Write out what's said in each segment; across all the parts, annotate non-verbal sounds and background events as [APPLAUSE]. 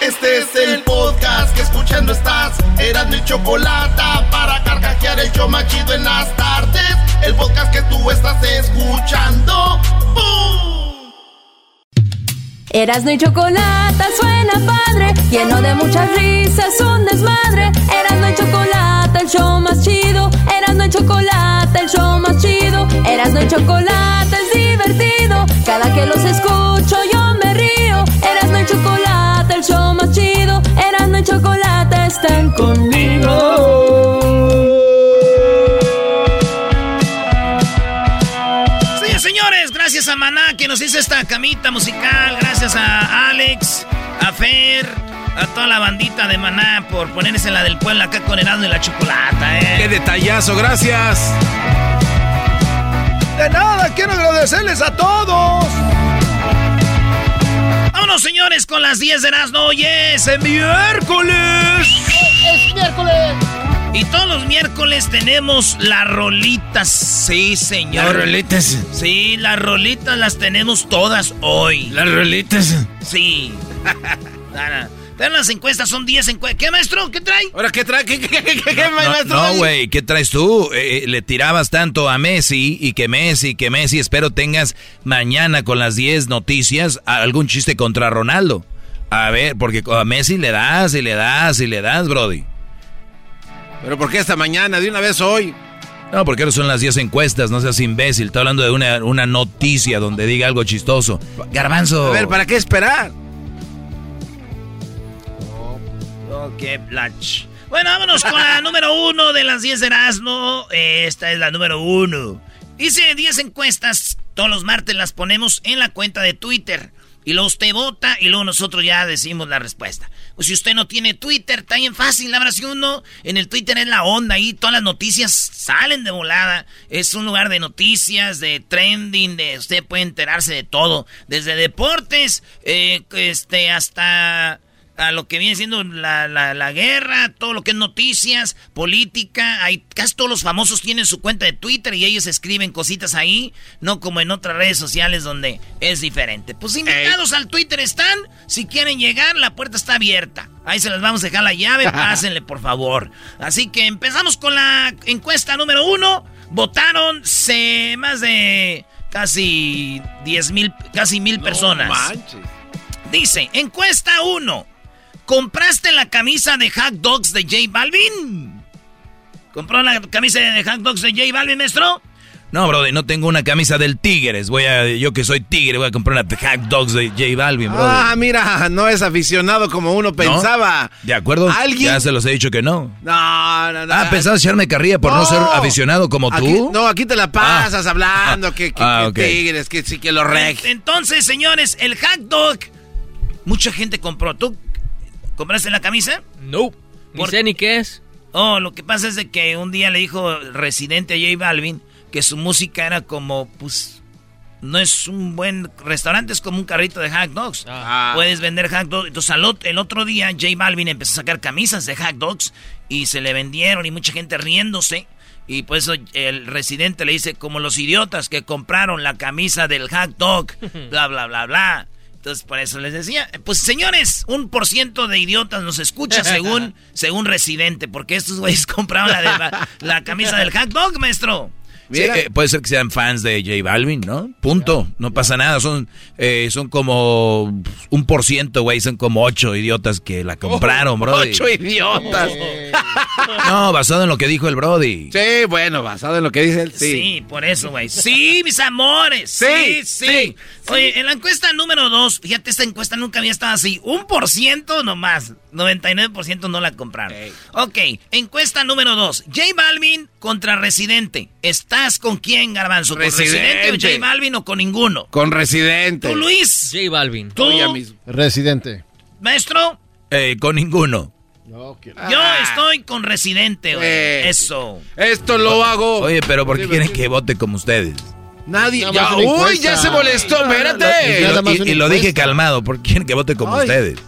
Este es el podcast que escuchando estás. Eran mi chocolate para carcajear el yo machido en las tardes. El podcast que tú estás escuchando. ¡Bum! Erasmo y chocolate suena padre, lleno de muchas risas, un desmadre. Erasmo y chocolate, el show más chido. Erasmo y chocolate, el show más chido. Erasmo y chocolate es divertido. Cada que los escucho yo me río. Erasmo y chocolate, el show más chido. Erasmo y chocolate están conmigo. Sí, señores, gracias a Maná que nos hizo esta camita musical. Gracias a Alex, a Fer, a toda la bandita de Maná por ponerse la del pueblo acá con Erasmo y la chocolata, ¿eh? ¡Qué detallazo! ¡Gracias! De nada, quiero agradecerles a todos. Señores, con las 10 de Erasmo. Hoy es miércoles. Es miércoles. Y todos los miércoles tenemos las rolitas. Sí, señor. Las rolitas. Sí, las rolitas las tenemos todas hoy. Las rolitas. Sí. [LAUGHS] Pero las encuestas son 10 encuestas. ¿Qué, maestro? ¿Qué trae? ¿Ahora qué trae? ¿Qué, qué, qué, qué, qué, No, maestro? no, güey, ¿qué traes tú? Eh, eh, le tirabas tanto a Messi y que Messi, que Messi. Espero tengas mañana con las 10 noticias algún chiste contra Ronaldo. A ver, porque a Messi le das y le das y le das, Brody. ¿Pero por qué esta mañana? De una vez hoy. No, porque ahora son las 10 encuestas, no seas imbécil. Estoy hablando de una, una noticia donde diga algo chistoso. Garbanzo. A ver, ¿para qué esperar? Plach. Bueno, vámonos con la [LAUGHS] número uno de las 10 de Erasmo. Esta es la número uno. Hice 10 encuestas. Todos los martes las ponemos en la cuenta de Twitter. Y luego usted vota y luego nosotros ya decimos la respuesta. Pues si usted no tiene Twitter, está bien fácil. Si uno en el Twitter es la onda ahí, todas las noticias salen de volada. Es un lugar de noticias, de trending, de usted puede enterarse de todo. Desde deportes, eh, este, hasta a lo que viene siendo la, la, la guerra, todo lo que es noticias, política. Hay, casi todos los famosos tienen su cuenta de Twitter y ellos escriben cositas ahí, no como en otras redes sociales donde es diferente. Pues invitados al Twitter están. Si quieren llegar, la puerta está abierta. Ahí se les vamos a dejar la llave, [LAUGHS] pásenle por favor. Así que empezamos con la encuesta número uno. Votaron se, más de casi 10 mil, casi mil personas. manches. Dice, encuesta 1. ¿Compraste la camisa de Hot Dogs de J Balvin? ¿Compró la camisa de Hot Dogs de J Balvin, maestro? No, Brody, no tengo una camisa del Tigres. Voy a, yo que soy tigre, voy a comprar una Hack Dogs de J Balvin, Brody. Ah, mira, no es aficionado como uno pensaba. ¿De acuerdo? ¿Alguien? Ya se los he dicho que no. No, no, no. Ah, ¿pensabas echarme carrilla por no, ser aficionado como Aquí- tú? no, aquí te la pasas hablando que, que, Ah, que ok. tigres, que sí que los reg. Entonces, señores, el Hot Dog. Mucha gente compró. ¿Tú compraste la camisa? No. Ni Por- sé ni qué es. Oh, lo que pasa es de que un día le dijo el residente a J Balvin que su música era como, pues, no es un buen restaurante, es como un carrito de hot dogs. Ah. Puedes vender hot dogs. Entonces, al ot- el otro día, J Balvin empezó a sacar camisas de hot dogs y se le vendieron y mucha gente riéndose. Y por eso el residente le dice, como los idiotas que compraron la camisa del hot dog, [LAUGHS] bla, bla, bla, bla. Entonces, por eso les decía, pues señores, un por ciento de idiotas nos escucha según, [LAUGHS] según residente, porque estos güeyes compraron la, de la, la camisa del hot dog, maestro. Sí, eh, puede ser que sean fans de J Balvin, ¿no? Punto. No pasa nada. Son, eh, son como un por ciento, güey. Son como ocho idiotas que la compraron, Brody. Ocho idiotas. [LAUGHS] No, basado en lo que dijo el Brody. Sí, bueno, basado en lo que dice él, Sí, sí. por eso, güey. Sí, mis amores. Sí, Sí, sí, sí, Oye, en la encuesta número dos, fíjate, esta encuesta nunca había estado así. Un por ciento nomás. 99% no la compraron. Ey. Ok, encuesta número dos. J Balvin contra Residente. ¿Estás con quién, Garbanzo? ¿Con Residente. Residente o J Balvin o con ninguno? Con residente. Tú, Luis. J Balvin. Tú, Ya mismo. Residente. maestro. Eh, con ninguno. No. Yo Ah. estoy con Residente, güey. Eh. Eso. Esto lo hago. Oye, pero ¿por qué quieren que vote como ustedes? Nadie. Ya, uy, encuesta. ya se molestó, espérate. Y- lo dije calmado. ¿Por qué quieren que vote como Ay. ustedes?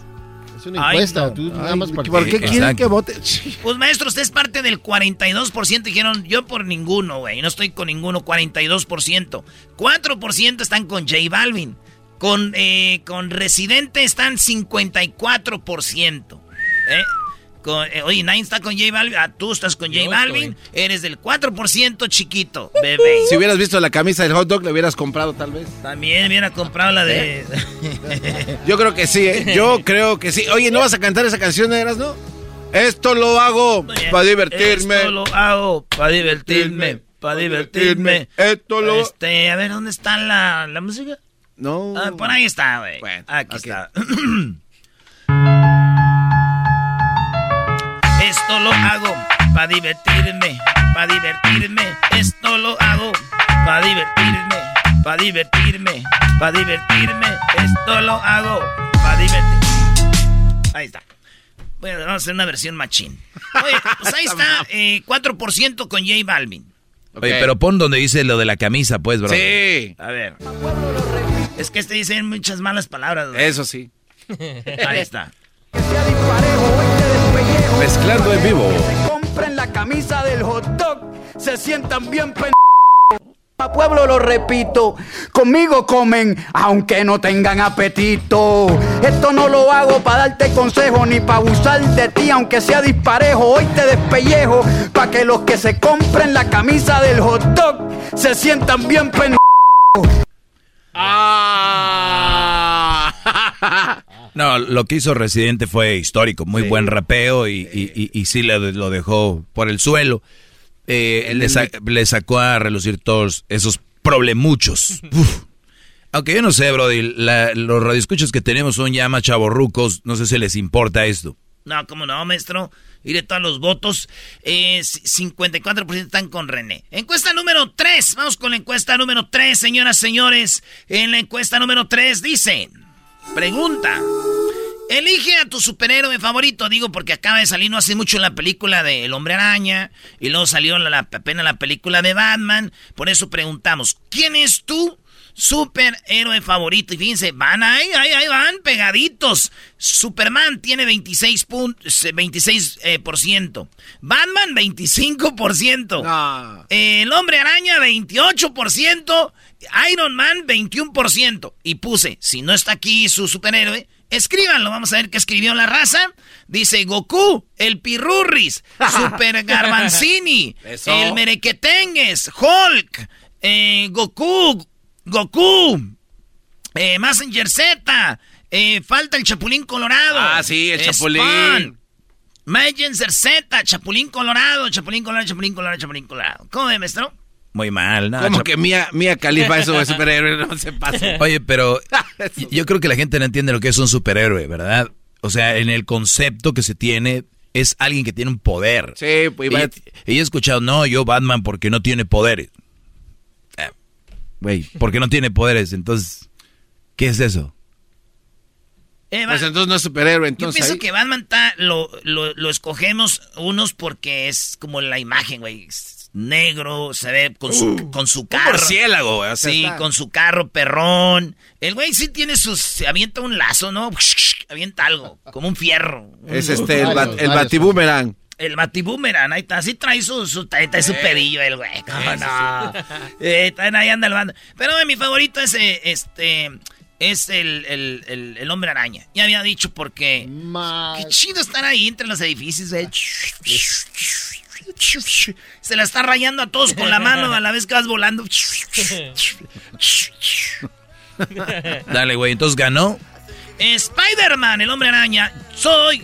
Es una Ay, encuesta. no. Tú nada más para ¿Por qué Exacto. quieren que vote? Pues maestro, usted es parte del 42%. Dijeron, yo por ninguno, güey. No estoy con ninguno, 42%. 4% están con J Balvin. Con, eh, con Residente están 54%. ¿eh? Con, eh, oye, nadie está con J Balvin. Ah, tú estás con J Balvin. Eres del 4% chiquito, bebé. Si hubieras visto la camisa del hot dog, le hubieras comprado tal vez. También hubiera comprado la de... Yo creo que sí, ¿eh? Yo [LAUGHS] creo que sí. Oye, ¿no vas a cantar esa canción, Eras, no? Esto lo hago para divertirme. Esto lo hago para divertirme. Para divertirme. Esto lo... Este, a ver, ¿dónde está la, la música? No. Ah, por ahí está, güey. Bueno, Aquí está. [CLEARS THROAT] Esto lo hago para divertirme, para divertirme. Esto lo hago para divertirme, para divertirme, para divertirme. Esto lo hago para divertirme. Ahí está. Bueno, vamos a hacer una versión machín. Oye, pues ahí está, [LAUGHS] eh, 4% con J Balvin. Oye, pero pon donde dice lo de la camisa, pues, bro. Sí, A ver. Es que este dice muchas malas palabras. güey. eso sí. Ahí está. Mezclando en vivo. compren la camisa del hot dog, se sientan bien pen... A pueblo lo repito, conmigo comen aunque no tengan apetito. Esto no lo hago para darte consejo ni para abusar de ti aunque sea disparejo. Hoy te despellejo para que los que se compren la camisa del hot dog se sientan bien pen... Ah. [LAUGHS] No, lo que hizo Residente fue histórico, muy buen rapeo y, y, y- y sí le- lo dejó por el suelo. Eh, le, sa- le sacó a relucir todos esos problemuchos. Uf. Aunque yo no sé, Brody, la- los radioescuchos que tenemos son ya más chavorrucos, no sé si les importa esto. No, cómo no, maestro. Iré todos los votos. Eh, c- 54% están con René. Encuesta número 3. Vamos con la encuesta número 3, señoras, señores. En la encuesta número 3 dice... Pregunta. Elige a tu superhéroe favorito, digo porque acaba de salir no hace mucho la película de El Hombre Araña y luego salió la, la- apenas la película de Batman. Por eso preguntamos, ¿quién es tu superhéroe favorito? Y fíjense, van ahí, ahí, ahí van pegaditos. Superman tiene 26, pun- 26 eh, por ciento. Batman 25%. No. El hombre araña, 28%. Iron Man, 21%. Y puse, si no está aquí su superhéroe, escríbanlo. Vamos a ver qué escribió la raza. Dice Goku, el Pirurris, [LAUGHS] Super Garbanzini, Eso. el Merequetengues, Hulk, eh, Goku, Goku, eh, Messenger Z, eh, falta el Chapulín Colorado. Ah, sí, el Chapulín. Spawn, Messenger Z, Chapulín Colorado, Chapulín Colorado, Chapulín Colorado, Chapulín Colorado. ¿Cómo ve, maestro? Muy mal, ¿no? Como que Mía, Mía Califa eso de superhéroe, no se pasa. [LAUGHS] Oye, pero [LAUGHS] yo creo que la gente no entiende lo que es un superhéroe, ¿verdad? O sea, en el concepto que se tiene es alguien que tiene un poder. Sí, pues Y, y he escuchado, no, yo Batman porque no tiene poderes. Güey, porque no tiene poderes, entonces, ¿qué es eso? Eh, Pues entonces no es superhéroe, Yo entonces. pienso ahí- que Batman está, lo, lo, lo escogemos unos porque es como la imagen, güey. Negro, se ve con su, con su carro. murciélago, güey, sí, está- con su carro perrón. El güey sí tiene sus... Se avienta un lazo, ¿no? [LAUGHS] Avienta algo, como un fierro. Es este, el, bat, el varios. El batiboomerang, ahí está. Así trae su, su, trae, trae su pedillo el güey. ¿Cómo no? Eh, también ahí anda el bando. Pero eh, mi favorito es eh, este... Es el, el, el, el hombre araña. Ya había dicho porque... Qué chido estar ahí entre los edificios, güey. [LAUGHS] Se la está rayando a todos con la mano a la vez que vas volando. Dale, güey, entonces ganó. Spider-Man, el hombre araña. Soy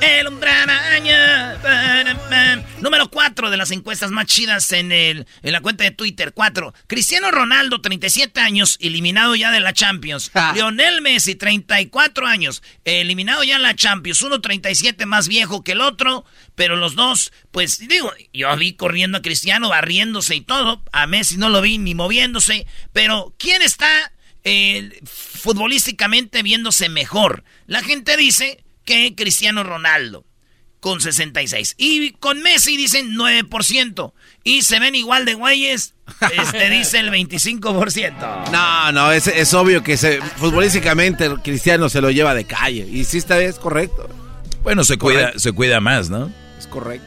el hombre araña. Número 4 de las encuestas más chidas en, el, en la cuenta de Twitter. 4. Cristiano Ronaldo, 37 años, eliminado ya de la Champions. Ja. Lionel Messi, 34 años, eliminado ya en la Champions. Uno 37 más viejo que el otro, pero los dos, pues digo, yo vi corriendo a Cristiano, barriéndose y todo. A Messi no lo vi ni moviéndose. Pero, ¿quién está eh, futbolísticamente viéndose mejor? La gente dice que Cristiano Ronaldo con 66. Y con Messi dicen 9%. Y se ven igual de güeyes, este [LAUGHS] dice el 25%. No, no, es, es obvio que se, futbolísticamente el Cristiano se lo lleva de calle. Y sí, está es correcto. Bueno, se cuida, Correcto. se cuida más, ¿no? Es correcto.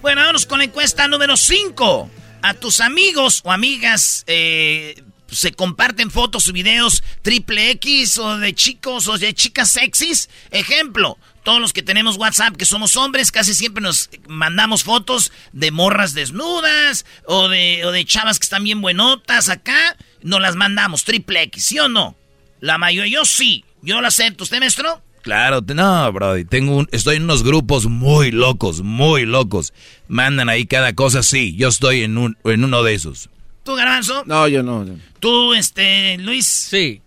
Bueno, vámonos con la encuesta número 5. A tus amigos o amigas eh, se comparten fotos y videos triple X o de chicos o de chicas sexys. Ejemplo, todos los que tenemos WhatsApp, que somos hombres, casi siempre nos mandamos fotos de morras desnudas o de, o de chavas que están bien buenotas acá. Nos las mandamos, triple X, ¿sí o no? La mayoría, yo sí, yo lo acepto. ¿Usted, maestro? Claro, no, Brody. Tengo un, estoy en unos grupos muy locos, muy locos. Mandan ahí cada cosa, sí. Yo estoy en, un, en uno de esos. ¿Tú, Garbanzo? No, yo no. ¿Tú, este, Luis? Sí.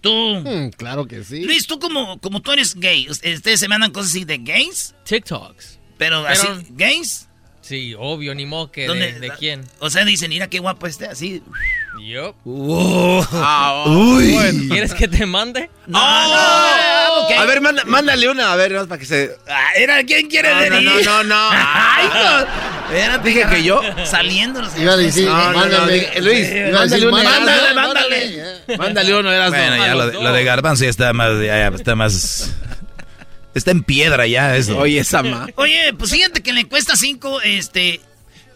¿Tú? Mm, claro que sí. Luis, tú como, como tú eres gay, ¿ustedes se mandan cosas así de gays? TikToks. Pero, así, ¿gays? Sí, obvio, ni modo que de, de, quién. O sea, dicen, mira qué guapo este, así. Yup. Wow. Ah, uy. Bueno. ¿Quieres que te mande? No, no. Okay. A ver, manda, mándale una, a ver, no, para que se. Ah, ¿Era quién quiere no, venir? No, no, no. Ay, no. Espérate, Dije que yo. Saliendo. Iba a decir, no, no, mándale. no, Luis, mándale uno. Mándale, mándale. Mándale uno, eras Bueno, no. ya lo, de- lo de Garbanzo ya está más, ya, ya está más, está en piedra ya eso. Oye, esa ma. Oye, pues fíjate que en la encuesta 5, este,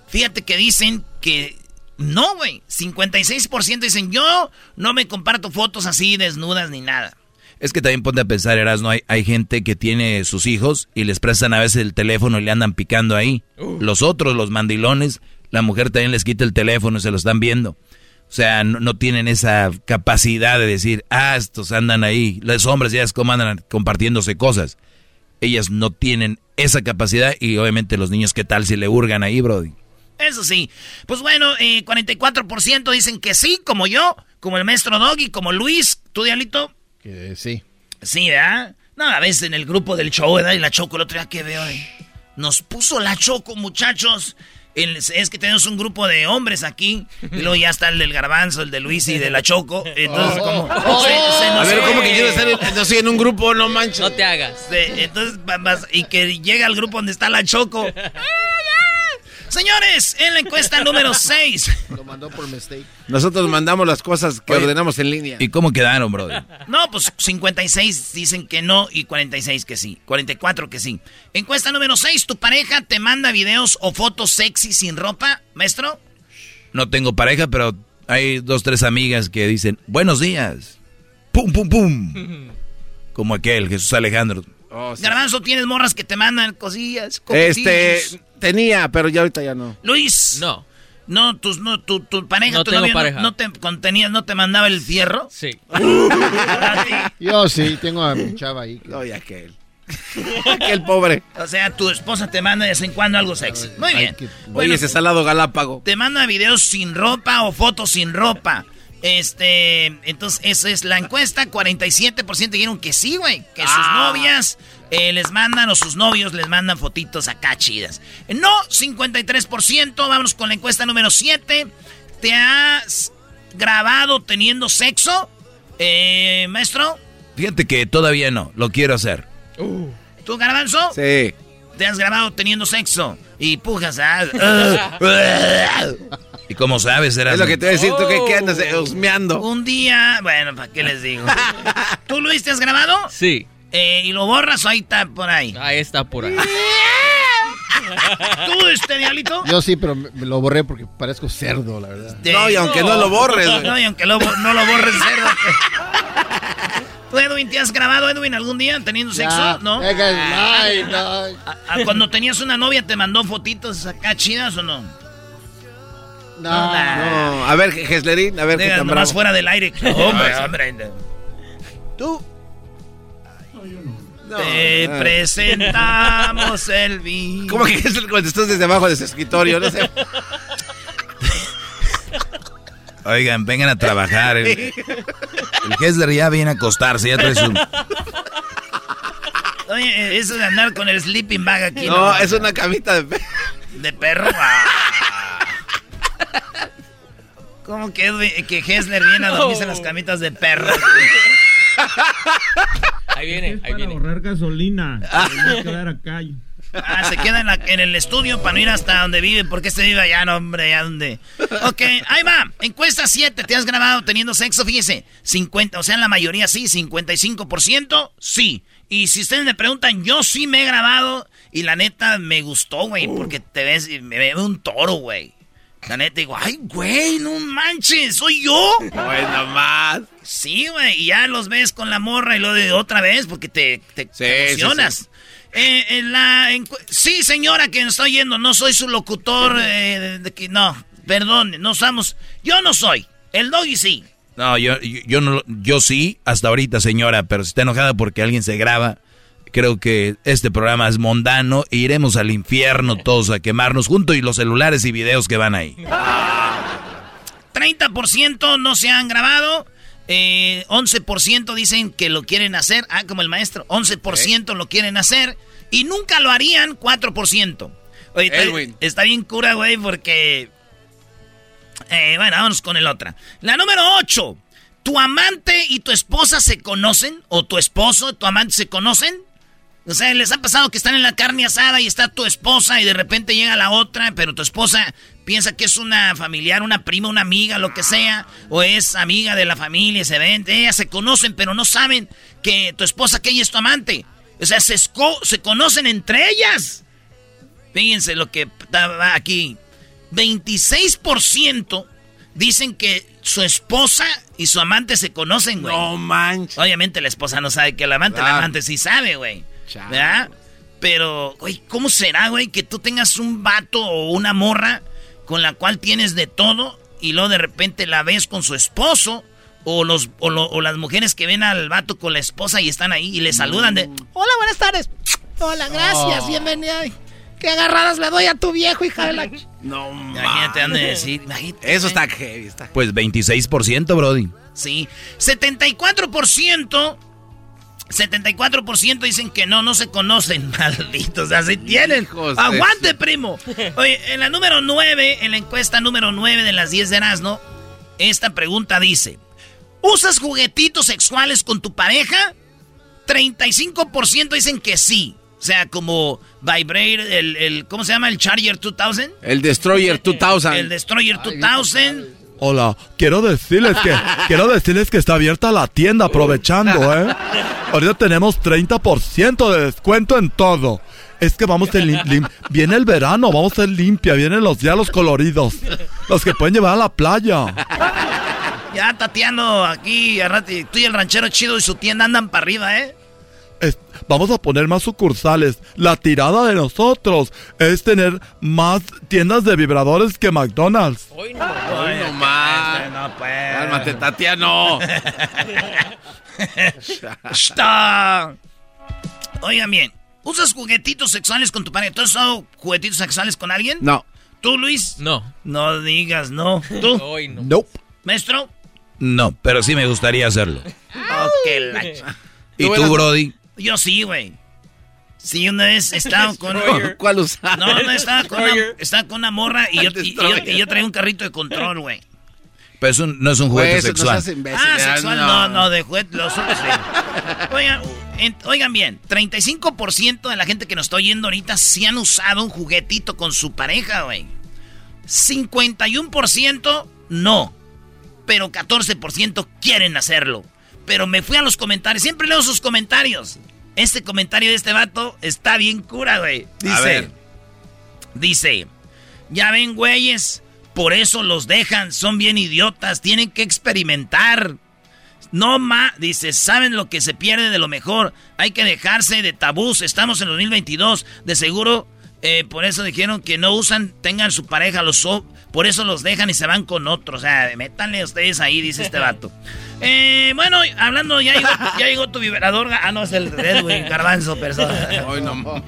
fíjate que dicen que no, güey. 56% dicen yo no me comparto fotos así desnudas ni nada. Es que también ponte a pensar, Erasmo, hay, hay gente que tiene sus hijos y les prestan a veces el teléfono y le andan picando ahí. Los otros, los mandilones, la mujer también les quita el teléfono y se lo están viendo. O sea, no, no tienen esa capacidad de decir, ah, estos andan ahí. Los hombres ya es como andan compartiéndose cosas. Ellas no tienen esa capacidad y obviamente los niños, ¿qué tal si le hurgan ahí, Brody? Eso sí. Pues bueno, eh, 44% dicen que sí, como yo, como el maestro Doggy, como Luis. ¿Tú, Diablito? Que sí. Sí, ¿verdad? No, a veces en el grupo del show, ¿verdad? Y la Choco, el otro día que veo, eh, nos puso la Choco, muchachos. El- es que tenemos un grupo de hombres aquí. Y luego ya está el del Garbanzo, el de Luis y de la Choco. Entonces, como. se- se A ver, ¿cómo que quiero estar en, no, sí, en un grupo? No manches. No te hagas. se- entonces, y que llega al grupo donde está la Choco. Señores, en la encuesta número [LAUGHS] 6. Lo mandó por mistake. Nosotros mandamos las cosas que Oye, ordenamos en línea. ¿Y cómo quedaron, Brody? No, pues 56 dicen que no y 46 que sí. 44 que sí. Encuesta número 6. ¿Tu pareja te manda videos o fotos sexy sin ropa, maestro? No tengo pareja, pero hay dos, tres amigas que dicen, buenos días. Pum, pum, pum. [LAUGHS] Como aquel, Jesús Alejandro. Oh, sí. Garbanzo, tienes morras que te mandan cosillas. Este, coquetillos? Tenía, pero ya ahorita ya no. Luis. No. No, tus, no tu, tu pareja, No tu tengo novia, no- pareja. No, te contenía, no te mandaba el fierro. Sí. [LAUGHS] Yo sí, tengo a mi chava ahí. que- No, ya aquel. [LAUGHS] aquel pobre. O sea, tu esposa te manda de vez en cuando algo sexy. Muy Ay, bien. Bueno, Oye, ese salado galápago. te manda videos sin ropa o fotos sin ropa. Este, entonces esa es la encuesta. 47% dijeron que sí, güey. Que sus novias eh, les mandan o sus novios les mandan fotitos acá chidas. No, 53%. Vámonos con la encuesta número 7. ¿Te has grabado teniendo sexo? Eh, maestro, Fíjate que todavía no, lo quiero hacer. ¿tú, Garbanzo? Sí. ¿Te has grabado teniendo sexo? Y pujas, ¿ah? [LAUGHS] ¿Y cómo sabes, Es Erasmo? lo que te voy a decir, tú que qué andas eh, husmeando. Un día, bueno, ¿para qué les digo? [LAUGHS] ¿Tú, Luis, te has grabado? Sí. Eh, ¿Y lo borras o ahí está por ahí? Ahí está por ahí. [LAUGHS] ¿Tú, este diablito? Yo sí, pero me, lo borré porque parezco cerdo, la verdad. De- No, y aunque no lo borres. No, y aunque lo no lo borres, cerdo. [LAUGHS] ¿Tú, Edwin, te has grabado, Edwin, algún día teniendo sexo? Ya, ¿No? ay, no. ¿A- a cuando tenías una novia, ¿te mandó fotitos acá chidas o no? No, No, a ver, Geslerín, a ver qué Diga, tan nomás bravo. fuera del aire. [LAUGHS] Hombre, hombre. ¿Tú? No, Te presentamos el vino. ¿Cómo que Gesler contestó desde abajo de su escritorio? No sé. Oigan, vengan a trabajar. El, el Hessler ya viene a acostarse, ya trae su... Oye, eso de andar con el sleeping bag aquí. No, es una camita de... pe- De perro. Ah. ¿Cómo que, que Hessler viene a dormirse en las camitas de perro? [LAUGHS] Ahí viene, ahí viene. ahorrar gasolina. [LAUGHS] A quedar acá. Ah, se queda en, la- en el estudio para no ir hasta donde vive, porque este vive allá, no, hombre, allá donde. Ok, ahí va. Encuesta 7, ¿te has grabado teniendo sexo? Fíjese, 50, o sea, la mayoría sí, 55% sí. Y si ustedes me preguntan, yo sí me he grabado y la neta me gustó, güey, porque te ves, me veo un toro, güey. La neta digo, ay, güey, no manches, soy yo. Bueno, más. Sí, güey, y ya los ves con la morra y lo de otra vez porque te, te, Sí, emocionas. sí. Eh, en la sí, señora que nos está oyendo, no soy su locutor, eh, de- de no, perdón, no somos, yo no soy, el doggy sí. No, yo, yo, yo no, yo sí, hasta ahorita, señora, pero si está enojada porque alguien se graba, creo que este programa es mundano e iremos al infierno todos a quemarnos junto y los celulares y videos que van ahí. 30% no se han grabado, eh, 11% dicen que lo quieren hacer, ah, como el maestro, 11% lo quieren hacer y nunca lo harían, 4%. Oye, está, Edwin. está bien cura, güey, porque... Eh, bueno, vámonos con el otra. La número 8. ¿Tu amante y tu esposa se conocen? ¿O tu esposo y tu amante se conocen? O sea, ¿les ha pasado que están en la carne asada y está tu esposa y de repente llega la otra, pero tu esposa piensa que es una familiar, una prima, una amiga, lo que sea, o es amiga de la familia, se ven, ellas se conocen, pero no saben que tu esposa, que ella es tu amante. O sea, se, se conocen entre ellas. Fíjense lo que estaba aquí. 26% dicen que su esposa y su amante se conocen, güey. No manches. Obviamente la esposa no sabe que el amante, el Claro. amante sí sabe, güey. ¿Verdad? Pero, güey, ¿cómo será, güey, que tú tengas un vato o una morra con la cual tienes de todo y luego de repente la ves con su esposo o los o, lo- o las mujeres que ven al vato con la esposa y están ahí y le saludan de, hola, buenas tardes. Hola, gracias, bienvenida. Ay, Qué agarradas le doy a tu viejo, hija de la... ch-". [LAUGHS] No Imagínate, han de decir, imagínate. Eso está heavy. Está... Pues 26%, Brody. Sí. 74%. 74% dicen que no, no se conocen, [LAUGHS] malditos, así tienen. Hijos Aguante, primo. Oye, en la número 9, en la encuesta número 9 de las 10 de Erasmo, esta pregunta dice, ¿usas juguetitos sexuales con tu pareja? 35% dicen que sí. O sea, como Vibrate, el, el- ¿cómo se llama? El Charger 2000. El Destroyer 2000. El Destroyer 2000. Hola, quiero decirles que [LAUGHS] quiero decirles que está abierta la tienda aprovechando, ¿eh? Ahorita tenemos 30% de descuento en todo. Es que vamos a viene el verano, vamos a ser limpia, vienen los días los coloridos, los que pueden llevar a la playa. Ya tateando aquí, tú y el ranchero chido y su tienda andan para arriba, ¿eh? Vamos a poner más sucursales. La tirada de nosotros es tener más tiendas de vibradores que McDonald's. Hoy no. No más. No, pues. Cálmate, Tatiano. [LAUGHS] Está. Oigan bien, ¿usas juguetitos sexuales con tu pareja? ¿Tú has usado juguetitos sexuales con alguien? No. ¿Tú, Luis? No. No digas no. ¿Tú? Hoy no. Nope. ¿Maestro? No, pero sí me gustaría hacerlo. Ok, la ch- ¿Y Tú Brody? Yo sí, güey. Sí, una vez [LAUGHS] estaba con... ¿Cuál usar? No, no, estaba con, una, estaba con una morra y yo, y- y yo, y yo traía un carrito de control, güey. Pero es un- no es un juguete Pues, no sexual. seas imbécil. Ah, sexual, no, no, de juguete, los otros sí. Oigan, en- oigan bien, 35% de la gente que nos está oyendo ahorita sí han usado un juguetito con su pareja, güey. 51% no, pero 14% quieren hacerlo. Pero me fui a los comentarios, siempre leo sus comentarios. Este comentario de este vato está bien cura, güey. Dice, ver. dice, ya ven, güeyes, por eso los dejan, son bien idiotas, tienen que experimentar. No ma, dice, saben lo que se pierde de lo mejor. Hay que dejarse de tabús. Estamos en 2022. De seguro, eh, por eso dijeron que no usan, tengan su pareja, los so- por eso los dejan y se van con otros. O sea, métanle ustedes ahí, dice este [LAUGHS] vato. Eh, bueno, hablando, ya llegó, ya llegó tu vibrador. Ah, no, es el Edwin Garbanzo, persona. Hoy no.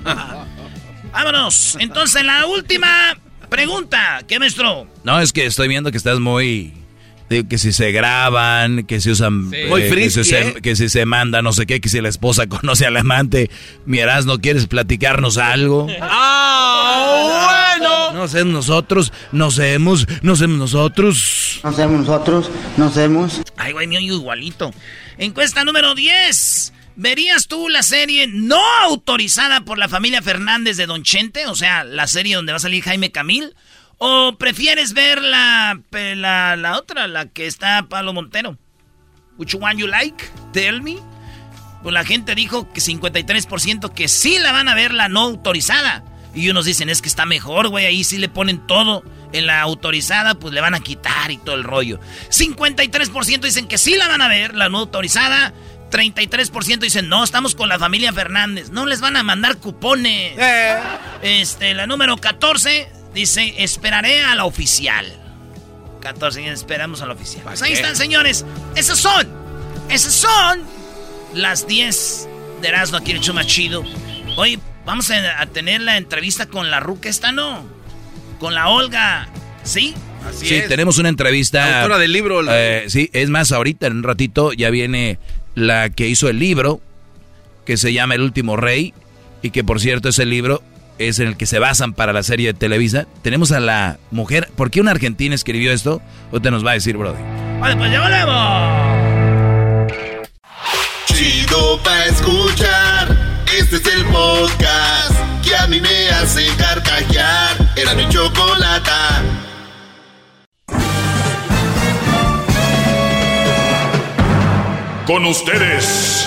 Vámonos. Entonces, la última pregunta. ¿Qué, maestro? No, es que estoy viendo que estás muy... digo, que si se graban, que si usan... Sí. Muy que, frisky, si se, ¿eh? que si se manda no sé qué, que si la esposa [LAUGHS] conoce al amante. Miras, ¿no quieres platicarnos algo? [LAUGHS] ¡Ah, bueno! No sé nosotros, no hemos, no sé nosotros. No somos nosotros, no somos. Ay, güey, mío igualito. Encuesta número 10. ¿Verías tú la serie no autorizada por la familia Fernández de Don Chente? O sea, la serie donde va a salir Jaime Camil. ¿O prefieres ver la, la otra, la que está Pablo Montero? Which one you like? Tell me. Pues la gente dijo que 53% que sí la van a ver la no autorizada. Y unos dicen, es que está mejor, güey, ahí sí le ponen todo. En la autorizada, pues le van a quitar y todo el rollo. 53% dicen que sí la van a ver, la no autorizada. 33% dicen, no, estamos con la familia Fernández. No les van a mandar cupones. Eh. Este, la número 14 dice, esperaré a la oficial. 14, esperamos a la oficial. Pues ahí qué? están, señores. Esas son, esas son las 10 de Erasmo aquí en el más chido. Hoy vamos a, a tener la entrevista con la ruca esta, ¿no? Con la Olga, ¿sí? Así Sí, es. tenemos una entrevista. La autora del libro, la- Eh, sí, es más, ahorita en un ratito ya viene la que hizo el libro, que se llama El último rey, y que por cierto ese libro es en el que se basan para la serie de Televisa. Tenemos a la mujer, ¿por qué una argentina escribió esto? Ahorita nos va a decir, Brody. Vale, pues ya volvemos. Chido pa' escuchar. Este es el podcast que a mí me hace carcajear. Era mi chocolata. Con ustedes.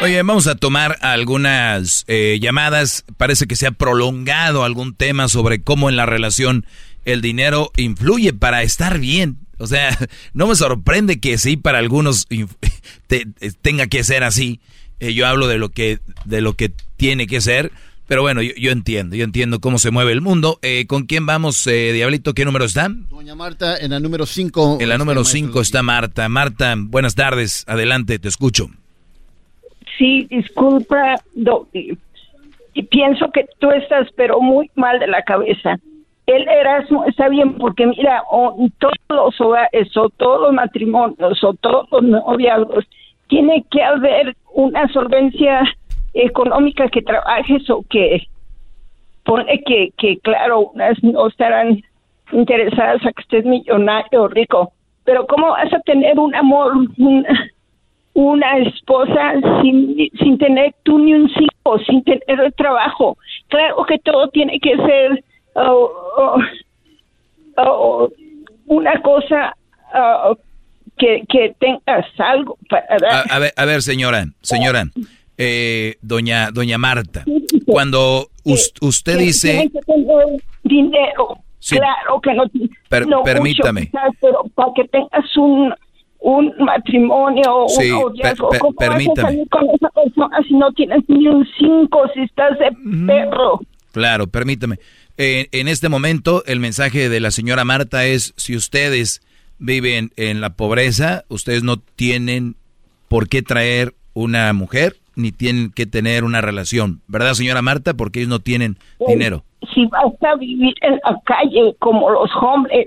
Oye, vamos a tomar algunas eh, llamadas. Parece que se ha prolongado algún tema sobre cómo en la relación el dinero influye para estar bien. O sea, [LAUGHS] no me sorprende que sí para algunos [LAUGHS] te- tenga que ser así. Eh, yo hablo de lo que de lo que tiene que ser. Pero bueno, yo, yo entiendo, yo entiendo cómo se mueve el mundo. Eh, ¿Con quién vamos, eh, Diablito? ¿Qué número está? Doña Marta, en la número 5. En la número 5 está Marta. Marta, buenas tardes. Adelante, te escucho. Sí, disculpa. Y pienso que tú estás, pero muy mal de la cabeza. El Erasmo está bien porque, mira, todos los hogares, o todos los matrimonios, o todos los noviazgos, tiene que haber una solvencia económica que trabajes o que pone que, que claro, unas no estarán interesadas a que estés millonario o rico, pero ¿cómo vas a tener un amor, una, una esposa sin, sin tener tú ni un hijo, sin tener el trabajo? Claro que todo tiene que ser oh, oh, oh, una cosa que, que tengas algo para A, dar. a ver, a ver, señora, señora, eh, doña, doña Marta, cuando us- usted que dice, que tener dinero. Sí. Claro que no, Per- no permítame. pero para que tengas un, un matrimonio, Sí, un noviazgo, per- per- ¿cómo vas a permítame. salir con esa persona si no tienes ni un cinco, si estás de perro? claro, permítame, Eh, en este momento el mensaje de la señora Marta es, si ustedes viven en la pobreza, ustedes no tienen por qué traer una mujer, ni tienen que tener una relación, ¿verdad, señora Marta? Porque ellos no tienen dinero. Si vas a vivir en la calle como los hombres,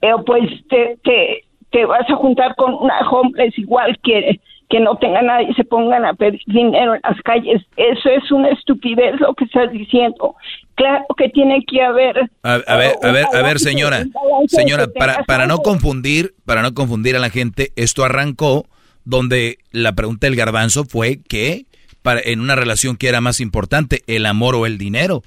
eh, pues te, te, te vas a juntar con una homeless igual que, que no tenga nadie y se pongan a pedir dinero en las calles. Eso es una estupidez lo que estás diciendo. Claro que tiene que haber... A, a ver, a ver, a ver, señora, señora, para, para no confundir, para no confundir a la gente, esto arrancó donde la pregunta del garbanzo fue que para, en una relación que era más importante, el amor o el dinero.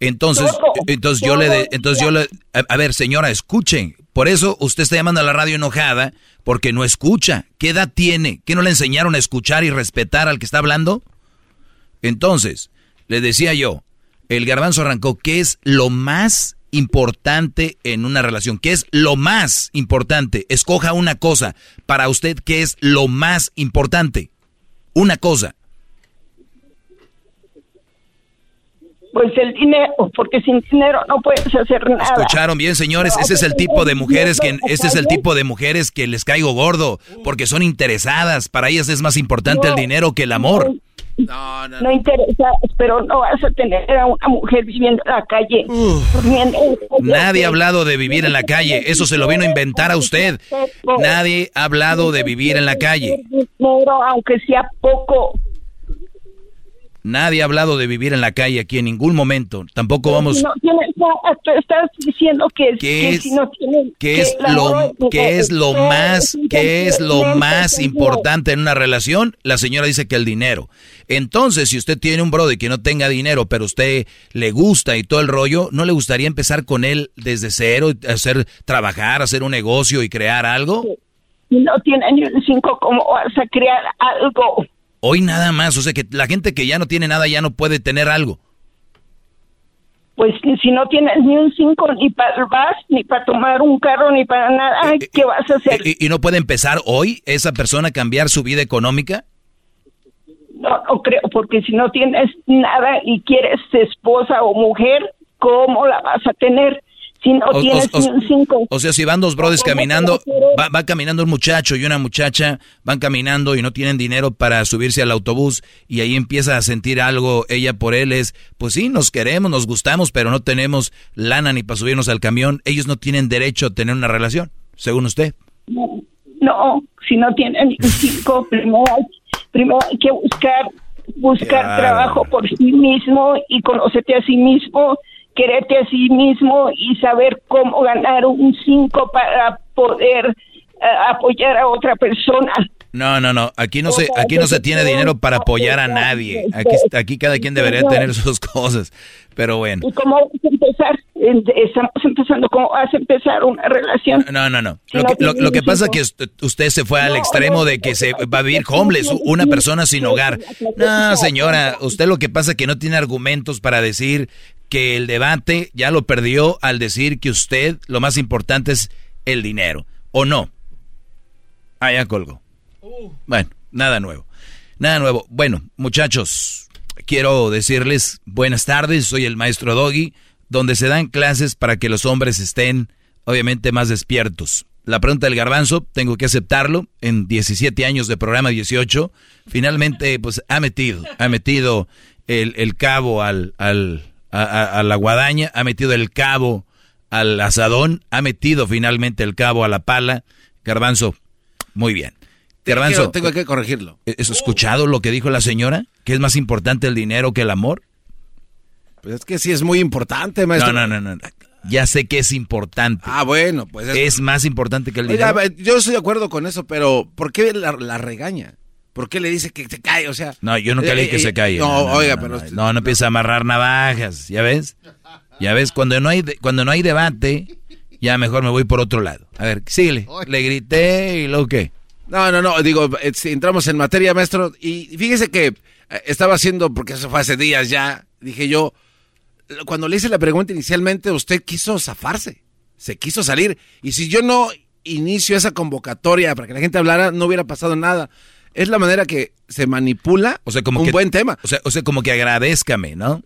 Entonces, entonces yo le, de- entonces yo le, a, a ver, señora, escuchen. Por eso usted está llamando a la radio enojada porque no escucha. ¿Qué edad tiene? ¿Qué no le enseñaron a escuchar y respetar al que está hablando? Entonces, le decía yo, el garbanzo arrancó, ¿qué es lo más importante en una relación? ¿Qué es lo más importante? Escoja una cosa. Para usted, ¿qué es lo más importante? Una cosa. Pues el dinero, porque sin dinero no puedes hacer nada. ¿Escucharon bien, señores? Ese es el tipo de mujeres que ese es el tipo de mujeres que les caigo gordo porque son interesadas. Para ellas es más importante el dinero que el amor. No, no, no interesa, pero no vas a tener a una mujer viviendo en la calle. durmiendo en la calle. Nadie ha hablado de vivir en la calle. Eso se lo vino a inventar a usted. Nadie ha hablado de vivir en la calle. Dinero, aunque sea poco. Nadie ha hablado de vivir en la calle aquí en ningún momento. Tampoco vamos... No estás diciendo que, ¿Qué que es- si no tienes... ¿Qué es lo, es lo más, que- es lo más importante en una relación? La señora dice que el dinero. Entonces, si usted tiene un brother que no tenga dinero, pero usted le gusta y todo el rollo, ¿no le gustaría empezar con él desde cero, hacer, trabajar, hacer un negocio y crear algo? No tienes ni un cinco, ¿cómo vas a crear algo? Hoy nada más, o sea que la gente que ya no tiene nada ya no puede tener algo. Pues si no tienes ni un cinco, ni para el bus, ni para tomar un carro, ni para nada, ay, ¿qué vas a hacer? ¿Y, y no puede empezar hoy esa persona a cambiar su vida económica? No, no creo, porque si no tienes nada y quieres esposa o mujer, ¿cómo la vas a tener? Si no O- tienes o- ni un cinco. O sea, si van dos brothers ¿Cómo caminando, va va, caminando un muchacho y una muchacha, van caminando y no tienen dinero para subirse al autobús y ahí empieza a sentir algo ella por él es, pues sí, nos queremos, nos gustamos, pero no tenemos lana ni para subirnos al camión. Ellos no tienen derecho a tener una relación, según usted. No, no, si no un cinco, [LAUGHS] primero hay, primero hay que buscar, buscar trabajo por sí mismo y conocerte a sí mismo, quererte a sí mismo y saber cómo ganar un cinco para poder eh, apoyar a otra persona. No, no, no. Aquí no se, aquí no se tiene dinero para apoyar a nadie. Aquí, aquí cada quien debería tener sus cosas. Pero bueno. ¿Y cómo vas a empezar? Estamos empezando, ¿cómo vas a empezar una relación? No, no, no. Lo que, lo, que pasa es que usted, usted se fue al extremo de que se va a vivir homeless, una persona sin hogar. No, señora, usted lo que pasa es que no tiene argumentos para decir que el debate ya lo perdió al decir que usted lo más importante es el dinero. ¿O no? Ah, ya colgó. Bueno, nada nuevo. Nada nuevo. Bueno, muchachos, quiero decirles buenas tardes. Soy el maestro Doggy, donde se dan clases para que los hombres estén, obviamente, más despiertos. La pregunta del garbanzo, tengo que aceptarlo. En 17 años de programa 18, finalmente, pues ha metido, ha metido el, el cabo al, al, a, a- a la guadaña, ha metido el cabo al asadón, ha metido finalmente el cabo a la pala. Garbanzo, muy bien. Garbanzo, tengo que corregirlo. ¿has escuchado lo que dijo la señora? ¿Que es más importante el dinero que el amor? Pues es que sí es muy importante, maestro. No, no, no, no. Ya sé que es importante. Ah, bueno, pues es... Es más importante que el Oiga, dinero. yo estoy de acuerdo con eso, pero ¿por qué la, la regaña? ¿Por qué le dice que se cae? O sea... No, yo nunca le dije que eh, se eh, calle. No, oiga, no, pero... No, no, no empieza a amarrar navajas, ¿ya ves? Ya ves, cuando no hay, de- cuando no hay debate, ya mejor me voy por otro lado. A ver, síguele. Le grité y luego qué. No, no, no, digo, eh, entramos en materia, maestro, y fíjese que eh, estaba haciendo, porque eso fue hace días ya, dije yo, cuando le hice la pregunta inicialmente, usted quiso zafarse, se quiso salir, y si yo no inicio esa convocatoria para que la gente hablara, no hubiera pasado nada. Es la manera que se manipula O sea, como un que, buen tema. O sea, o sea, como que agradézcame, ¿no?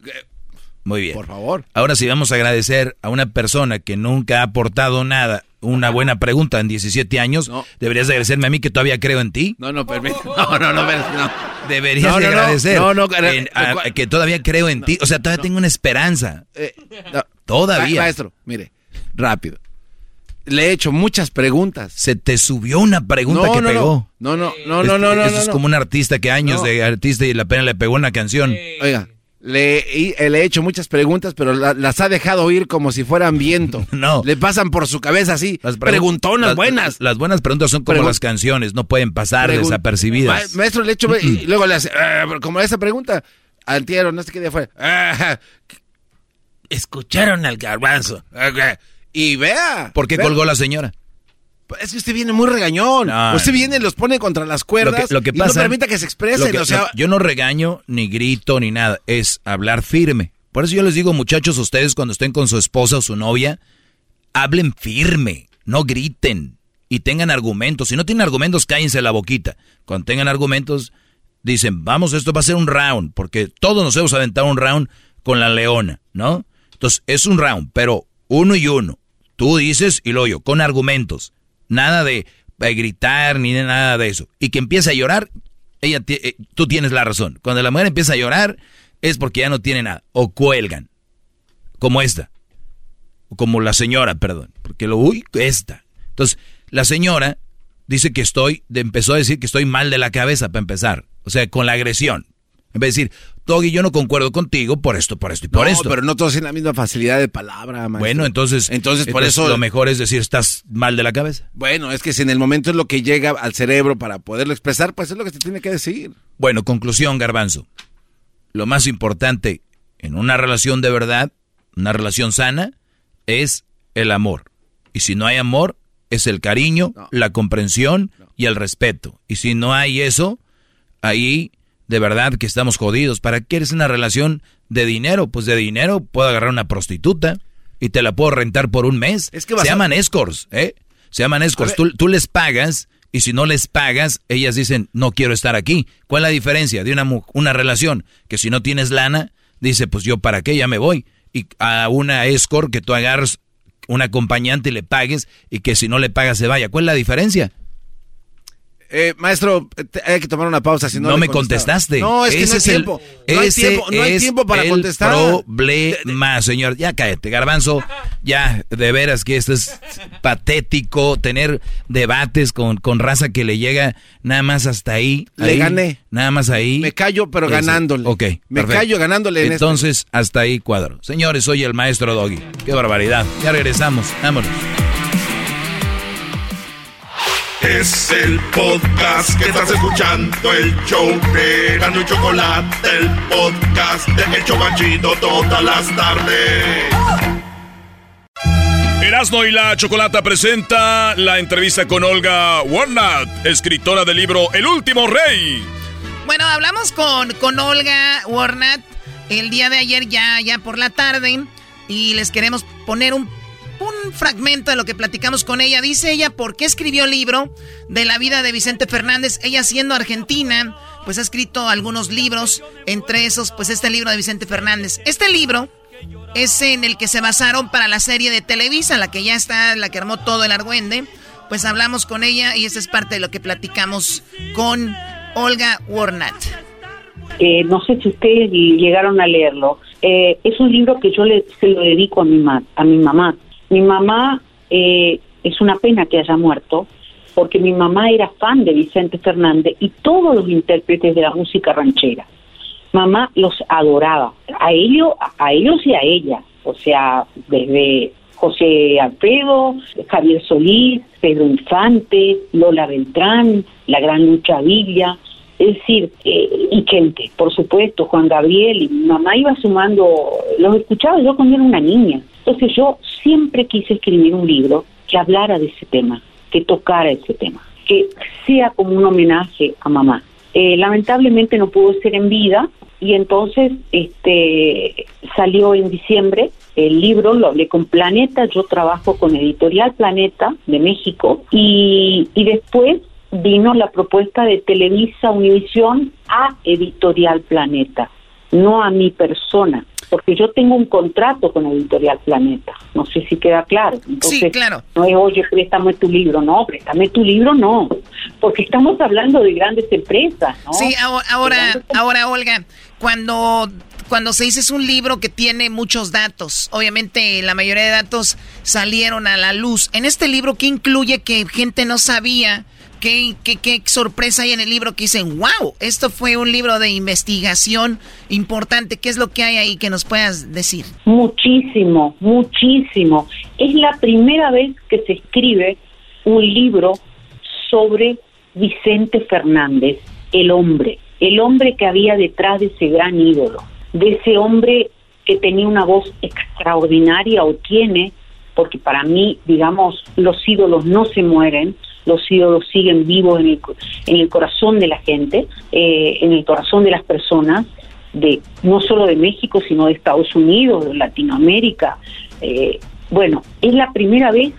Muy bien. Por favor. Ahora sí vamos a agradecer a una persona que nunca ha aportado nada, una buena pregunta en 17 años. Deberías agradecerme a mí que todavía creo en ti. No, no, permítame. No, no, no, no. Deberías No, de no, no. agradecer No, no, en- a- a que todavía creo en ti. O sea, todavía tengo una esperanza. Eh, no. Todavía. Ma- Maestro, mire, rápido. Le he hecho muchas preguntas. Se te subió una pregunta No, que no, pegó. No, no, no, no, no, no. Eso no, es no. como un artista que años No. de artista y la pena le pegó una canción. Oiga, le, y- eh, le he hecho muchas preguntas, pero la- las ha dejado oír como si fueran viento. [LAUGHS] No. Le pasan por su cabeza así. Las pregun- preguntonas las- buenas. Las buenas preguntas son como Pregun- las canciones, no pueden pasar Pregun- desapercibidas. Ma- maestro, le he hecho. y luego le hace. Pero como esa pregunta. Antiero, no sé qué día fue. "Ah, [LAUGHS] escucharon al garbanzo. Y vea. ¿Por qué vea. colgó la señora? Es que usted viene muy regañón. No, usted viene y los pone contra las Lo cuerdas. que, lo que y pasa, no permita que se expresen. lo que- o sea, lo- yo no regaño, ni grito, ni nada. Es hablar firme. Por eso yo les digo, muchachos, ustedes cuando estén con su esposa o su novia, hablen firme, no griten y tengan argumentos. Si no tienen argumentos, cállense la boquita. Cuando tengan argumentos, dicen, vamos, esto va a ser un round, porque todos nos hemos aventado un round con la leona, ¿no? Entonces, es un round, pero uno y uno. Tú dices y lo yo, con argumentos. Nada de, gritar ni de nada de eso. Y que empiece a llorar, ella eh, tú tienes la razón. Cuando la mujer empieza a llorar, es porque ya no tiene nada. O cuelgan. Como esta. Como la señora, perdón. Porque lo, uy, esta. Entonces, la señora dice que estoy, empezó a decir que estoy mal de la cabeza para empezar. O sea, con la agresión. En vez de decir, Doggy, yo no concuerdo contigo por esto, por esto y por no, esto. pero no todos tienen la misma facilidad de palabra, maestro. Bueno, entonces, entonces por eso lo mejor es decir, estás mal de la cabeza. Bueno, es que si en el momento es lo que llega al cerebro para poderlo expresar, pues es lo que se tiene que decir. Bueno, conclusión, Garbanzo. Lo más importante en una relación de verdad, una relación sana, es el amor. Y si no hay amor, es el cariño, la comprensión y el respeto. Y si no hay eso, ahí de verdad que estamos jodidos. ¿Para qué quieres una relación de dinero? Pues de dinero puedo agarrar una prostituta y te la puedo rentar por un mes. Es que Se llaman escorts, ¿eh? Se llaman escorts. Tú, tú les pagas y si no les pagas, ellas dicen, no quiero estar aquí. ¿Cuál es la diferencia de una, una relación? Que si no tienes lana, dice, pues yo para qué, ya me voy. Y a una escort que tú agarras un acompañante y le pagues y que si no le pagas se vaya. ¿Cuál es la diferencia? Eh, maestro, te- hay que tomar una pausa. Si no, No, me contestaste. No, es que ese no hay es el, tiempo. No hay tiempo, no hay tiempo para el contestar. problema, señor. Ya cállate, garbanzo. Ya, de veras que esto es patético. Tener debates con, con raza que le llega nada más hasta ahí. Le ahí, gané. Nada más ahí. Me callo, pero Ese. ganándole. Ok. Me perfecto. callo ganándole en este. Entonces, hasta ahí cuadro. Señores, soy el maestro Doggy. Qué barbaridad. Ya regresamos. Vámonos. Es el podcast que estás escuchando, el show de Gano y Chocolate, el podcast de El Chocachito todas las tardes. Erasmo y la Chocolata presenta la entrevista con Olga Warnat, escritora del libro El último rey. Bueno, hablamos con, con Olga Warnat el día de ayer ya, ya por la tarde y les queremos poner un, un fragmento de lo que platicamos con ella. Dice ella por qué escribió el libro de la vida de Vicente Fernández. Ella siendo argentina, pues ha escrito algunos libros, entre esos pues este libro de Vicente Fernández. Este libro es en el que se basaron para la serie de Televisa, la que ya está, la que armó todo el argüende. Pues hablamos con ella y esa es parte de lo que platicamos con Olga Warnat. Eh, no sé si ustedes llegaron a leerlo. Eh, es un libro que yo le, se lo dedico a mi, ma- a mi mamá. Mi mamá eh, es una pena que haya muerto, porque mi mamá era fan de Vicente Fernández y todos los intérpretes de la música ranchera. Mamá los adoraba, a ellos, a ellos y a ella. O sea, desde José Alfredo, Javier Solís, Pedro Infante, Lola Beltrán, la gran Lucha Villa, es decir, eh, y gente, por supuesto, Juan Gabriel, y mi mamá iba sumando, los escuchaba yo cuando era una niña. Entonces yo siempre quise escribir un libro que hablara de ese tema, que tocara ese tema, que sea como un homenaje a mamá. Eh, lamentablemente no pudo ser en vida y entonces este salió en diciembre el libro, lo hablé con Planeta, yo trabajo con Editorial Planeta de México y, y después vino la propuesta de Televisa Univisión a Editorial Planeta, no a mi persona, porque yo tengo un contrato con Editorial Planeta, no sé si queda claro. Entonces, Sí, claro. no es, oye, préstame tu libro, no, préstame tu libro, no, porque estamos hablando de grandes empresas, ¿no? Sí, ahora, ahora, ahora, Olga, cuando, cuando se dice es un libro que tiene muchos datos, obviamente la mayoría de datos salieron a la luz. En este libro, ¿qué incluye que gente no sabía? ¿Qué, qué, sorpresa hay en el libro que dicen, wow, esto fue un libro de investigación importante? ¿Qué es lo que hay ahí que nos puedas decir? Muchísimo, muchísimo. Es la primera vez que se escribe un libro sobre Vicente Fernández, el hombre, el hombre que había detrás de ese gran ídolo, de ese hombre que tenía una voz extraordinaria o tiene, porque para mí, digamos, los ídolos no se mueren, los siguen vivos en el, en el corazón de la gente, eh, en el corazón de las personas, de no solo de México, sino de Estados Unidos, de Latinoamérica. Eh, bueno, es la primera vez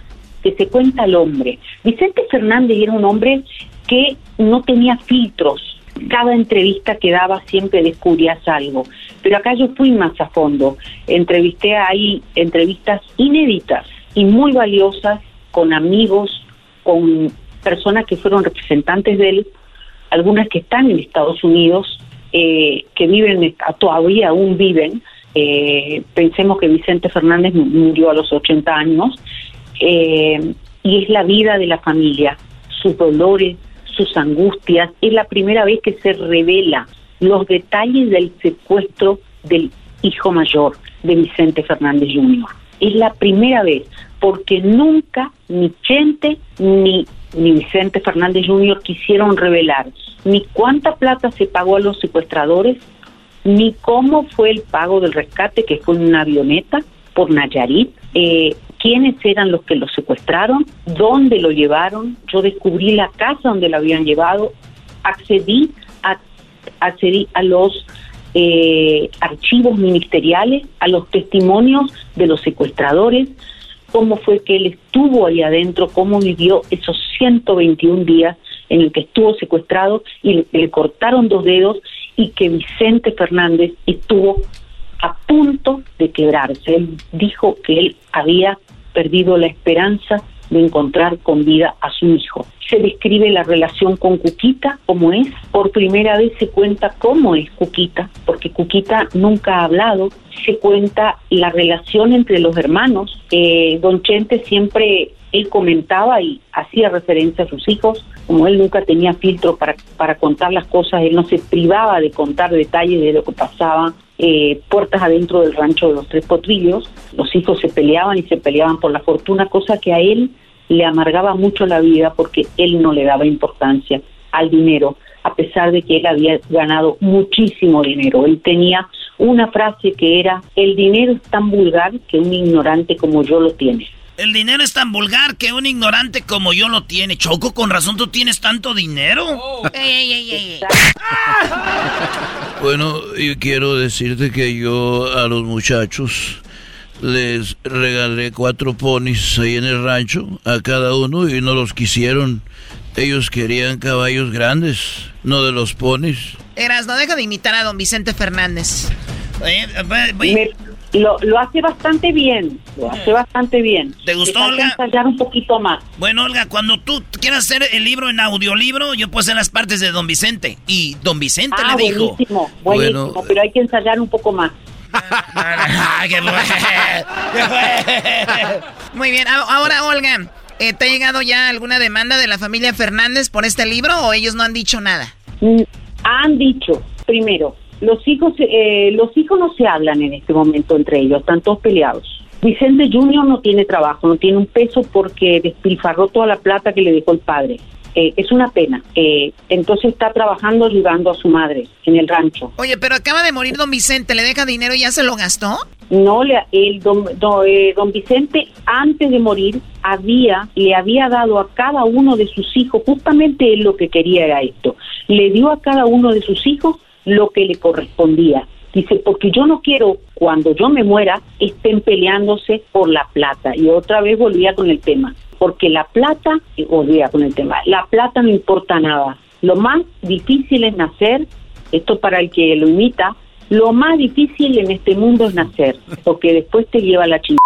que se cuenta el hombre. Vicente Fernández era un hombre que no tenía filtros. Cada entrevista que daba siempre descubrías algo. Pero acá yo fui más a fondo. Entrevisté ahí entrevistas inéditas y muy valiosas con amigos, con personas que fueron representantes de él, algunas que están en Estados Unidos, eh, que viven, todavía aún viven. Eh, pensemos que Vicente Fernández mu- murió a los 80 años eh, y es la vida de la familia, sus dolores, sus angustias. Es la primera vez que se revela los detalles del secuestro del hijo mayor de Vicente Fernández Jr. Es la primera vez, porque nunca ni Chente ni, ni Vicente Fernández Jr. quisieron revelar ni cuánta plata se pagó a los secuestradores, ni cómo fue el pago del rescate, que fue en una avioneta por Nayarit, eh, quiénes eran los que lo secuestraron, dónde lo llevaron. Yo descubrí la casa donde lo habían llevado, accedí a, accedí a los eh, archivos ministeriales, a los testimonios de los secuestradores, cómo fue que él estuvo ahí adentro, cómo vivió esos 121 días en el que estuvo secuestrado y le, le cortaron dos dedos y que Vicente Fernández estuvo a punto de quebrarse. Él dijo que él había perdido la esperanza de encontrar con vida a su hijo. Se describe la relación con Cuquita, como es. Por primera vez se cuenta cómo es Cuquita, porque Cuquita nunca ha hablado. Se cuenta la relación entre los hermanos. Eh, don Chente siempre, él comentaba y hacía referencia a sus hijos. Como él nunca tenía filtro para, para contar las cosas, él no se privaba de contar detalles de lo que pasaba eh, puertas adentro del rancho de los Tres Potrillos. Los hijos se peleaban y se peleaban por la fortuna, cosa que a él le amargaba mucho la vida porque él no le daba importancia al dinero, a pesar de que él había ganado muchísimo dinero. Él tenía una frase que era, el dinero es tan vulgar que un ignorante como yo lo tiene. El dinero es tan vulgar que un ignorante como yo lo tiene. Choco, con razón tú tienes tanto dinero. Ey, ey, ey, ey. Bueno, yo quiero decirte que yo a los muchachos les regalé cuatro ponis ahí en el rancho a cada uno y no los quisieron. Ellos querían caballos grandes, no de los ponis. Eras, no deja de imitar a don Vicente Fernández. Me- lo, lo hace bastante bien, lo hace bastante bien. ¿Te gustó, Olga? ensayar un poquito más. Bueno, Olga, cuando tú quieras hacer el libro en audiolibro, yo puedo hacer las partes de Don Vicente. Y Don Vicente Ah, le dijo. buenísimo, buenísimo, Bueno. pero hay que ensayar un poco más. ¿Qué Muy bien, ahora Olga, eh, ¿te ha llegado ya alguna demanda de la familia Fernández por este libro o ellos no han dicho nada? Mm, Han dicho, primero, los hijos, eh, los hijos no se hablan en este momento entre ellos, están todos peleados. Vicente Junior no tiene trabajo, no tiene un peso porque despilfarró toda la plata que le dejó el padre. Eh, es una pena. Eh, entonces está trabajando ayudando a su madre en el rancho. Oye, pero acaba de morir don Vicente, ¿le deja dinero y ya se lo gastó? No, le, el don, don, eh, don Vicente antes de morir había le había dado a cada uno de sus hijos justamente él lo que quería era esto. Le dio a cada uno de sus hijos lo que le correspondía. Dice, porque yo no quiero cuando yo me muera estén peleándose por la plata. Y otra vez volvía con el tema, porque la plata, y volvía con el tema, la plata no importa nada. Lo más difícil es nacer, esto para el que lo imita, lo más difícil en este mundo es nacer, porque después te lleva la chingada.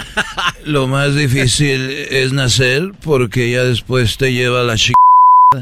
[LAUGHS] Lo más difícil es nacer porque ya después te lleva la chica. [LAUGHS]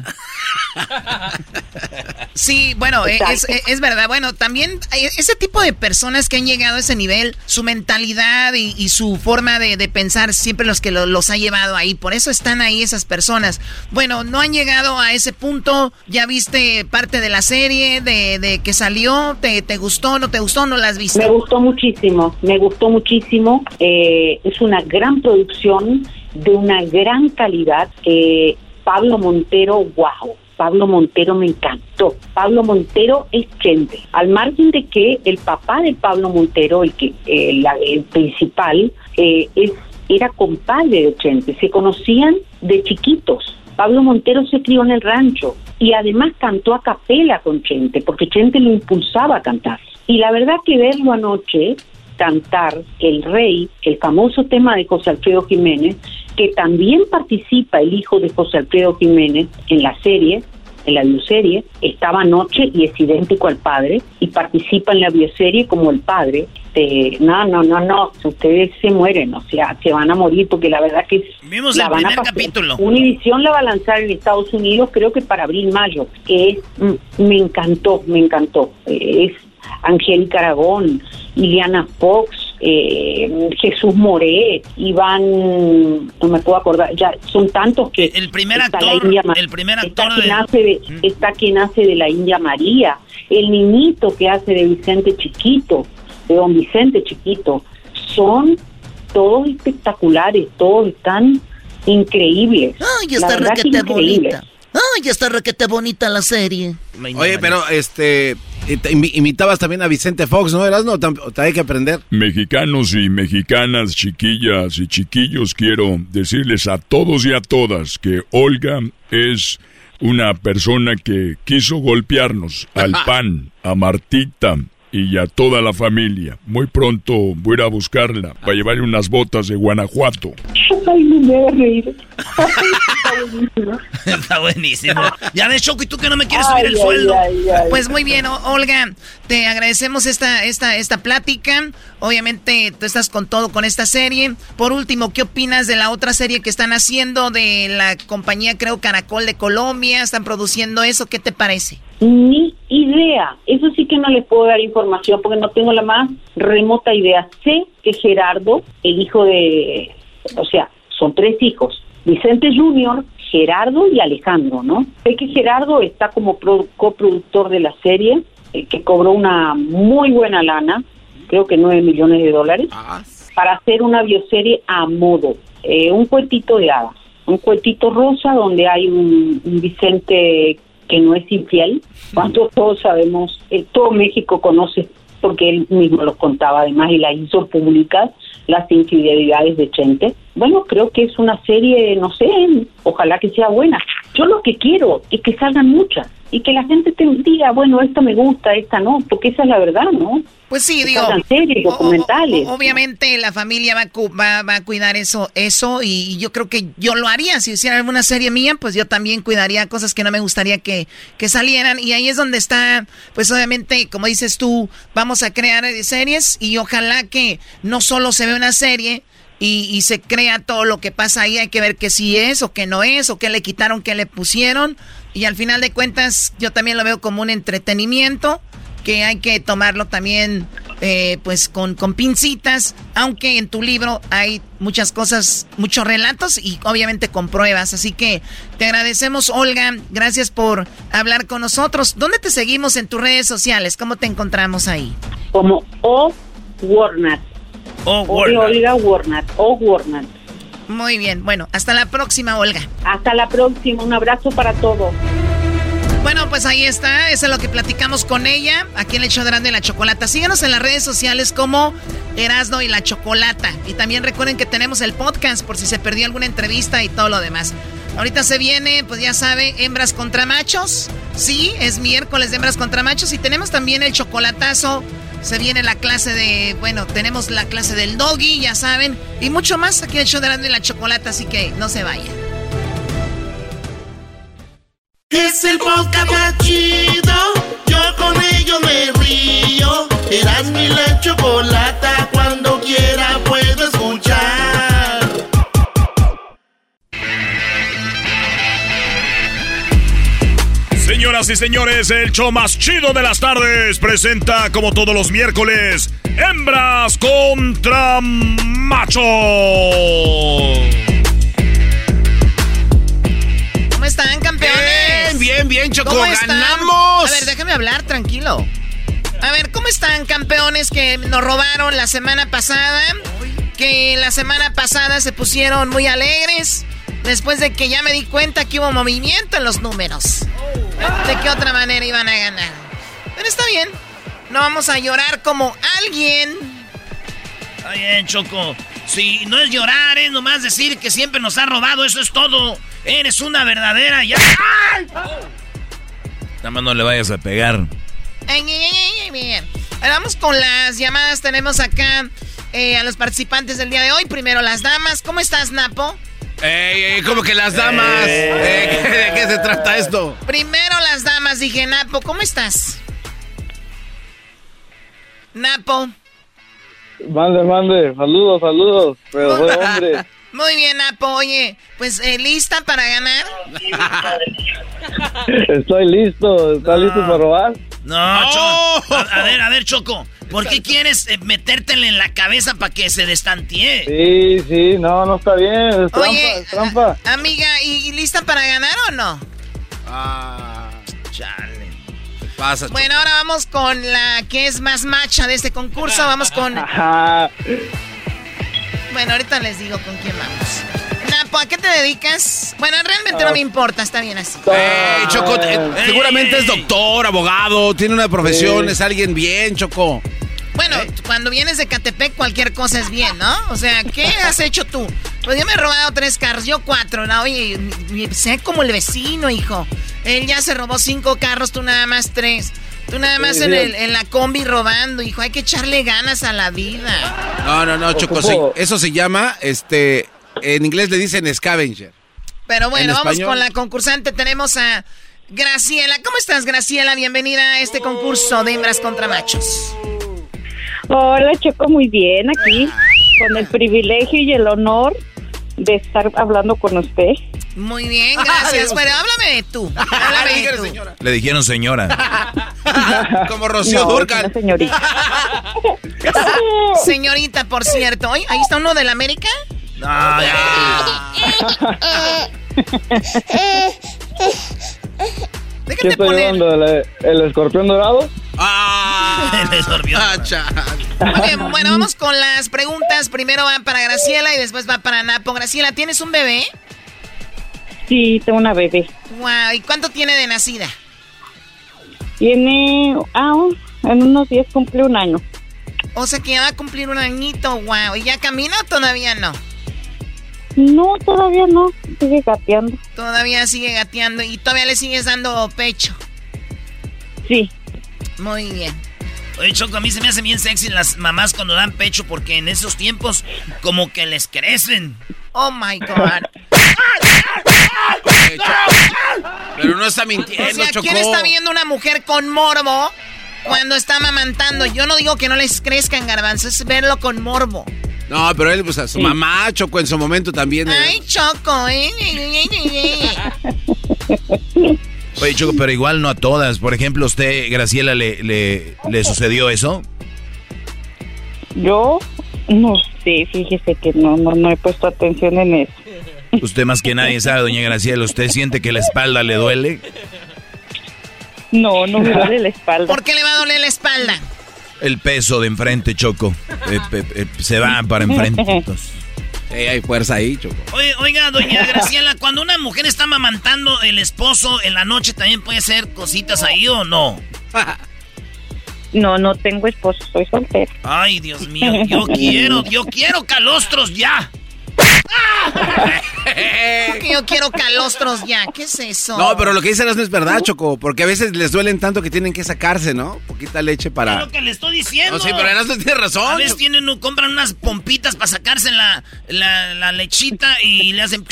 Sí, bueno, eh, es, es- es verdad. Bueno, también ese tipo de personas que han llegado a ese nivel, su mentalidad y, y su forma de, de pensar, siempre los que lo- los ha llevado ahí. Por eso están ahí esas personas. Bueno, no han llegado a ese punto. Ya viste parte de la serie, de, de que salió. ¿Te, ¿Te gustó, no te gustó, no la has visto? Me gustó muchísimo, me gustó muchísimo. Eh, es una gran producción de una gran calidad. Eh, Pablo Montero, wow. Pablo Montero me encantó. Pablo Montero es gente. Al margen de que el papá de Pablo Montero, el que eh, el principal, eh, es era compadre de Chente, se conocían de chiquitos. Pablo Montero se crió en el rancho y además cantó a capela con Chente, porque Chente lo impulsaba a cantar. Y la verdad que verlo anoche cantar El Rey, el famoso tema de José Alfredo Jiménez, que también participa el hijo de José Alfredo Jiménez en la serie, en la bioserie, estaba anoche y es idéntico al padre y participa en la bioserie como el padre. De, no, no, no, no, ustedes se mueren, o sea, se van a morir porque la verdad que es- Vimos la el van a primer pasar. capítulo. Univision la va a lanzar en Estados Unidos, creo que para abril-mayo, que es, mm, me encantó, me encantó. Es Angélica Aragón, Iliana Fox, eh, Jesús Moret, Iván, no me puedo acordar, ya son tantos que... El primer está la actor, India Ma- el primer está quien hace de- está quien hace de la India María, el niñito que hace de Vicente Chiquito, de don Vicente Chiquito, son todos espectaculares, todos están increíbles. Ay, La está requete increíbles. bonita. Ay, está requete bonita la serie. Oye, pero este, eh, te imi- imitabas también a Vicente Fox, ¿no? Eras no, te hay que aprender. Mexicanos y mexicanas, chiquillas y chiquillos, quiero decirles a todos y a todas que Olga es una persona que quiso golpearnos al pan, a Martita y a toda la familia. Muy pronto voy a ir a buscarla para llevarle unas botas de Guanajuato. Ay, me hagas reír. Está buenísimo. Ya ves, Choco, y tú que no me quieres Ay, subir el ay, sueldo. ay, ay. Pues muy bien, Olga, te agradecemos esta, esta, esta plática. Obviamente tú estás con todo con esta serie. Por último, ¿qué opinas de la otra serie que están haciendo de la compañía, creo, Caracol de Colombia? Están produciendo eso, ¿qué te parece? Ni idea. Eso sí que no les puedo dar información porque no tengo la más remota idea. Sé que Gerardo, el hijo de, o sea, son tres hijos, Vicente Junior, Gerardo y Alejandro, ¿no? Sé que Gerardo está como pro- coproductor de la serie, eh, que cobró una muy buena lana, creo que nueve millones de dólares, para hacer una bioserie a modo, eh, un cuentito de hadas, un cuentito rosa donde hay un, un Vicente que no es infiel, [LAUGHS] cuando todos sabemos, eh, todo México conoce, porque él mismo los contaba además y las hizo públicas, las infidelidades de Chente. Bueno, creo que es una serie, no sé, ojalá que sea buena. Yo lo que quiero es que salgan muchas y que la gente te diga, bueno, esta me gusta, esta no, porque esa es la verdad, ¿no? Pues sí, digo. series, o- documentales. o- obviamente la familia va va, va a cuidar eso, eso y yo creo que yo lo haría. Si hiciera alguna serie mía, pues yo también cuidaría cosas que no me gustaría que, que salieran. Y ahí es donde está, pues obviamente, como dices tú, vamos a crear series y ojalá que no solo se ve una serie. Y, y se crea todo lo que pasa ahí, hay que ver que sí es o que no es, o que le quitaron, que le pusieron. Y al final de cuentas, yo también lo veo como un entretenimiento que hay que tomarlo también eh, pues con, con pincitas, aunque en tu libro hay muchas cosas, muchos relatos y obviamente con pruebas. Así que te agradecemos, Olga, gracias por hablar con nosotros. ¿Dónde te seguimos en tus redes sociales? ¿Cómo te encontramos ahí? Como O Warnat. O O de Olga Warnat. O Warnat. Muy bien, bueno, hasta la próxima, Olga. Hasta la próxima, un abrazo para todos. Bueno, pues ahí está, eso es lo que platicamos con ella, aquí en el show de Erasmo y la Chocolata. Síganos en las redes sociales como Erasno y la Chocolata. Y también recuerden que tenemos el podcast por si se perdió alguna entrevista y todo lo demás. Ahorita se viene, pues ya sabe, hembras contra machos. Sí, es miércoles de hembras contra machos. Y tenemos también el chocolatazo. Se viene la clase de, bueno, tenemos la clase del doggy, ya saben. Y mucho más aquí en el show de y la Chocolata, así que no se vayan. Es el podcast chido. Yo con ello me río. Eras mi la chocolata. Señoras y señores, el show más chido de las tardes presenta, como todos los miércoles, hembras contra machos. ¿Cómo están, campeones? Bien, bien, bien, Choco, ¿Cómo están? ganamos. A ver, déjame hablar, tranquilo. A ver, ¿cómo están, campeones que nos robaron la semana pasada? Que la semana pasada se pusieron muy alegres después de que ya me di cuenta que hubo movimiento en los números. ¿De qué otra manera iban a ganar? Pero está bien. No vamos a llorar como alguien. Está bien, Choco. Si no es llorar, es nomás decir que siempre nos ha robado, eso es todo. Eres una verdadera ya. ¡Ay! Nada más no le vayas a pegar. Ay, ay, ay, ay, ay, bien. Ahora vamos con las llamadas. Tenemos acá eh, a los participantes del día de hoy. Primero las damas. ¿Cómo estás, Napo? Ey, ey, como que las damas. Eh, ¿qué- ¿De qué se trata esto? Primero las damas. Dije, Napo, ¿cómo estás? Napo. Mande, mande, saludos, saludos, pero soy [LAUGHS] hombre. Muy bien, Napo. Oye, pues eh, lista para ganar. Estoy listo, ¿está listo para robar? No, Choco. A, a ver, a ver, Choco. ¿Por qué quieres eh, metértele en la cabeza para que se destantee? Sí, sí, no, no está bien. Es trampa, Oye, es trampa. a- amiga, ¿y, y lista para ganar o no? Ah, chale. Pasa, Bueno, ahora vamos con la que es más macha de este concurso. Vamos con. [LAUGHS] Ajá. Bueno, ahorita les digo con quién vamos. Napo, ¿a qué te dedicas? Bueno, realmente no me importa, está bien así. Eh, Choco, eh, seguramente es doctor, abogado, tiene una profesión, Sí. es alguien bien, Choco. Bueno, cuando vienes de Catepec, cualquier cosa es bien, ¿no? O sea, ¿qué has hecho tú? Pues yo me he robado tres carros, yo cuatro, ¿no? Oye, sé como el vecino, hijo. Él ya se robó cinco carros, tú nada más tres. Tú nada más en, sí. el- en la combi robando, hijo. Hay que echarle ganas a la vida. No, no, no, Choco, sí, eso se llama, este, en inglés le dicen scavenger. Pero bueno, ¿En vamos español? con la concursante. Tenemos a Graciela. ¿Cómo estás, Graciela? Bienvenida a este concurso de hembras contra machos. Hola, Choco, muy bien aquí, con el privilegio y el honor de estar hablando con usted. Muy bien, gracias. Bueno, háblame de tú. [LAUGHS] Háblame de tú. Le dijeron señora. [LAUGHS] Como Rocío No, Durcal. señorita. [LAUGHS] Señorita, por cierto. Ahí está uno de la América. No, ya. ¿Qué Déjate poner. llevando? ¿El, el escorpión dorado? Ah, sorbió. Muy bien, bueno, vamos con las preguntas. Primero va para Graciela y después va para Napo. Graciela, ¿tienes un bebé? Sí, tengo una bebé. Wow, ¿y cuánto tiene de nacida? Tiene, ah, en unos días cumple un año. O sea que ya va a cumplir un añito, wow. ¿Y ya camina o todavía no? No, todavía no, sigue gateando. Todavía sigue gateando y todavía le sigues dando pecho. Sí. Muy bien. Oye, Choco, a mí se me hace bien sexy las mamás cuando dan pecho porque en esos tiempos como que les crecen. Oh my God. Pero no está O mintiendo, sea, Choco. ¿quién está viendo una mujer con morbo cuando está amamantando? Yo no digo que no les crezcan garbanzos, es verlo con morbo. No, pero él, pues a su mamá, Choco, en su momento también. eh. Ay, Choco, ¿eh? Oye, Choco, pero igual no a todas. Por ejemplo, usted, Graciela, ¿le, le, le sucedió eso? Yo no sé, fíjese que no, no, no he puesto atención en eso. Usted más que nadie sabe, doña Graciela. ¿Usted siente que la espalda le duele? No, no me duele la espalda. ¿Por qué le va a doler la espalda? El peso de enfrente, Choco. Eh, eh, eh, se va para enfrente. [LAUGHS] entonces. Hay fuerza ahí, Choco. Oye, oiga, doña [LAUGHS] Graciela, cuando una mujer está mamantando el esposo en la noche, ¿también puede ser cositas ahí o no? [LAUGHS] No, no tengo esposo, soy soltera. Ay, Dios mío, yo quiero, yo quiero calostros ya. [LAUGHS] Porque yo quiero calostros ya. ¿Qué es eso? No, pero lo que dicen no es verdad, Choco, porque a veces les duelen tanto que tienen que sacarse, ¿no? Poquita leche Es para... lo que le estoy diciendo. No, sí, pero Erasmo tiene razón. A veces tienen, compran unas pompitas para sacarse la, la, la lechita y le hacen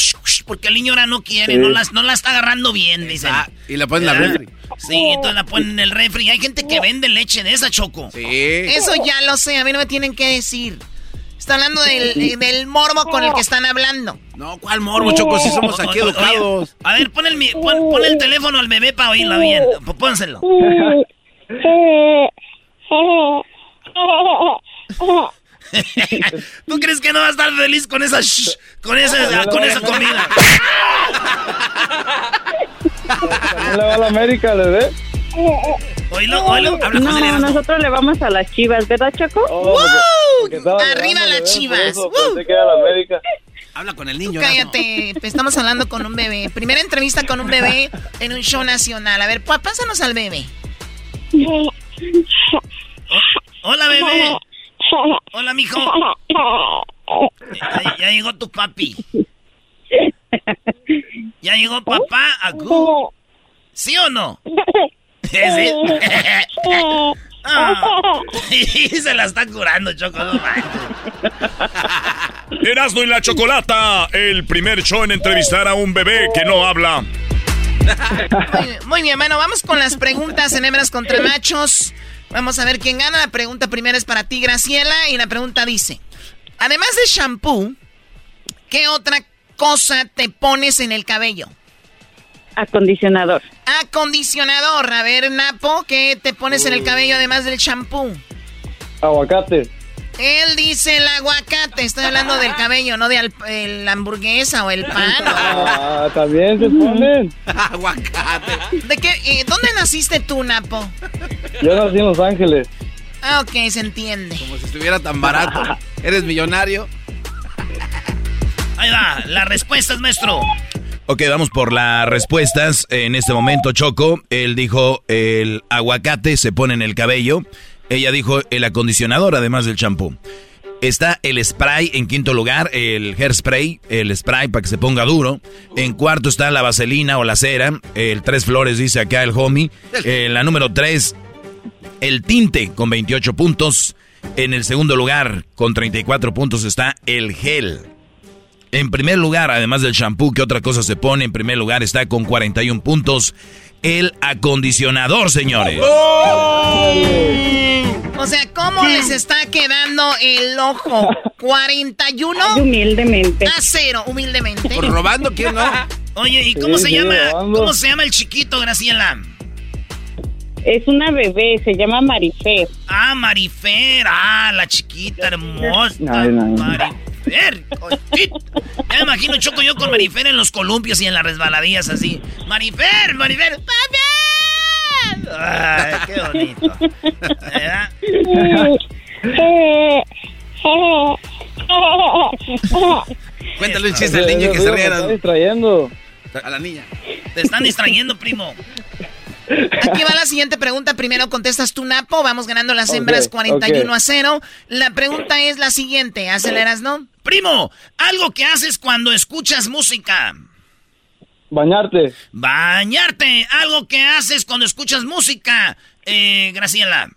porque el niño ahora no quiere, Sí. no, las, no la está agarrando bien, dicen. Ah, y la ponen en la ¿Verdad? refri. Sí, entonces la ponen en el refri. Y hay gente que vende leche de esa, Choco. Sí. Eso ya lo sé, a mí no me tienen que decir. Está hablando del, del morbo con el que están hablando. No, ¿cuál morbo, Choco? Si somos aquí educados. A ver, pon el, mi- pon, pon el teléfono al bebé para oírla bien. Pónselo. ¿Tú crees que no va a estar feliz con esa sh- con esa con esa comida? ¿También le va a la América, le ve? Oílo, oílo, habla con No, Erasmo. nosotros le vamos a las chivas, ¿verdad, Choco? Oh, porque Arriba las chivas. eso Pensé que era la América. Habla con el niño. Cállate, estamos hablando con un bebé. Primera entrevista con un bebé en un show nacional. A ver, pásanos al bebé. Hola, bebé. Hola, mijo. Ya, ya llegó tu papi. Ya llegó papá. Acu. ¿Sí o no? ¿Sí? Ah. [LAUGHS] [LAUGHS] Y se la está curando, Choco. no. [LAUGHS] Erasmo y la Chocolata, el primer show en entrevistar a un bebé que no habla. Muy, muy bien, bueno, vamos con las preguntas en hembras contra machos. Vamos a ver quién gana. La pregunta primera es para ti, Graciela. Y la pregunta dice: Además de shampoo, ¿qué otra cosa te pones en el cabello? Acondicionador. Acondicionador. A ver, Napo, ¿qué te pones en el cabello además del shampoo? Aguacate. Él dice el aguacate. Estoy hablando del cabello, no de la hamburguesa o el pan. Ah, también se ponen. [LAUGHS] Aguacate. ¿De qué? eh, ¿Dónde naciste tú, Napo? Yo nací en Los Ángeles. Ah, ok, se entiende. Como si estuviera tan barato. [LAUGHS] Eres millonario. Ahí va, las respuestas, maestro. Ok, vamos por las respuestas. En este momento, Choco, él dijo el aguacate se pone en el cabello. Ella dijo el acondicionador, además del champú. Está el spray en quinto lugar, el hairspray, el spray para que se ponga duro. En cuarto está la vaselina o la cera, el tres flores dice acá el homie. En la número tres, el tinte con 28 puntos. En el segundo lugar, con 34 puntos, está el gel. En primer lugar, además del shampoo, ¿qué otra cosa se pone? En primer lugar está con 41 puntos el acondicionador, señores. O sea, ¿cómo les está quedando el ojo? 41 humildemente. a cero, humildemente. Por robando, ¿quién no? Oye, ¿y cómo Sí, se sí, llama? robando. ¿Cómo se llama el chiquito, Graciela? Es una bebé, se llama Marifer. Ah, Marifer. Ah, la chiquita hermosa. Ay, no, no. Marifer. Cosita. Ya me imagino Choco yo con Marifer en los columpios y en las resbaladillas así. Marifer, Marifer. ¡Papi! Ay, qué bonito. ¿Verdad? Cuéntale un chiste al niño que se riera. Está distrayendo. A la niña. Te están distrayendo, primo. Aquí va la siguiente pregunta. Primero contestas tú, Napo. Vamos ganando las hembras 41 ok. a 0. La pregunta es la siguiente. ¿Aceleras, no? Primo, algo que haces cuando escuchas música. Bañarte. Bañarte. Algo que haces cuando escuchas música. Eh, Graciela.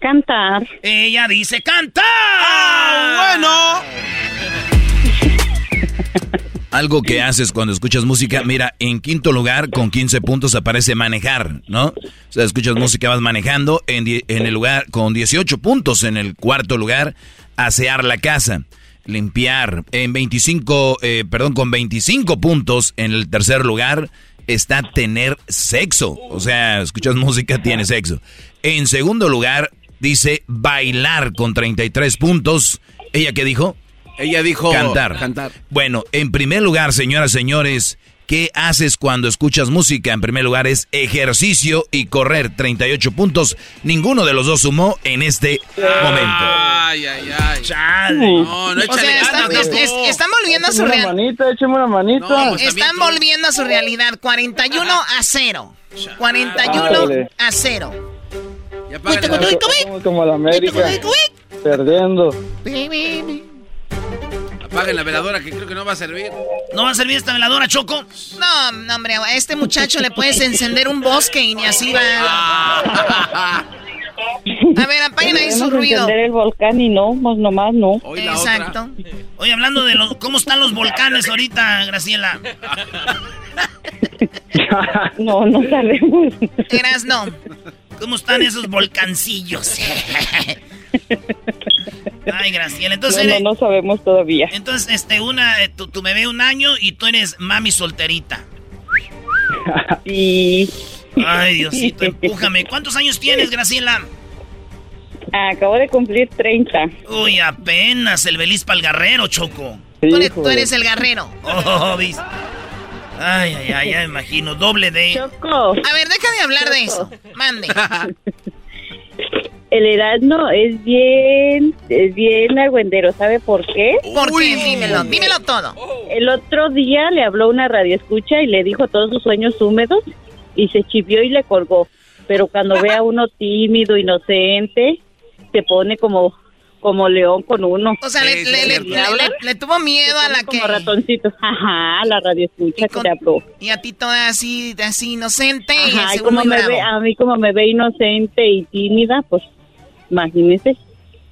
Cantar. Ella dice cantar. ¡Ah, [LAUGHS] Algo que haces cuando escuchas música, mira, en quinto lugar con 15 puntos aparece manejar, ¿no? O sea, escuchas música, vas manejando, en el lugar con 18 puntos en el cuarto lugar, asear la casa, limpiar. En 25, eh, perdón, con 25 puntos en el tercer lugar está tener sexo. O sea, escuchas música, tienes sexo. En segundo lugar dice bailar con 33 puntos. ¿Ella qué dijo? Ella dijo cantar. cantar. Bueno, en primer lugar, señoras, señores, ¿qué haces cuando escuchas música? En primer lugar es ejercicio y correr, 38 puntos. Ninguno de los dos sumó en este momento. Ay, ay, ay. Chale. No, no O échale sea, están, ganas, es- es- están volviendo a su Échame una realidad. manita, una manita. Están volviendo a su realidad. 41 a 0. 41 Dale. a 0. Somos como la América. Perdiendo. Apaguen la veladora que creo que no va a servir. ¿No va a servir esta veladora, Choco? No, no, hombre, a este muchacho le puedes encender un bosque y ni así va. A ver, apaguen ahí su ruido. encender el volcán y no, pues nomás no. Exacto. Oye, hablando de los, cómo están los volcanes ahorita, Graciela. [LAUGHS] No, no sabemos. Eras no. ¿Cómo están esos volcancillos? [LAUGHS] [LAUGHS] Ay, Graciela. Entonces, no, eres- no, no sabemos todavía. entonces este, una, eh, tu, tu bebé un año y tú eres mami solterita. [LAUGHS] Y Ay, Diosito, [LAUGHS] empújame. ¿Cuántos años tienes, Graciela? acabo de cumplir 30. Uy, apenas el belis el guerrero, Choco. Tú eres, tú eres el guerrero. Oh, ¿viste? Ay, ay, ay, ya me imagino. Doble de. Choco. A ver, deja de hablar de eso. Mande. El Erasmo es bien, es bien argüendero, ¿sabe por qué? ¿Por qué? Dímelo, dímelo todo. El otro día le habló una radioescucha y le dijo todos sus sueños húmedos y se chivió y le colgó. Pero cuando ve a uno [LAUGHS] tímido, inocente, se pone como, como león con uno. O sea, le, le- le- le- le- le tuvo miedo a la que... Como ratoncito. [LAUGHS] Ajá, la radioescucha que le habló. Y a ti toda así, así inocente Ajá, y como me bravo. ve, a mí como me ve inocente y tímida, pues imagínese.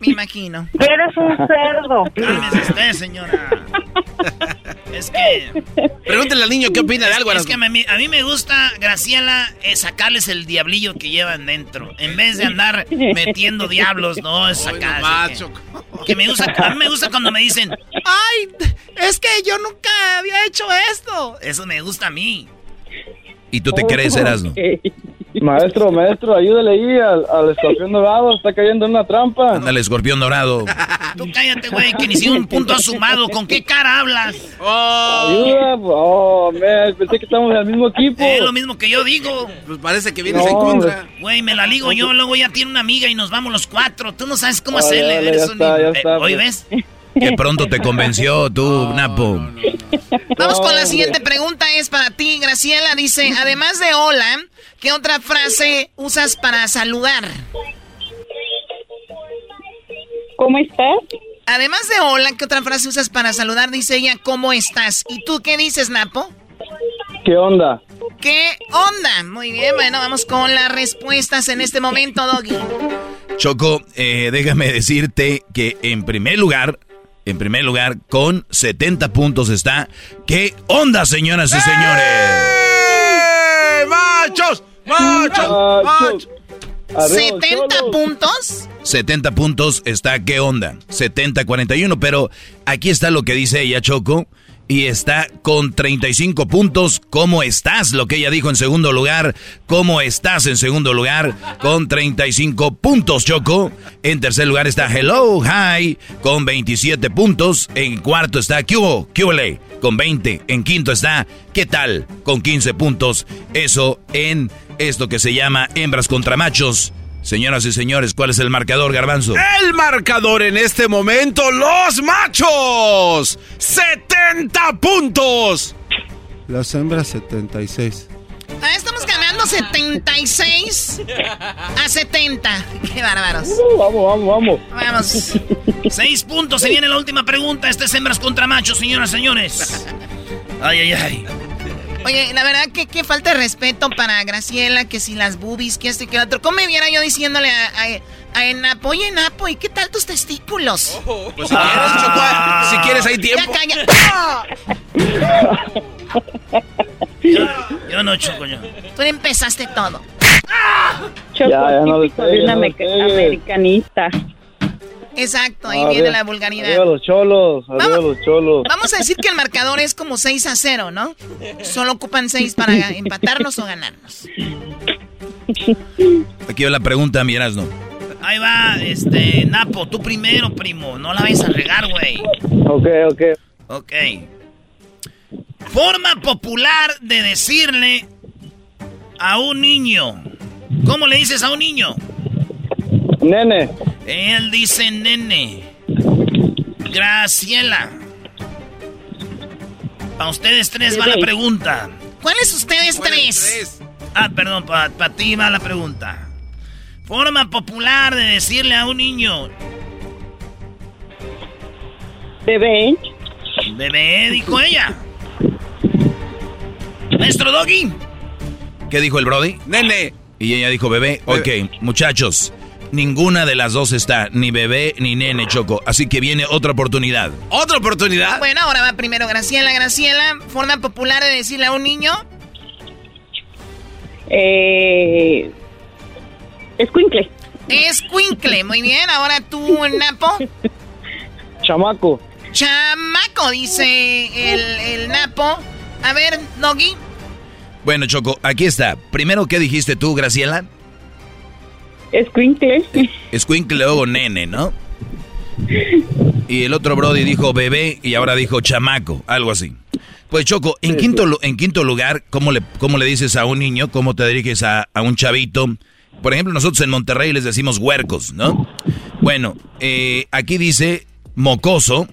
Me imagino. Eres un cerdo. Cálmese usted, señora. Es que. Pregúntale al niño qué opina de algo. Es que a mí, a mí me gusta, Graciela, eh, sacarles el diablillo que llevan dentro. En vez de andar metiendo diablos, no, es sacar. que me gusta, a mí me gusta cuando me dicen, ¡ay! Es que yo nunca había hecho esto. Eso me gusta a mí. ¿Y tú te crees, Erasmo? Maestro, maestro, ayúdale ahí al, al escorpión dorado, está cayendo en una trampa. Ándale, escorpión dorado. [LAUGHS] Tú cállate, güey, que ni siquiera un punto sumado. ¿Con qué cara hablas? Ayuda, oh, man, pensé que estamos en el mismo equipo. Es lo mismo que yo digo. Pues parece que vienes No, en contra. Güey, me la ligo yo, luego ya tiene una amiga y nos vamos los cuatro. Tú no sabes cómo Ah, hacerle. ya, ya eres un está, ya está, Eh, ¿Hoy pues. ves? Que pronto te convenció tú, Napo. Vamos con la siguiente pregunta, es para ti, Graciela. Dice, además de hola, ¿qué otra frase usas para saludar? ¿Cómo estás? Además de hola, ¿qué otra frase usas para saludar? Dice ella, ¿cómo estás? ¿Y tú qué dices, Napo? ¿Qué onda? ¿Qué onda? Muy bien, bueno, vamos con las respuestas en este momento, Doggy. Choco, eh, déjame decirte que en primer lugar, en primer lugar, con 70 puntos está. ¿Qué onda, señoras y señores? ¡Eh, ¡Machos! ¡Machos! ¡Machos! Arriba, los ¿70 cholos. puntos? 70 puntos está, ¿qué onda? 70-41, pero aquí está lo que dice ella, Choco. Y está con 35 puntos. ¿Cómo estás? Lo que ella dijo en segundo lugar. ¿Cómo estás en segundo lugar? Con 35 puntos, Choco. En tercer lugar está Hello, Hi, con 27 puntos. En cuarto está Cubo, Cubole, con 20. En quinto está ¿Qué tal? Con 15 puntos. Eso en esto que se llama Hembras contra Machos. Señoras y señores, ¿cuál es el marcador, Garbanzo? El marcador en este momento, los machos. 70 puntos. Las hembras 76. Ah, estamos ganando 76 a 70. Qué bárbaros. Uh, vamos, vamos, vamos. Vamos. [LAUGHS] Seis puntos. Se viene la última pregunta. Este es hembras contra machos, señoras y señores. Ay, ay, ay. Oye, la verdad que qué falta de respeto para Graciela, que si las boobies, que esto y que lo otro. ¿Cómo me viera yo diciéndole a, a, a Enapo, oye Enapo, ¿y qué tal tus testículos? Pues si quieres, Choco, si quieres hay Ya tiempo. calla. Yo no choco yo. Tú empezaste todo. Choco, Ya, ya no típico de una americanista. Exacto, ahí Arriba- viene la vulgaridad. Arriba los cholos, arriba Vamos. los cholos. Vamos a decir que el marcador es como 6 a 0, ¿no? Solo ocupan 6 para [LAUGHS] empatarnos o ganarnos. Aquí va la pregunta, mi Erasmo. Ahí va, este, Napo, tú primero, primo. No la vayas a regar, güey. Ok, ok. Ok. Forma popular de decirle a un niño. ¿Cómo le dices a un niño? Nene, Él dice nene. Graciela. A ustedes tres va la pregunta. ¿Cuáles ustedes tres? Ah, perdón, para ti va la pregunta. Forma popular de decirle a un niño. Bebé. Bebé, dijo ella. Maestro Doggy. ¿Qué dijo el Brody? Nene. Y ella dijo bebé. Ok, muchachos, ninguna de las dos está, ni bebé ni nene, Choco. Así que viene otra oportunidad. ¿Otra oportunidad? Bueno, ahora va primero Graciela. Graciela, forma popular de decirle a un niño. Eh, escuincle. Es Quinkle. Muy bien, ahora tú, Napo. [LAUGHS] chamaco. Chamaco, dice el, el Napo. A ver, Doggy. Bueno, Choco, aquí está. Primero, ¿qué dijiste tú, Graciela? Escuincle. Squinkle, luego nene, ¿no? Y el otro Brody dijo bebé y ahora dijo chamaco, algo así. Pues Choco, en, quinto, en quinto lugar, ¿cómo le, cómo le dices a un niño? ¿Cómo te diriges a, a un chavito? Por ejemplo, nosotros en Monterrey les decimos huercos, ¿no? Bueno, eh, aquí dice mocoso,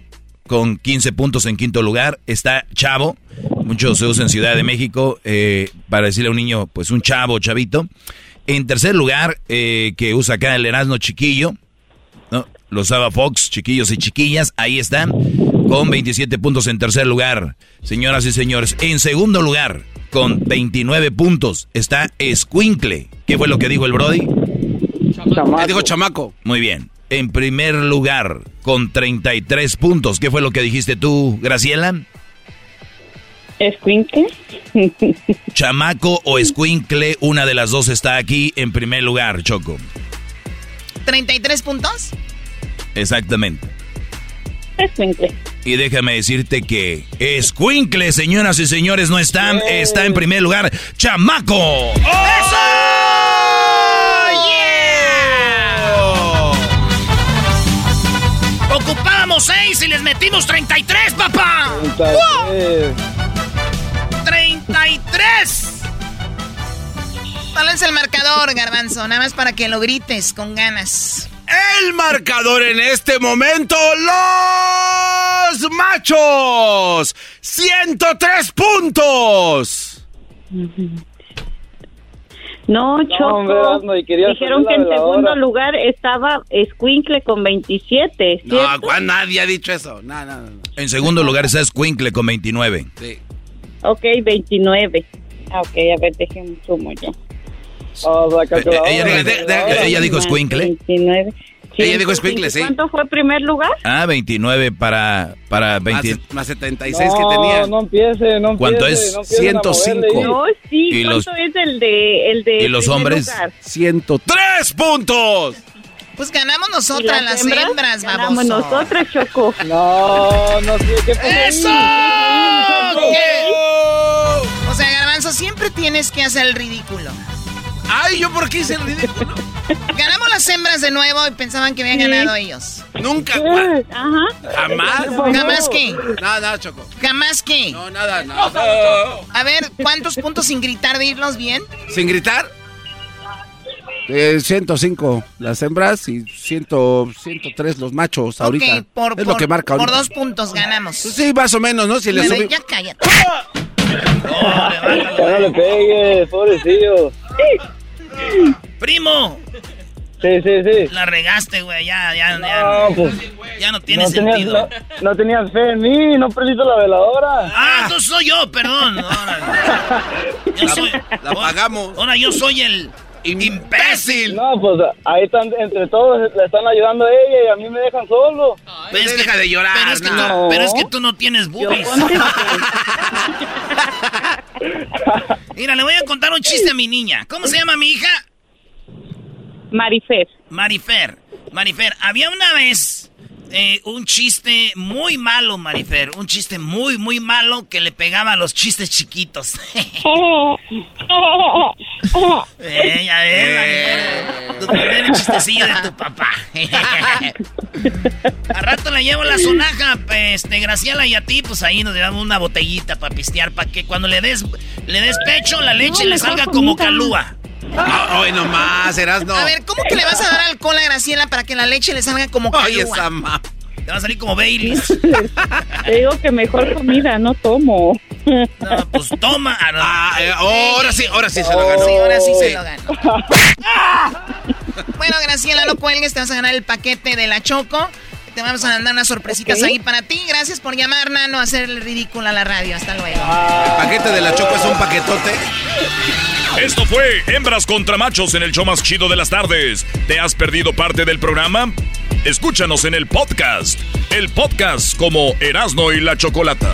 con 15 puntos en quinto lugar. Está chavo, mucho se usa en Ciudad de México eh, para decirle a un niño, pues un chavo, chavito. En tercer lugar, eh, que usa acá el Erasmo chiquillo, ¿no? Lo usaba Fox, chiquillos y chiquillas, ahí están, con 27 puntos en tercer lugar. Señoras y señores, en segundo lugar, con 29 puntos, está Squinkle. ¿Qué fue lo que dijo el Brody? Chamaco. dijo chamaco. Muy bien. En primer lugar, con 33 puntos, ¿qué fue lo que dijiste tú, Graciela? Escuincle. [LAUGHS] Chamaco o Squinkle, una de las dos está aquí en primer lugar, Choco. ¿33 puntos? Exactamente. Escuincle. Y déjame decirte que Escuincle, señoras y señores, no está, está en primer lugar. ¡Chamaco! ¡Eso! ¡Yeah! Ocupábamos 6 y les metimos 33, papá. 33. ¡33! ¿Cuál es el marcador, Garbanzo? Nada más para que lo grites con ganas. El marcador en este momento, los machos. 103 puntos. No, Choco. Dijeron que en segundo lugar estaba Squinkle con 27. No, ¿cuál? nadie ha dicho eso. No, no, no. En segundo lugar está Squinkle con 29. Sí. Ok, 29. Ah, ok, a ver, déjenme sumo yo. Oh, ella, ella, dijo Squinkle. 29. Sí, ella dijo Squinkle, sí. ¿Cuánto fue el primer lugar? Ah, 29 para, para 20. Más, más 76 no, que tenía. No empiece, no empiece. ¿Cuánto es? No 105. No, sí, ¿Y ¿cuánto los, es el de el de ¿Y los hombres? Lugar? 103 puntos. Pues ganamos nosotras las hembras, hembras ganamos nosotras, Choco. No, no sé qué pasa. ¡Eso! ¿Qué? O sea, Garbanzo, siempre tienes que hacer el ridículo. Ay, ¿yo por qué hice el ridículo? Ganamos las hembras de nuevo y pensaban que habían Sí. ganado ellos. Nunca. Ajá. Jamás. ¿Jamás qué? Nada, nada, Choco. ¿Jamás qué? No, nada, nada. A ver, ¿cuántos puntos sin gritar de irnos bien? ¿Sin gritar? Eh, 105 las hembras y 100, 103 los machos ahorita. Por, es por- lo que marca por ahorita. dos puntos ganamos. Sí, más o menos, ¿no? Si le subí- ya cállate. Ya no le pegues, pobrecillo. Primo, Sí, sí, sí. la regaste, güey. Ya, ya, No, ya. pues. Ya no tiene no tenías, sentido. no, no tenías fe en mí, no prendiste la veladora. Ah, entonces soy yo, perdón. Ahora, [LAUGHS] yo soy, La pagamos. ahora yo soy el imbécil. No, pues ahí están, entre todos le están ayudando a ella y a mí me dejan solo. Pero es que- deja de llorar. Pero es, que no. tú, pero es que tú no tienes boobies. [LAUGHS] Mira, le voy a contar un chiste a mi niña. ¿Cómo se llama mi hija? Marifer. Marifer. Marifer, había una vez eh, un chiste muy malo, Marifer. Un chiste muy, muy malo que le pegaba a los chistes chiquitos. [LAUGHS] eh, ya ves, Marifer. Tu primer chistecillo de tu papá. [LAUGHS] a rato le llevo la sonaja, pues, este, Graciela y a ti, pues ahí nos llevamos una botellita para pistear, para que cuando le des, le des pecho, la leche No, le salga como calúa. Ah, Ay, nomás, eras no. A ver, ¿cómo que le vas a dar alcohol a Graciela para que la leche le salga como Ay, esa ma... Te va a salir como Baileys. [LAUGHS] Te digo que mejor comida, no tomo. No, pues toma. Ah, no. Ah, eh, ahora sí, ahora sí se lo ganó. Sí, ahora sí se lo ganó. bueno, Graciela, no cuelgues, te vas a ganar el paquete de la Choco. Te vamos a mandar unas sorpresitas ahí para ti. Gracias por llamar, Nano, a hacerle ridículo a la radio. Hasta luego. El paquete de la Choco es un paquetote. Esto fue Hembras contra Machos en el show más chido de las tardes. ¿Te has perdido parte del programa? Escúchanos en el podcast. El podcast como Erasno y la Chocolata.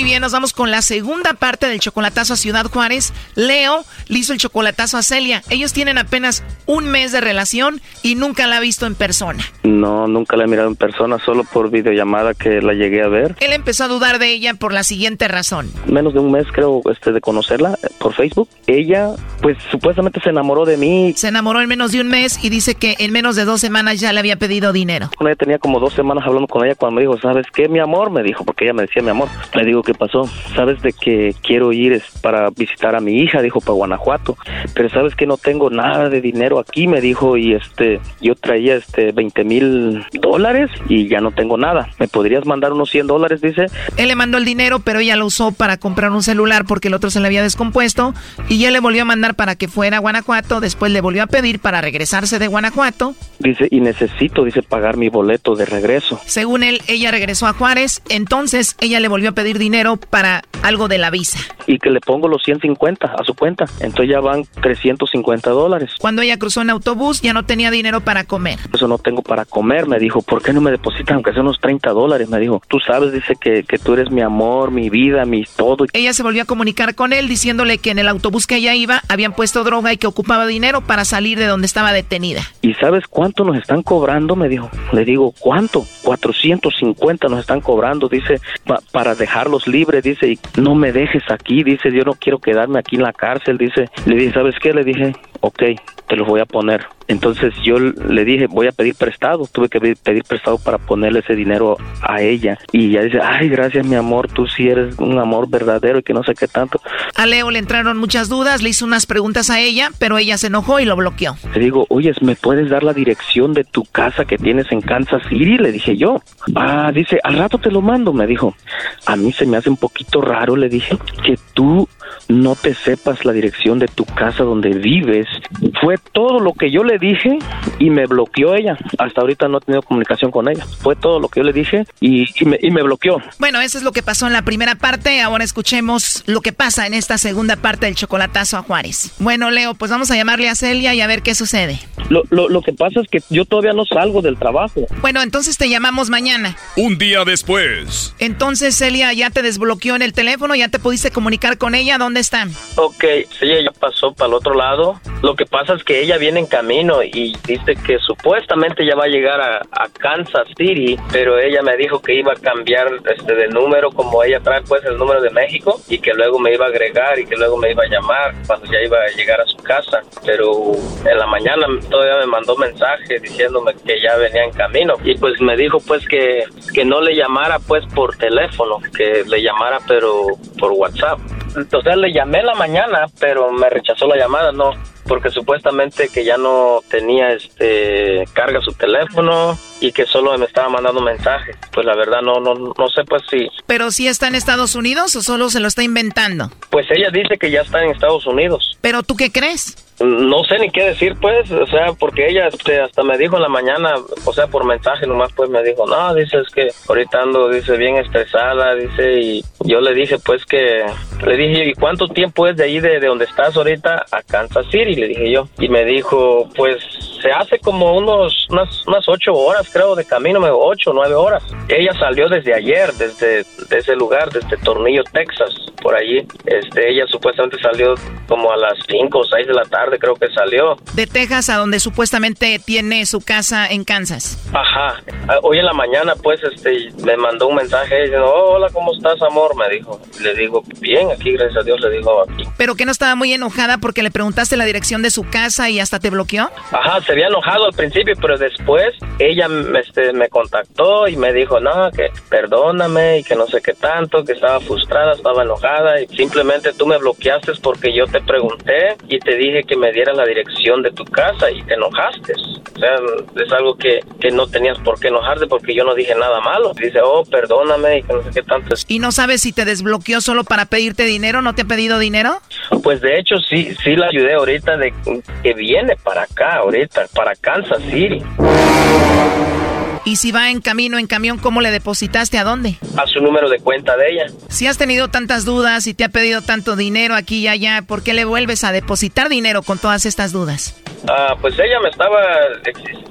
Muy bien, nos vamos con la segunda parte del chocolatazo a Ciudad Juárez. Leo le hizo el chocolatazo a Celia. Ellos tienen apenas un mes de relación y nunca la ha visto en persona. No, nunca la he mirado en persona, solo por videollamada que la llegué a ver. Él empezó a dudar de ella por la siguiente razón. Menos de un mes creo este de conocerla eh, por Facebook. Ella pues supuestamente se enamoró de mí. Se enamoró en menos de un mes y dice que en menos de dos semanas ya le había pedido dinero. Con ella tenía como dos semanas hablando con ella cuando me dijo, ¿sabes qué, mi amor? Me dijo, porque ella me decía mi amor. Le digo ¿qué pasó? Sabes de que quiero ir es para visitar a mi hija, dijo, para Guanajuato, pero sabes que no tengo nada de dinero aquí, me dijo, y este, yo traía este 20 mil dólares y ya no tengo nada. ¿Me podrías mandar unos 100 dólares? Dice. Él le mandó el dinero, pero ella lo usó para comprar un celular porque el otro se le había descompuesto y él le volvió a mandar para que fuera a Guanajuato, después le volvió a pedir para regresarse de Guanajuato. Dice, y necesito, dice, pagar mi boleto de regreso. Según él, ella regresó a Juárez, entonces ella le volvió a pedir dinero para algo de la visa. Y que le pongo los 150 a su cuenta. Entonces ya van 350 dólares. Cuando ella cruzó en autobús, ya no tenía dinero para comer. Eso no tengo para comer, me dijo. ¿Por qué no me depositan aunque sea unos 30 dólares? Me dijo. Tú sabes, dice que, que tú eres mi amor, mi vida, mi todo. Ella se volvió a comunicar con él diciéndole que en el autobús que ella iba habían puesto droga y que ocupaba dinero para salir de donde estaba detenida. ¿Y sabes cuánto nos están cobrando? Me dijo. Le digo, ¿cuánto? 450 nos están cobrando, dice, para dejarlos libres, dice, y no me dejes aquí, dice, yo no quiero quedarme aquí en la cárcel, dice. Le dije, ¿sabes qué? Le dije, ok, te los voy a poner. Entonces yo le dije, voy a pedir prestado. Tuve que pedir prestado para ponerle ese dinero a ella. Y ella dice, ay, gracias mi amor, tú sí eres un amor verdadero y que no sé qué tanto. A Leo le entraron muchas dudas, le hizo unas preguntas a ella, pero ella se enojó y lo bloqueó. Le digo, oye, ¿me puedes dar la dirección de tu casa que tienes en Kansas City? Le dije yo. Ah, dice, al rato te lo mando, me dijo. A mí se me hace un poquito raro, le dije, que tú no te sepas la dirección de tu casa donde vives. Fue todo lo que yo le dije y me bloqueó ella. Hasta ahorita no he tenido comunicación con ella. Fue todo lo que yo le dije y, me, y me bloqueó. Bueno, eso es lo que pasó en la primera parte. Ahora escuchemos lo que pasa en esta segunda parte del chocolatazo a Juárez. Bueno, Leo, pues vamos a llamarle a Celia y a ver qué sucede. Lo, lo, lo que pasa es que yo todavía no salgo del trabajo. Bueno, entonces te llamamos mañana. Un día después. Entonces, Celia, ya te desbloqueó en el teléfono, ya te pudiste comunicar con ella. ¿Dónde están? Ok, sí, ella pasó para el otro lado. Lo que pasa es que ella viene en camino y dice que supuestamente ya va a llegar a, Kansas City, pero ella me dijo que iba a cambiar este de número como ella trae pues el número de México y que luego me iba a agregar y que luego me iba a llamar cuando ya iba a llegar a su casa. Pero en la mañana todavía me mandó mensaje diciéndome que ya venía en camino y pues me dijo pues que, que no le llamara pues por teléfono, que le llamara pero por WhatsApp. Entonces le llamé en la mañana, pero me rechazó la llamada, no, porque supuestamente que ya no tenía este carga su teléfono y que solo me estaba mandando mensajes. Pues la verdad no no no sé pues si Pero si está en Estados Unidos o solo se lo está inventando? Pues ella dice que ya está en Estados Unidos. ¿Pero tú qué crees? No sé ni qué decir, pues, o sea, porque ella este, hasta me dijo en la mañana, o sea, por mensaje nomás, pues me dijo, no, dice, es que ahorita ando, dice, bien estresada, dice, y yo le dije, pues, que, le dije, ¿y cuánto tiempo es de ahí, de, de donde estás ahorita, a Kansas City? Le dije yo, y me dijo, pues, se hace como unos, unas, unas ocho horas, creo, de camino, ocho, nueve horas. Ella salió desde ayer, desde ese lugar, desde Tornillo, Texas, por allí. Este, ella supuestamente salió como a las cinco o seis de la tarde creo que salió. De Texas a donde supuestamente tiene su casa en Kansas. Ajá. Ah, hoy en la mañana pues este me mandó un mensaje diciendo, oh, hola, ¿cómo estás, amor? Me dijo. Le digo, bien, aquí, gracias a Dios, le digo aquí. Pero que no estaba muy enojada porque le preguntaste la dirección de su casa y hasta te bloqueó. Ajá, se había enojado al principio, pero después ella este, me contactó y me dijo, no, que perdóname y que no sé qué tanto, que estaba frustrada, estaba enojada y simplemente tú me bloqueaste porque yo te pregunté y te dije que me diera la dirección de tu casa y te enojaste. O sea, es algo que, que no tenías por qué enojarte porque yo no dije nada malo. Dice, oh, perdóname y que no sé qué tanto. ¿Y no sabes si te desbloqueó solo para pedirte dinero? ¿No te ha pedido dinero? Pues de hecho sí, sí la ayudé ahorita de que viene para acá, ahorita, para Kansas City. Y si va en camino, en camión, ¿cómo le depositaste? ¿A dónde? A su número de cuenta de ella. Si has tenido tantas dudas y te ha pedido tanto dinero aquí y allá, ¿por qué le vuelves a depositar dinero con todas estas dudas? Ah, pues ella me estaba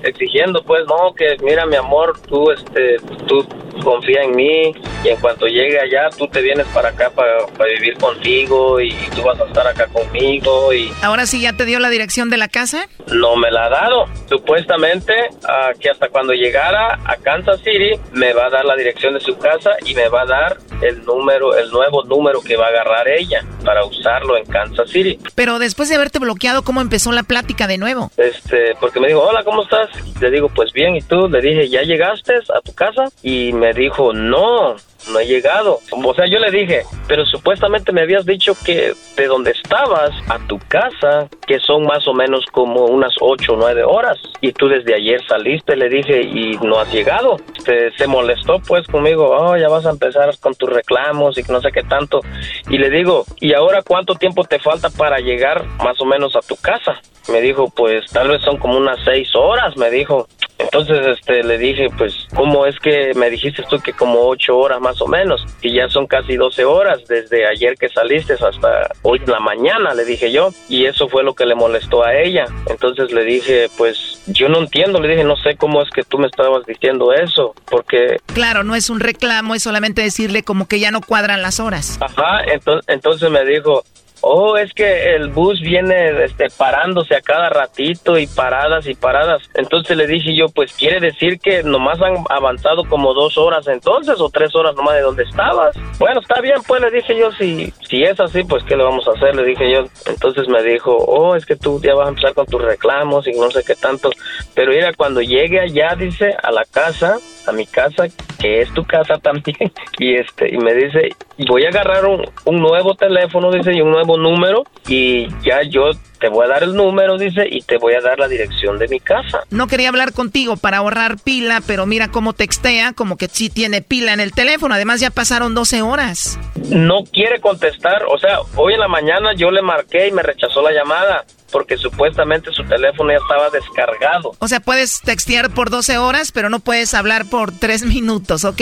exigiendo, pues, no, que mira, mi amor, tú, este, tú confía en mí y en cuanto llegue allá, tú te vienes para acá para, vivir contigo y tú vas a estar acá conmigo y... ¿Ahora sí ya te dio la dirección de la casa? No me la ha dado. Supuestamente, uh, que hasta cuando llegara a Kansas City, me va a dar la dirección de su casa y me va a dar el número, el nuevo número que va a agarrar ella para usarlo en Kansas City. Pero después de haberte bloqueado, ¿cómo empezó la plática de nuevo? Este, porque me dijo, hola, ¿cómo estás? Le digo, pues bien, ¿y tú? Le dije, ¿ya llegaste a tu casa? Y me dijo, no, no he llegado. O sea, yo le dije, pero supuestamente me habías dicho que de donde estabas a tu casa, que son más o menos como unas ocho o nueve horas, y tú desde ayer saliste, le dije, y no has llegado. Se, se molestó pues conmigo, oh, ya vas a empezar con tus reclamos y no sé qué tanto. Y le digo, ¿y ahora cuánto tiempo te falta para llegar más o menos a tu casa? Me dijo, pues tal vez son como unas seis horas, me dijo. Entonces, este, le dije, pues, ¿cómo es que me dijiste tú que como ocho horas más o menos? Y ya son casi doce horas desde ayer que saliste hasta hoy en la mañana, le dije yo. Y eso fue lo que le molestó a ella. Entonces le dije, pues, yo no entiendo, le dije, no sé cómo es que tú me estabas diciendo eso, porque... Claro, no es un reclamo, es solamente decirle como que ya no cuadran las horas. Ajá, entonces, entonces me dijo, Oh, es que el bus viene este, parándose a cada ratito y paradas y paradas. Entonces le dije yo, pues quiere decir que nomás han avanzado como dos horas entonces o tres horas nomás de donde estabas. Bueno, está bien, pues le dije yo, si, si es así, pues qué le vamos a hacer, le dije yo. Entonces me dijo, oh, es que tú ya vas a empezar con tus reclamos y no sé qué tanto. Pero mira, cuando llegue allá, dice, a la casa, mi casa, que es tu casa [LAUGHS] también, y este, y me dice, voy a agarrar un, un nuevo teléfono, dice, y un nuevo número, y ya yo te voy a dar el número, dice, y te voy a dar la dirección de mi casa. No quería hablar contigo para ahorrar pila, pero mira cómo textea, como que sí tiene pila en el teléfono. Además, ya pasaron 12 horas. No quiere contestar, o sea, hoy en la mañana yo le marqué y me rechazó la llamada porque supuestamente su teléfono ya estaba descargado. O sea, puedes textear por 12 horas, pero no puedes hablar por 3 minutos, ¿ok?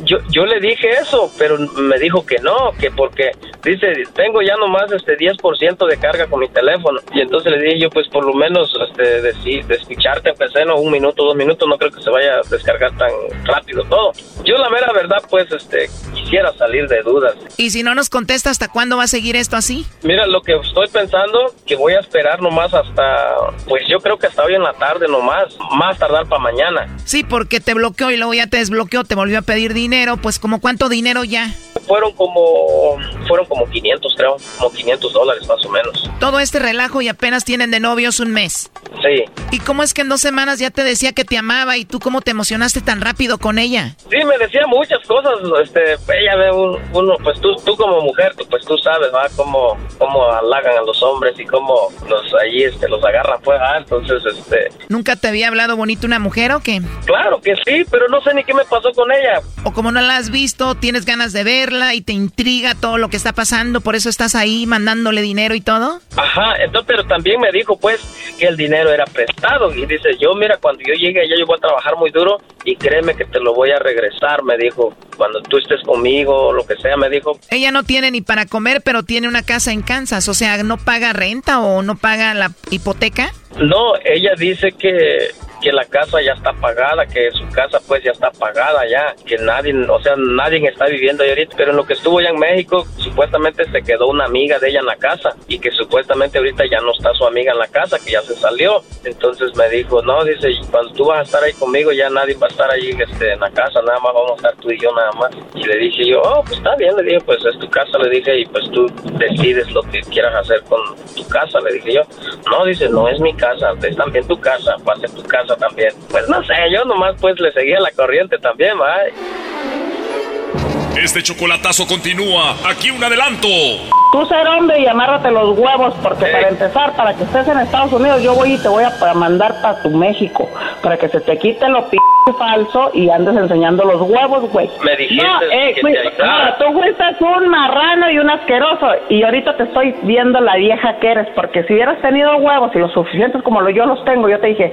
Yo, yo le dije eso, pero me dijo que no, que porque dice, tengo ya nomás este 10% de carga con mi teléfono. Y entonces le dije yo, pues por lo menos este, decir, escucharte, aunque sea no, un minuto, dos minutos, no creo que se vaya a descargar tan rápido todo. Yo la mera verdad, pues este, quisiera salir de dudas. Y si no nos contesta, ¿hasta cuándo va a seguir esto así? Mira, lo que estoy pensando, que voy a esperar nomás hasta, pues yo creo que hasta hoy en la tarde nomás, más tardar para mañana. Sí, porque te bloqueó y luego ya te desbloqueó, te volvió a pedir dinero, pues como cuánto dinero ya. Fueron como, fueron como 500 creo, como 500 dólares más o menos. Todo este relajo y apenas tienen de novios un mes. Sí. ¿Y cómo es que en dos semanas ya te decía que te amaba y tú cómo te emocionaste tan rápido con ella? Sí, me decía muchas cosas, este, ella ve un- uno, pues tú, tú como mujer, tú, pues tú sabes, ¿va? Cómo, cómo halagan a los hombres y cómo los allí, este, los agarran, pues, ah, entonces, este, ¿Nunca te había hablado bonito una mujer o qué? claro que sí, pero no sé ni qué me pasó con ella. O como no la has visto, tienes ganas de verla y te intriga todo lo que está pasando, por eso estás ahí mandándole dinero y todo. Ajá, entonces, pero también me dijo, pues, que el dinero era prestado. Y dice, yo, mira, cuando yo llegue allá, yo voy a trabajar muy duro y créeme que te lo voy a regresar, me dijo. Cuando tú estés conmigo o lo que sea, me dijo. Ella no tiene ni para comer, pero tiene una casa en Kansas, o sea, no paga renta o no paga la hipoteca. No, ella dice que, que la casa ya está pagada, que su casa pues ya está pagada ya, que nadie, o sea, nadie está viviendo ahí ahorita, pero en lo que estuvo allá en México, supuestamente se quedó una amiga de ella en la casa y que supuestamente ahorita ya no está su amiga en la casa, que ya se salió. Entonces me dijo, no, dice, cuando tú vas a estar ahí conmigo ya nadie va a estar ahí este, en la casa, nada más vamos a estar tú y yo nada más. Y le dije yo, oh, pues está bien, le dije, pues es tu casa, le dije, y pues tú decides lo que quieras hacer con tu casa, le dije yo. No, dice, no es mi casa, es también tu casa, va a ser tu casa también. Pues no sé, yo nomás pues le seguía la corriente también, va. Este chocolatazo continúa. Aquí un adelanto. Tú ser hombre y amárrate los huevos, porque para empezar, para que estés en Estados Unidos, yo voy y te voy a mandar para tu México, para que se te quite lo p falso y andes enseñando los huevos, güey. Me dijiste No, eh, que te no, tú fuiste un marrano y un asqueroso, y ahorita te estoy viendo la vieja que eres, porque si hubieras tenido huevos y los suficientes como yo los tengo, yo te dije...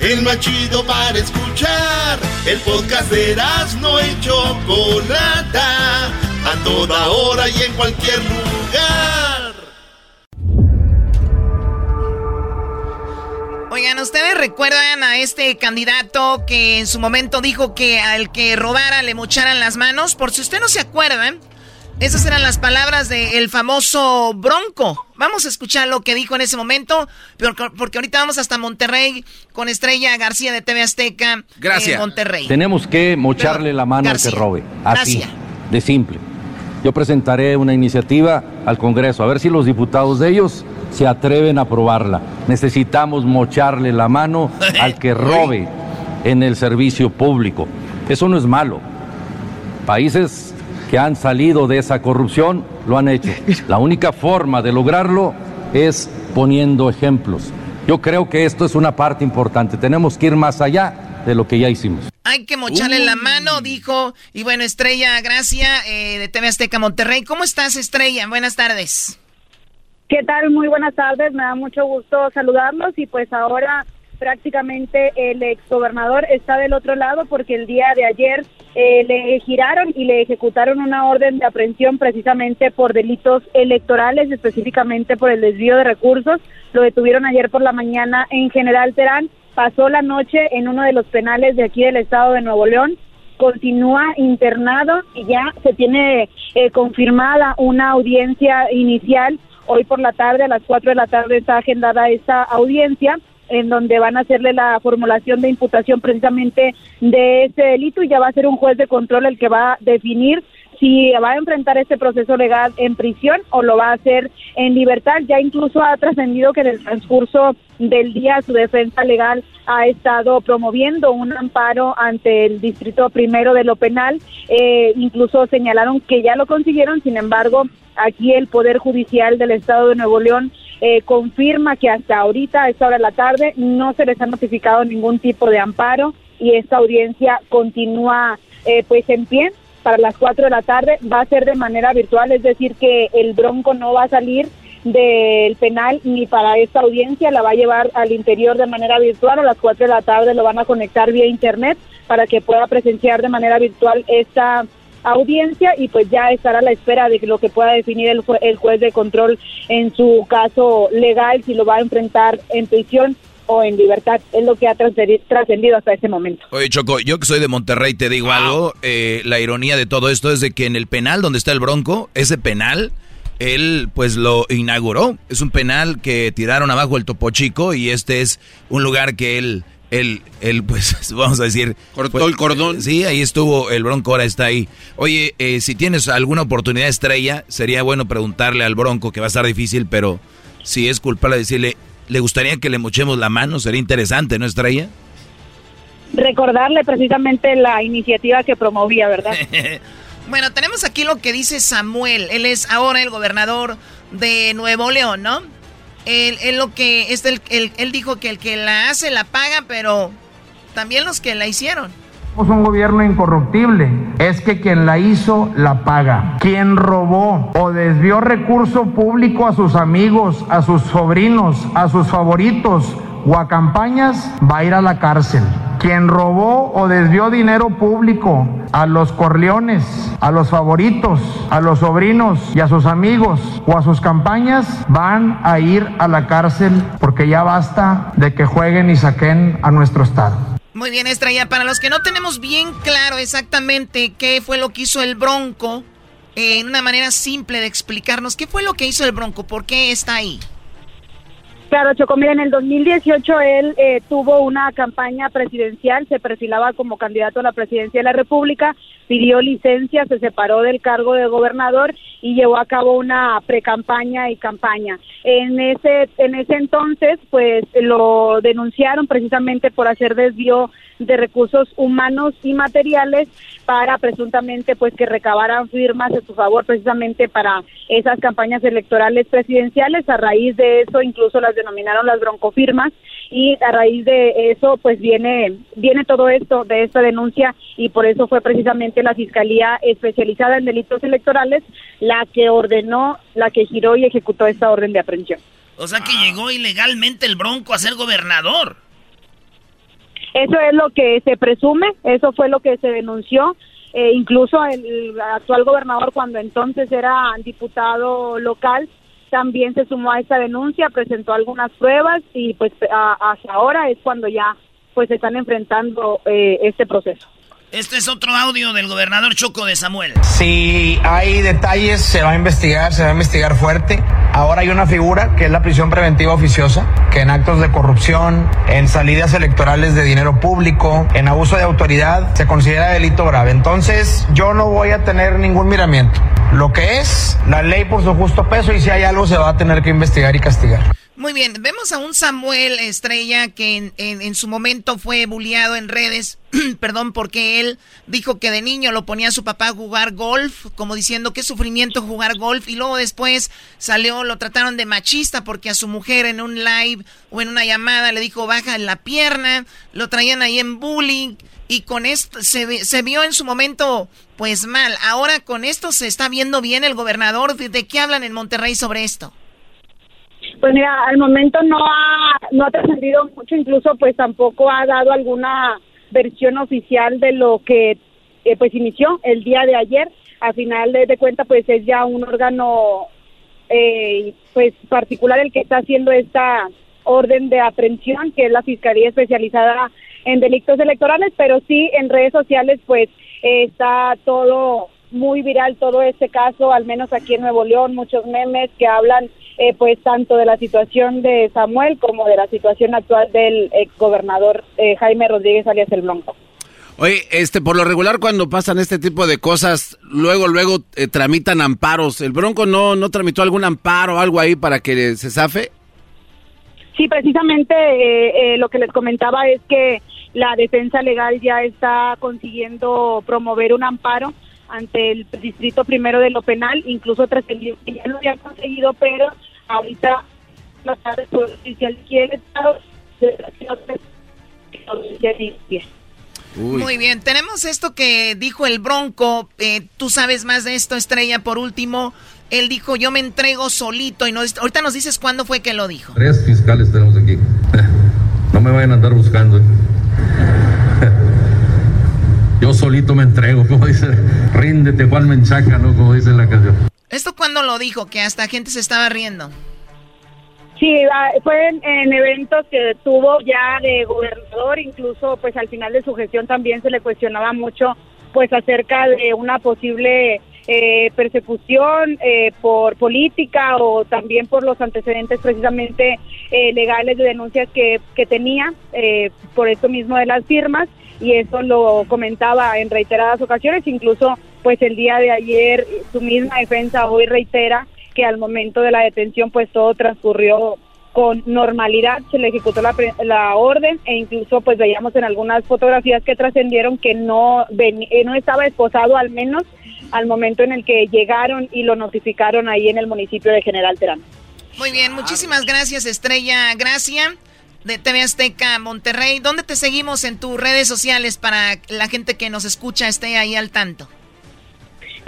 El más chido para escuchar. El podcast de no y Chocolata. A toda hora y en cualquier lugar. Oigan, ¿ustedes recuerdan a este candidato que en su momento dijo que al que robara le mocharan las manos? Por si usted no se acuerdan, esas eran las palabras del famoso Bronco. Vamos a escuchar lo que dijo en ese momento, porque ahorita vamos hasta Monterrey con Estrella García de TV Azteca Gracias. en Monterrey. Tenemos que mocharle la mano al que robe. Así, de simple. Yo presentaré una iniciativa al Congreso, a ver si los diputados de ellos se atreven a aprobarla. Necesitamos mocharle la mano [LAUGHS] al que robe en el servicio público. Eso no es malo. Países que han salido de esa corrupción lo han hecho. La única forma de lograrlo es poniendo ejemplos. Yo creo que esto es una parte importante. Tenemos que ir más allá de lo que ya hicimos. Hay que mocharle la mano, dijo. Y bueno, Estrella Gracia eh, de TV Azteca Monterrey. ¿Cómo estás, Estrella? Buenas tardes. ¿Qué tal? Muy buenas tardes. Me da mucho gusto saludarlos y pues ahora prácticamente el exgobernador está del otro lado porque el día de ayer eh, le giraron y le ejecutaron una orden de aprehensión precisamente por delitos electorales, específicamente por el desvío de recursos. Lo detuvieron ayer por la mañana en General Terán. Pasó la noche en uno de los penales de aquí del estado de Nuevo León. Continúa internado y ya se tiene eh, confirmada una audiencia inicial. Hoy por la tarde, a las 4 de la tarde, está agendada esta audiencia en donde van a hacerle la formulación de imputación precisamente de este delito y ya va a ser un juez de control el que va a definir si va a enfrentar este proceso legal en prisión o lo va a hacer en libertad. Ya incluso ha trascendido que en el transcurso del día su defensa legal ha estado promoviendo un amparo ante el distrito primero de lo penal. Eh, incluso señalaron que ya lo consiguieron, sin embargo, aquí el Poder Judicial del Estado de Nuevo León eh, confirma que hasta ahorita, a esta hora de la tarde, no se les ha notificado ningún tipo de amparo y esta audiencia continúa eh, pues en pie para las 4 de la tarde. Va a ser de manera virtual, es decir, que el bronco no va a salir del penal ni para esta audiencia, la va a llevar al interior de manera virtual. A las 4 de la tarde lo van a conectar vía internet para que pueda presenciar de manera virtual esta audiencia y pues ya estará a la espera de lo que pueda definir el, el juez de control en su caso legal, si lo va a enfrentar en prisión o en libertad. Es lo que ha trascendido hasta este momento. Oye, Choco, yo que soy de Monterrey te digo algo. Eh, la ironía de todo esto es de que en el penal donde está el Bronco, ese penal, él pues lo inauguró. Es un penal que tiraron abajo el Topo Chico y este es un lugar que él el, el, pues, [LAUGHS] vamos a decir... Cortó el cordón. Sí, ahí estuvo, el Bronco ahora está ahí. Oye, eh, si tienes alguna oportunidad estrella, sería bueno preguntarle al Bronco, que va a estar difícil, pero si es culpable decirle, ¿le gustaría que le mochemos la mano? Sería interesante, ¿no, Estrella? Recordarle precisamente la iniciativa que promovía, ¿verdad? [LAUGHS] bueno, tenemos aquí lo que dice Samuel. Él es ahora el gobernador de Nuevo León, ¿no? Él, lo que es el, él dijo que el que la hace la paga, pero también los que la hicieron. Un gobierno incorruptible. Es que quien la hizo la paga. Quien robó o desvió recurso público a sus amigos, a sus sobrinos, a sus favoritos o a campañas va a ir a la cárcel. Quien robó o desvió dinero público a los corleones, a los favoritos, a los sobrinos y a sus amigos o a sus campañas van a ir a la cárcel porque ya basta de que jueguen y saquen a nuestro Estado. Muy bien, Estrella. Para los que no tenemos bien claro exactamente qué fue lo que hizo el Bronco, en una manera simple de explicarnos qué fue lo que hizo el Bronco, por qué está ahí. Claro, Choco, mira, en el 2018 él eh, tuvo una campaña presidencial, se perfilaba como candidato a la presidencia de la República, pidió licencia, se separó del cargo de gobernador y llevó a cabo una precampaña y campaña. En ese en ese entonces, pues lo denunciaron precisamente por hacer desvío de recursos humanos y materiales para presuntamente pues que recabaran firmas a su favor precisamente para esas campañas electorales presidenciales. A raíz de eso incluso las denominaron las broncofirmas y a raíz de eso pues viene viene todo esto de esta denuncia y por eso fue precisamente la Fiscalía especializada en delitos electorales la que ordenó, la que giró y ejecutó esta orden de aprehensión. O sea que llegó ilegalmente el Bronco a ser gobernador. Eso es lo que se presume, eso fue lo que se denunció. Eh, incluso el actual gobernador, cuando entonces era diputado local, también se sumó a esta denuncia, presentó algunas pruebas y pues hasta ahora es cuando ya pues están enfrentando eh, este proceso. Este es otro audio del gobernador Choco de Samuel. Si hay detalles, se va a investigar, se va a investigar fuerte. Ahora hay una figura que es la prisión preventiva oficiosa, que en actos de corrupción, en salidas electorales de dinero público, en abuso de autoridad, se considera delito grave. Entonces, yo no voy a tener ningún miramiento. Lo que es la ley por su justo peso y si hay algo se va a tener que investigar y castigar. Muy bien, vemos a un Samuel Estrella que en, su momento fue bulliado en redes, [CLEARS THROAT] perdón, porque él dijo que de niño lo ponía a su papá a jugar golf, como diciendo qué sufrimiento jugar golf, y luego después salió, lo trataron de machista porque a su mujer en un live o en una llamada le dijo baja la pierna, lo traían ahí en bullying, y con esto se, se vio en su momento pues mal. Ahora con esto se está viendo bien el gobernador. ¿De qué hablan en Monterrey sobre esto? Pues mira, al momento no ha, no ha trascendido mucho, incluso pues tampoco ha dado alguna versión oficial de lo que eh, pues inició el día de ayer. A final de, de cuenta pues es ya un órgano eh, pues particular el que está haciendo esta orden de aprehensión, que es la Fiscalía Especializada en Delitos Electorales, pero sí en redes sociales pues está todo muy viral todo este caso, al menos aquí en Nuevo León, muchos memes que hablan eh, pues tanto de la situación de Samuel como de la situación actual del ex gobernador eh, Jaime Rodríguez alias el Blanco. Oye, este, por lo regular cuando pasan este tipo de cosas, luego, luego eh, tramitan amparos. ¿El Bronco no, no tramitó algún amparo o algo ahí para que se zafe? Sí, precisamente lo que les comentaba es que la defensa legal ya está consiguiendo promover un amparo ante el distrito primero de lo penal, incluso trascendió que ya lo había conseguido, pero ahorita la tarde oficial quiere Muy bien, tenemos esto que dijo el Bronco. Eh, Tú sabes más de esto, Estrella. Por último, él dijo: Yo me entrego solito. Y no, ahorita nos dices cuándo fue que lo dijo. Tres fiscales tenemos aquí. [LAUGHS] No me vayan a andar buscando. [LAUGHS] Yo solito me entrego, como dice, ríndete, Juan Menchaca, ¿no? Como dice la canción. ¿Esto cuándo lo dijo? Que hasta gente se estaba riendo. Sí, ah, fue en, eventos que tuvo ya de gobernador, incluso pues al final de su gestión también se le cuestionaba mucho pues acerca de una posible eh, persecución eh, por política o también por los antecedentes precisamente eh, legales de denuncias que, que tenía por esto mismo de las firmas y eso lo comentaba en reiteradas ocasiones, incluso pues el día de ayer su misma defensa hoy reitera que al momento de la detención pues todo transcurrió con normalidad, se le ejecutó la, la orden e incluso pues veíamos en algunas fotografías que trascendieron que no, eh, no estaba esposado al menos al momento en el que llegaron y lo notificaron ahí en el municipio de General Terán. Muy bien, muchísimas gracias Estrella Gracia de TV Azteca Monterrey. ¿Dónde te seguimos en tus redes sociales para la gente que nos escucha esté ahí al tanto?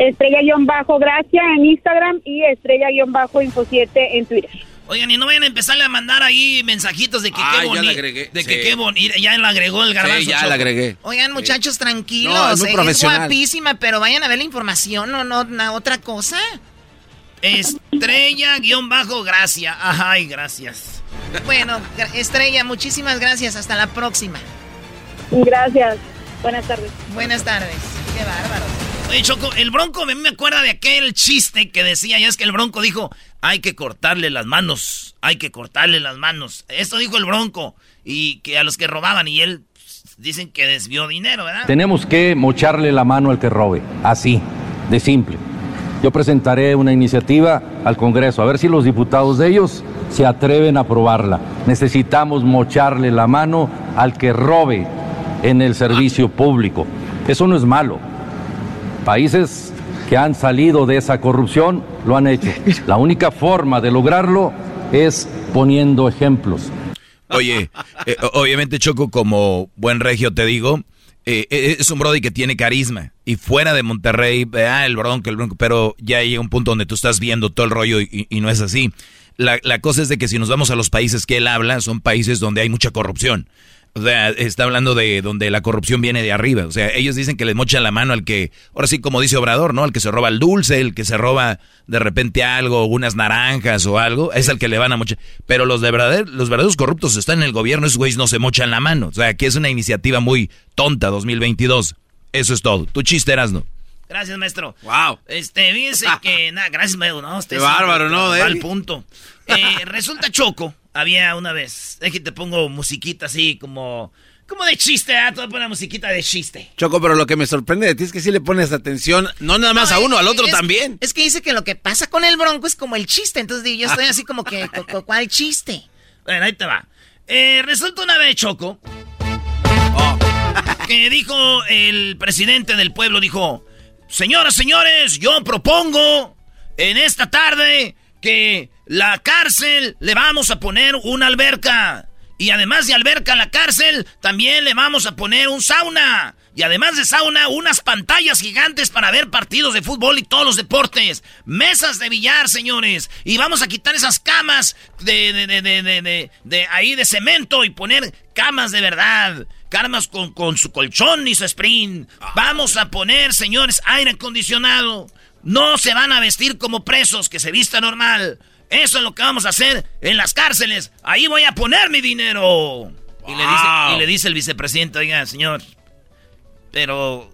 Estrella-Gracia en Instagram y Estrella-Info 7 en Twitter. Oigan, y no vayan a empezarle a mandar ahí mensajitos de que qué bonito. De que qué bonito. Ya la agregó el garbanzo. ya la agregué. Oigan, muchachos, tranquilos. es, guapísima, pero vayan a ver la información o no, no otra cosa. Estrella-Gracia. Ay, gracias. Bueno, Estrella, muchísimas gracias. Hasta la próxima. Gracias. Buenas tardes. Buenas tardes. Qué bárbaro. Choco, el Bronco me acuerda de aquel chiste que decía, ya es que el Bronco dijo, hay que cortarle las manos, hay que cortarle las manos. Esto dijo el Bronco, y que a los que robaban, y él pues, dicen que desvió dinero, ¿verdad? Tenemos que mocharle la mano al que robe, así, de simple. Yo presentaré una iniciativa al Congreso, a ver si los diputados de ellos se atreven a aprobarla. Necesitamos mocharle la mano al que robe en el servicio público. Eso no es malo. Países que han salido de esa corrupción lo han hecho. La única forma de lograrlo es poniendo ejemplos. Oye, eh, obviamente Choco, como buen regio te digo, eh, eh, es un Brody que tiene carisma. Y fuera de Monterrey, ah, el bronco, el bronco, pero ya llega un punto donde tú estás viendo todo el rollo y, no es así. La, cosa es de que si nos vamos a los países que él habla, son países donde hay mucha corrupción. O sea, está hablando de donde la corrupción viene de arriba. O sea, ellos dicen que les mochan la mano al que, ahora sí, como dice Obrador, ¿no? Al que se roba el dulce, el que se roba de repente algo, unas naranjas o algo, es el que le van a mochar. Pero los de verdad, los verdaderos corruptos están en el gobierno, esos güeyes no se mochan la mano. O sea, que es una iniciativa muy tonta, 2022. Eso es todo. Tu chiste, no. Gracias, maestro. Wow. Este, fíjense que, [LAUGHS] nada, gracias, maestro. No, Qué bárbaro, ¿no? Al punto. Eh, resulta Choco, había una vez, es que te pongo musiquita así como... Como de chiste, ¿ah? Te voy musiquita de chiste. Choco, pero lo que me sorprende de ti es que sí le pones atención, no nada más a uno, al otro también. Es que dice que lo que pasa con el bronco es como el chiste, entonces yo estoy así como que, ¿cuál chiste? Bueno, ahí te va. Eh, resulta una vez, Choco, oh. que dijo el presidente del pueblo, dijo, señoras, señores, yo propongo en esta tarde que la cárcel le vamos a poner una alberca. Y además de alberca la cárcel, también le vamos a poner un sauna. Y además de sauna, unas pantallas gigantes para ver partidos de fútbol y todos los deportes. Mesas de billar, señores. Y vamos a quitar esas camas de, de, de, de, de ahí de cemento y poner camas de verdad. Camas con, con su colchón y su sprint. Vamos a poner, señores, aire acondicionado. No se van a vestir como presos, que se vista normal. Eso es lo que vamos a hacer en las cárceles. Ahí voy a poner mi dinero. Y, le dice, el vicepresidente, oiga, señor, pero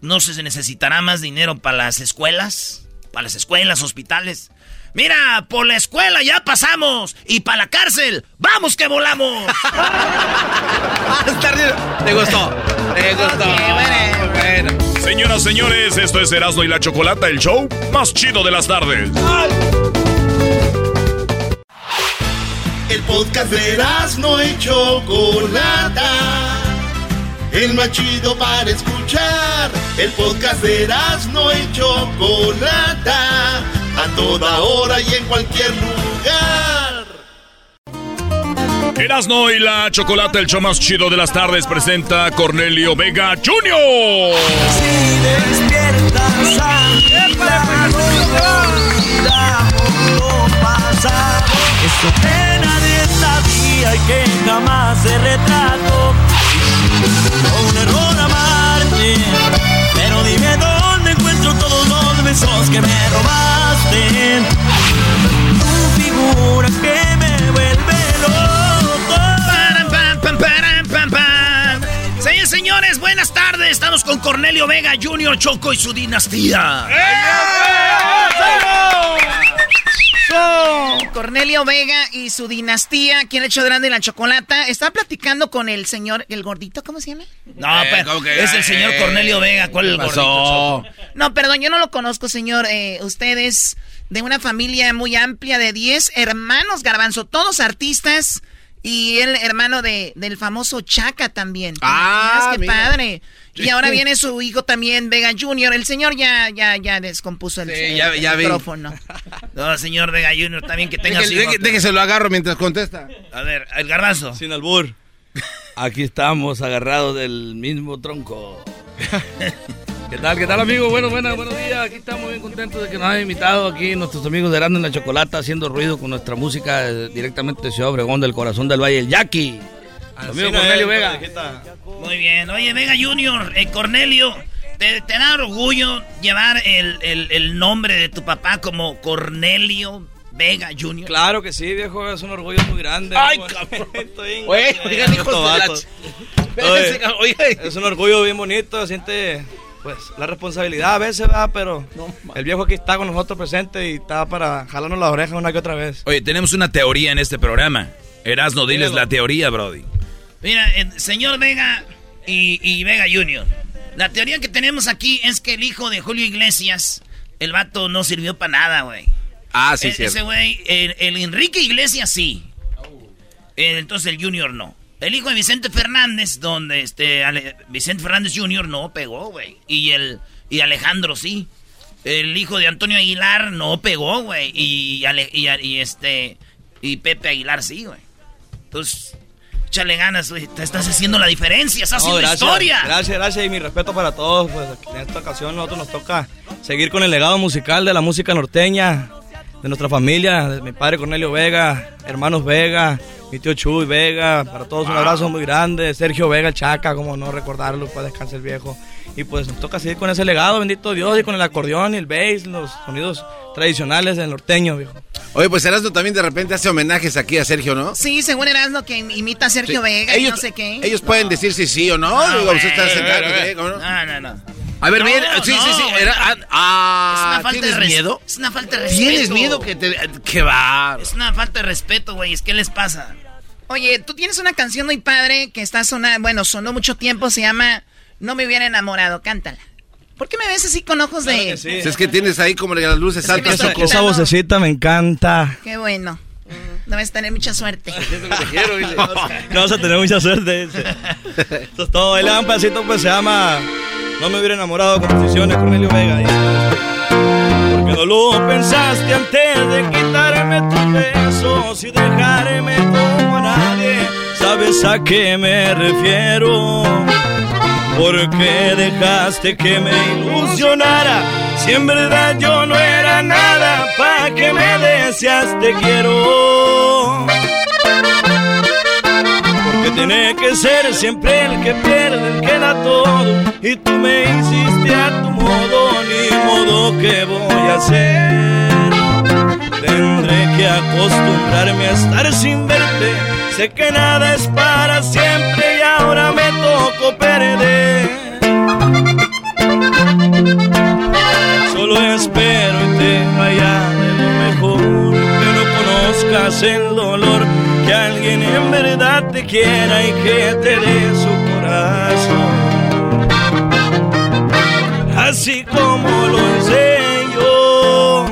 ¿no se necesitará más dinero para las escuelas? Para las escuelas, hospitales. Mira, por la escuela ya pasamos. Y para la cárcel, ¡vamos que volamos! [LAUGHS] ¿Te gustó? ¿Te gustó? bueno. Señoras, señores, esto es Erasmo y la Chocolata, el show más chido de las tardes. El podcast de Erasmo y Chocolata. El más chido para escuchar. El podcast de Erasmo y Chocolata. A toda hora y en cualquier lugar. Erasmo y la Chocolata, el show más chido de las tardes, presenta Cornelio Vega Jr. Si despiertas eso que nadie sabía y que jamás se retrató. Un error amarte, pero dime dónde encuentro todos los besos que me robaste. Tu figura que Señores, buenas tardes. Estamos con Cornelio Vega Jr. Choco y su dinastía. Cornelio Vega y su dinastía, quien ha hecho grande la chocolata. Estaba platicando con el señor, el gordito, ¿cómo se llama? No, eh, pero es el señor Cornelio Vega. ¿Cuál es el gordito? No, perdón, yo no lo conozco, señor. Eh, usted es de una familia muy amplia de 10 hermanos, Garbanzo, todos artistas. Y el hermano de, del famoso Chaca también. Ah, qué padre. Y ahora viene su hijo también, Vega Jr. El señor ya, ya, ya descompuso el, micrófono. No, señor Vega Jr., también que tenga su hijo. Déjese lo agarro mientras contesta. A ver, el garbanzo. Sin albur. [LAUGHS] Aquí estamos agarrados del mismo tronco. [LAUGHS] ¿Qué tal, qué tal, amigo? Bueno, bueno, buenos días. Aquí estamos bien contentos de que nos hayan invitado aquí nuestros amigos de Grande en la Chocolata haciendo ruido con nuestra música eh, directamente de Ciudad Obregón, del corazón del Valle, el Jackie. Amigo Cornelio Vega. Muy bien. Oye, Vega Junior, eh, Cornelio, ¿te, da orgullo llevar el, nombre de tu papá como Cornelio Vega Junior? Claro que sí, viejo, es un orgullo muy grande. Ay, cabrón. [LAUGHS] Oye, Es un orgullo bien bonito, siente pues la responsabilidad a veces va, pero el viejo aquí está con nosotros presente y está para jalarnos las orejas una que otra vez. Oye, tenemos una teoría en este programa. Erasno, diles la teoría, Brody. Mira, señor Vega y, Vega Junior. La teoría que tenemos aquí es que el hijo de Julio Iglesias, el vato no sirvió para nada, güey. Ah, sí, sí. E, ese güey, el, Enrique Iglesias sí. Entonces el Junior no. El hijo de Vicente Fernández, donde este Vicente Fernández Jr. no pegó, güey. Y el y Alejandro sí. El hijo de Antonio Aguilar no pegó, güey. Y, y, este y Pepe Aguilar sí, güey. Entonces, échale ganas, güey. Te estás haciendo la diferencia, estás haciendo historia. Gracias, gracias y mi respeto para todos. Pues en esta ocasión nosotros nos toca seguir con el legado musical de la música norteña, de nuestra familia, de mi padre Cornelio Vega, hermanos Vega, mi tío Chuy Vega, para todos un abrazo muy grande, Sergio Vega, el Chaca, como no recordarlo, pues descansar el viejo. Y pues nos toca seguir con ese legado, bendito Dios, y con el acordeón y el bass, los sonidos tradicionales del norteño, viejo. Oye, pues Erasmo también de repente hace homenajes aquí a Sergio, ¿no? Sí, según Erasmo que imita a Sergio Vega y no sé qué. Ellos pueden decir si sí o no. No, Digo, usted está sentado, güey, ¿no? No, no, no. A ver, No, bien, sí, no, sí, sí. era- ah, ah, Es una falta ¿tienes miedo? Es una falta de respeto. ¿Tienes miedo que te... que va? Es una falta de respeto, güey. ¿Qué les pasa? Oye, tú tienes una canción muy padre que está sonando, bueno, sonó mucho tiempo, se llama No me hubiera enamorado, cántala. ¿Por qué me ves así con ojos de...? Si es que tienes ahí como las luces Es altas. Choco. Esa vocecita me encanta. Qué bueno. Debes tener mucha suerte. No vas a tener mucha suerte. [LAUGHS] Eso es todo. Ahí le dan un pedacito, pues se llama No me hubiera enamorado, composiciones Cornelio Vega. No lo pensaste antes de quitarme tus besos y dejarme como nadie. ¿Sabes a qué me refiero? Porque dejaste que me ilusionara. Si en verdad yo no era nada, pa' que me decías te quiero. Tiene que ser siempre el que pierde, el que da todo. Y tú me hiciste a tu modo, ni modo que voy a hacer. Tendré que acostumbrarme a estar sin verte. Sé que nada es para siempre y ahora me tocó perder. Solo espero y te vaya de lo mejor. Que no conozcas el dolor. Que alguien en verdad te quiera y que te dé su corazón. Así como lo yo.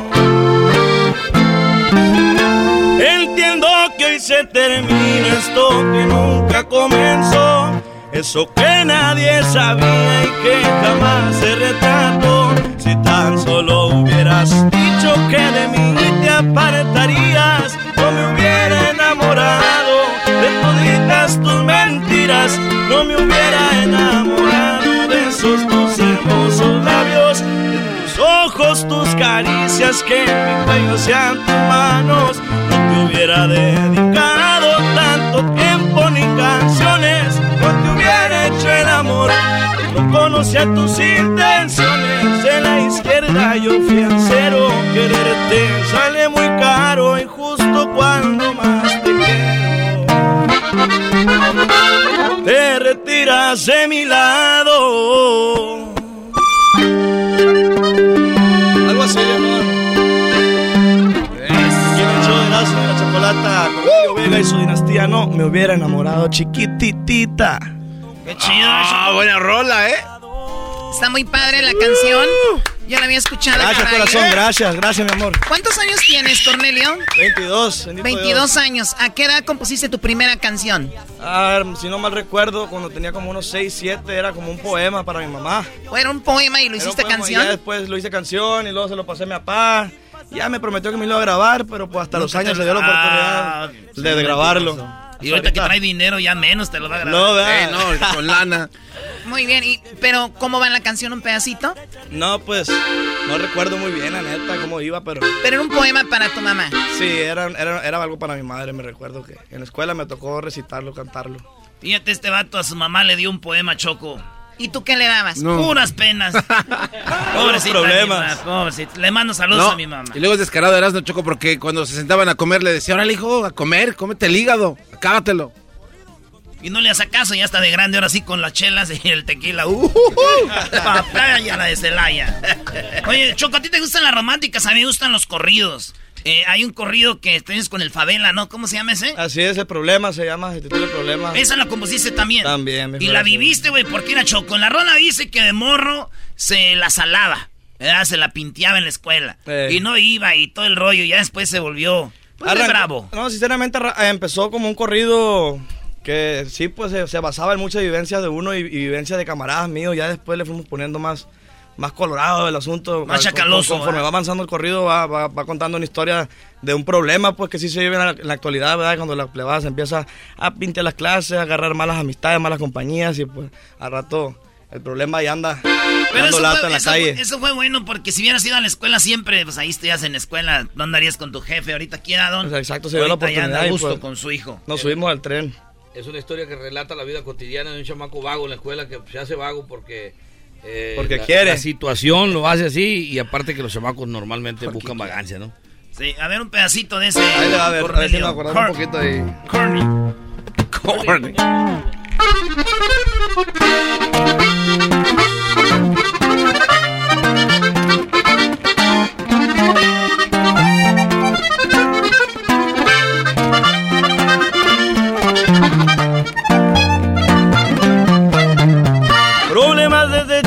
Entiendo que hoy se termina esto que nunca comenzó. Eso que nadie sabía y que jamás se retrató. Si tan solo hubieras dicho que de mí te apartarías, no me hubiera enamorado de toditas tus mentiras. No me hubiera enamorado de esos tus hermosos labios, de tus ojos, tus caricias, que mi cuello sean tus manos. No te hubiera dedicado tanto tiempo ni canciones, hubiera hecho el amor. No conocía tus intenciones, en la izquierda yo fui cero. Quererte sale muy caro y justo cuando más te quiero, te retiras de mi lado. Algo así, amor. Vega y su dinastía no me hubiera enamorado chiquititita. Qué chido. Ah, buena rola, ¿eh? Está muy padre la canción. Yo la había escuchado. Gracias, caray. corazón, gracias, gracias, mi amor. ¿Cuántos años tienes, Cornelio? 22, bendito 22 Dios. años. ¿A qué edad compusiste tu primera canción? Ah, si no mal recuerdo, cuando tenía como unos 6, 7, era como un poema para mi mamá. ¿O era un poema y lo Era hiciste poema, y canción? Ya después lo hice canción y luego se lo pasé a mi papá. Ya me prometió que me iba a grabar, pero pues hasta los años se dio la Ah, oportunidad sí, de, grabarlo. Y ahorita que trae dinero ya menos te lo va a grabar. No, ¿verdad? Eh, no, con lana. Muy bien, y, pero ¿cómo va en la canción? ¿Un pedacito? No, pues no recuerdo muy bien, la neta, cómo iba, pero Pero era un poema para tu mamá. sí, era, era, era algo para mi madre, me recuerdo que en la escuela me tocó recitarlo, cantarlo. Fíjate, este vato a su mamá le dio un poema choco. ¿Y tú qué le dabas? Puras penas. [LAUGHS] Pobrecita problemas. mi pobrecita. Le mando saludos No, a mi mamá. Y luego es descarado Erasmo Choco porque cuando se sentaban a comer le decía, órale hijo, a comer, cómete el hígado, acábatelo. Y no le hace caso, ya está de grande ahora sí con las chelas y el tequila. ¡Uh! Papaya [LAUGHS] la de Celaya. Oye, Choco, ¿a ti te gustan las románticas? A mí me gustan los corridos. Eh, hay un corrido que tienes con el Favela, ¿no? ¿Cómo se llama ese? Así es, el problema se llama, se titula el problema. Esa la compusiste también. También, mi Y la viviste, güey, porque era Choco. En la rola dice que de morro se la salaba. ¿verdad? Se la pinteaba en la escuela. Eh. Y no iba y todo el rollo. Y ya después se volvió. Pues Arran- bravo. No, sinceramente eh, empezó como un corrido que sí, pues se, se basaba en muchas vivencias de uno y, y vivencias de camaradas míos. Ya después le fuimos poniendo más, más colorado el asunto. Más chacaloso, con- Conforme ¿verdad? va avanzando el corrido, va, va- va contando una historia de un problema, pues que sí se vive en la, en la actualidad, ¿verdad? Cuando la plebada se empieza a pintar las clases, a agarrar malas amistades, malas compañías y pues al rato el problema ya anda Pero dando lata fue, en la eso calle. fue- eso fue bueno porque si hubieras ido a la escuela siempre, pues ahí estuvieras en la escuela, no andarías con tu jefe. Ahorita aquí era don. Sea, exacto, se dio la ya oportunidad a y, gusto pues, con su hijo. Nos subimos al tren. Es una historia que relata la vida cotidiana de un chamaco vago en la escuela que se hace vago porque... eh, Porque la- quiere. La situación lo hace así y aparte que los chamacos normalmente buscan vagancia, ¿no? Sí, a ver un pedacito de ese. Ahí le va a ver, a ver si me acordamos un poquito ahí. Corny. Corny. Problemas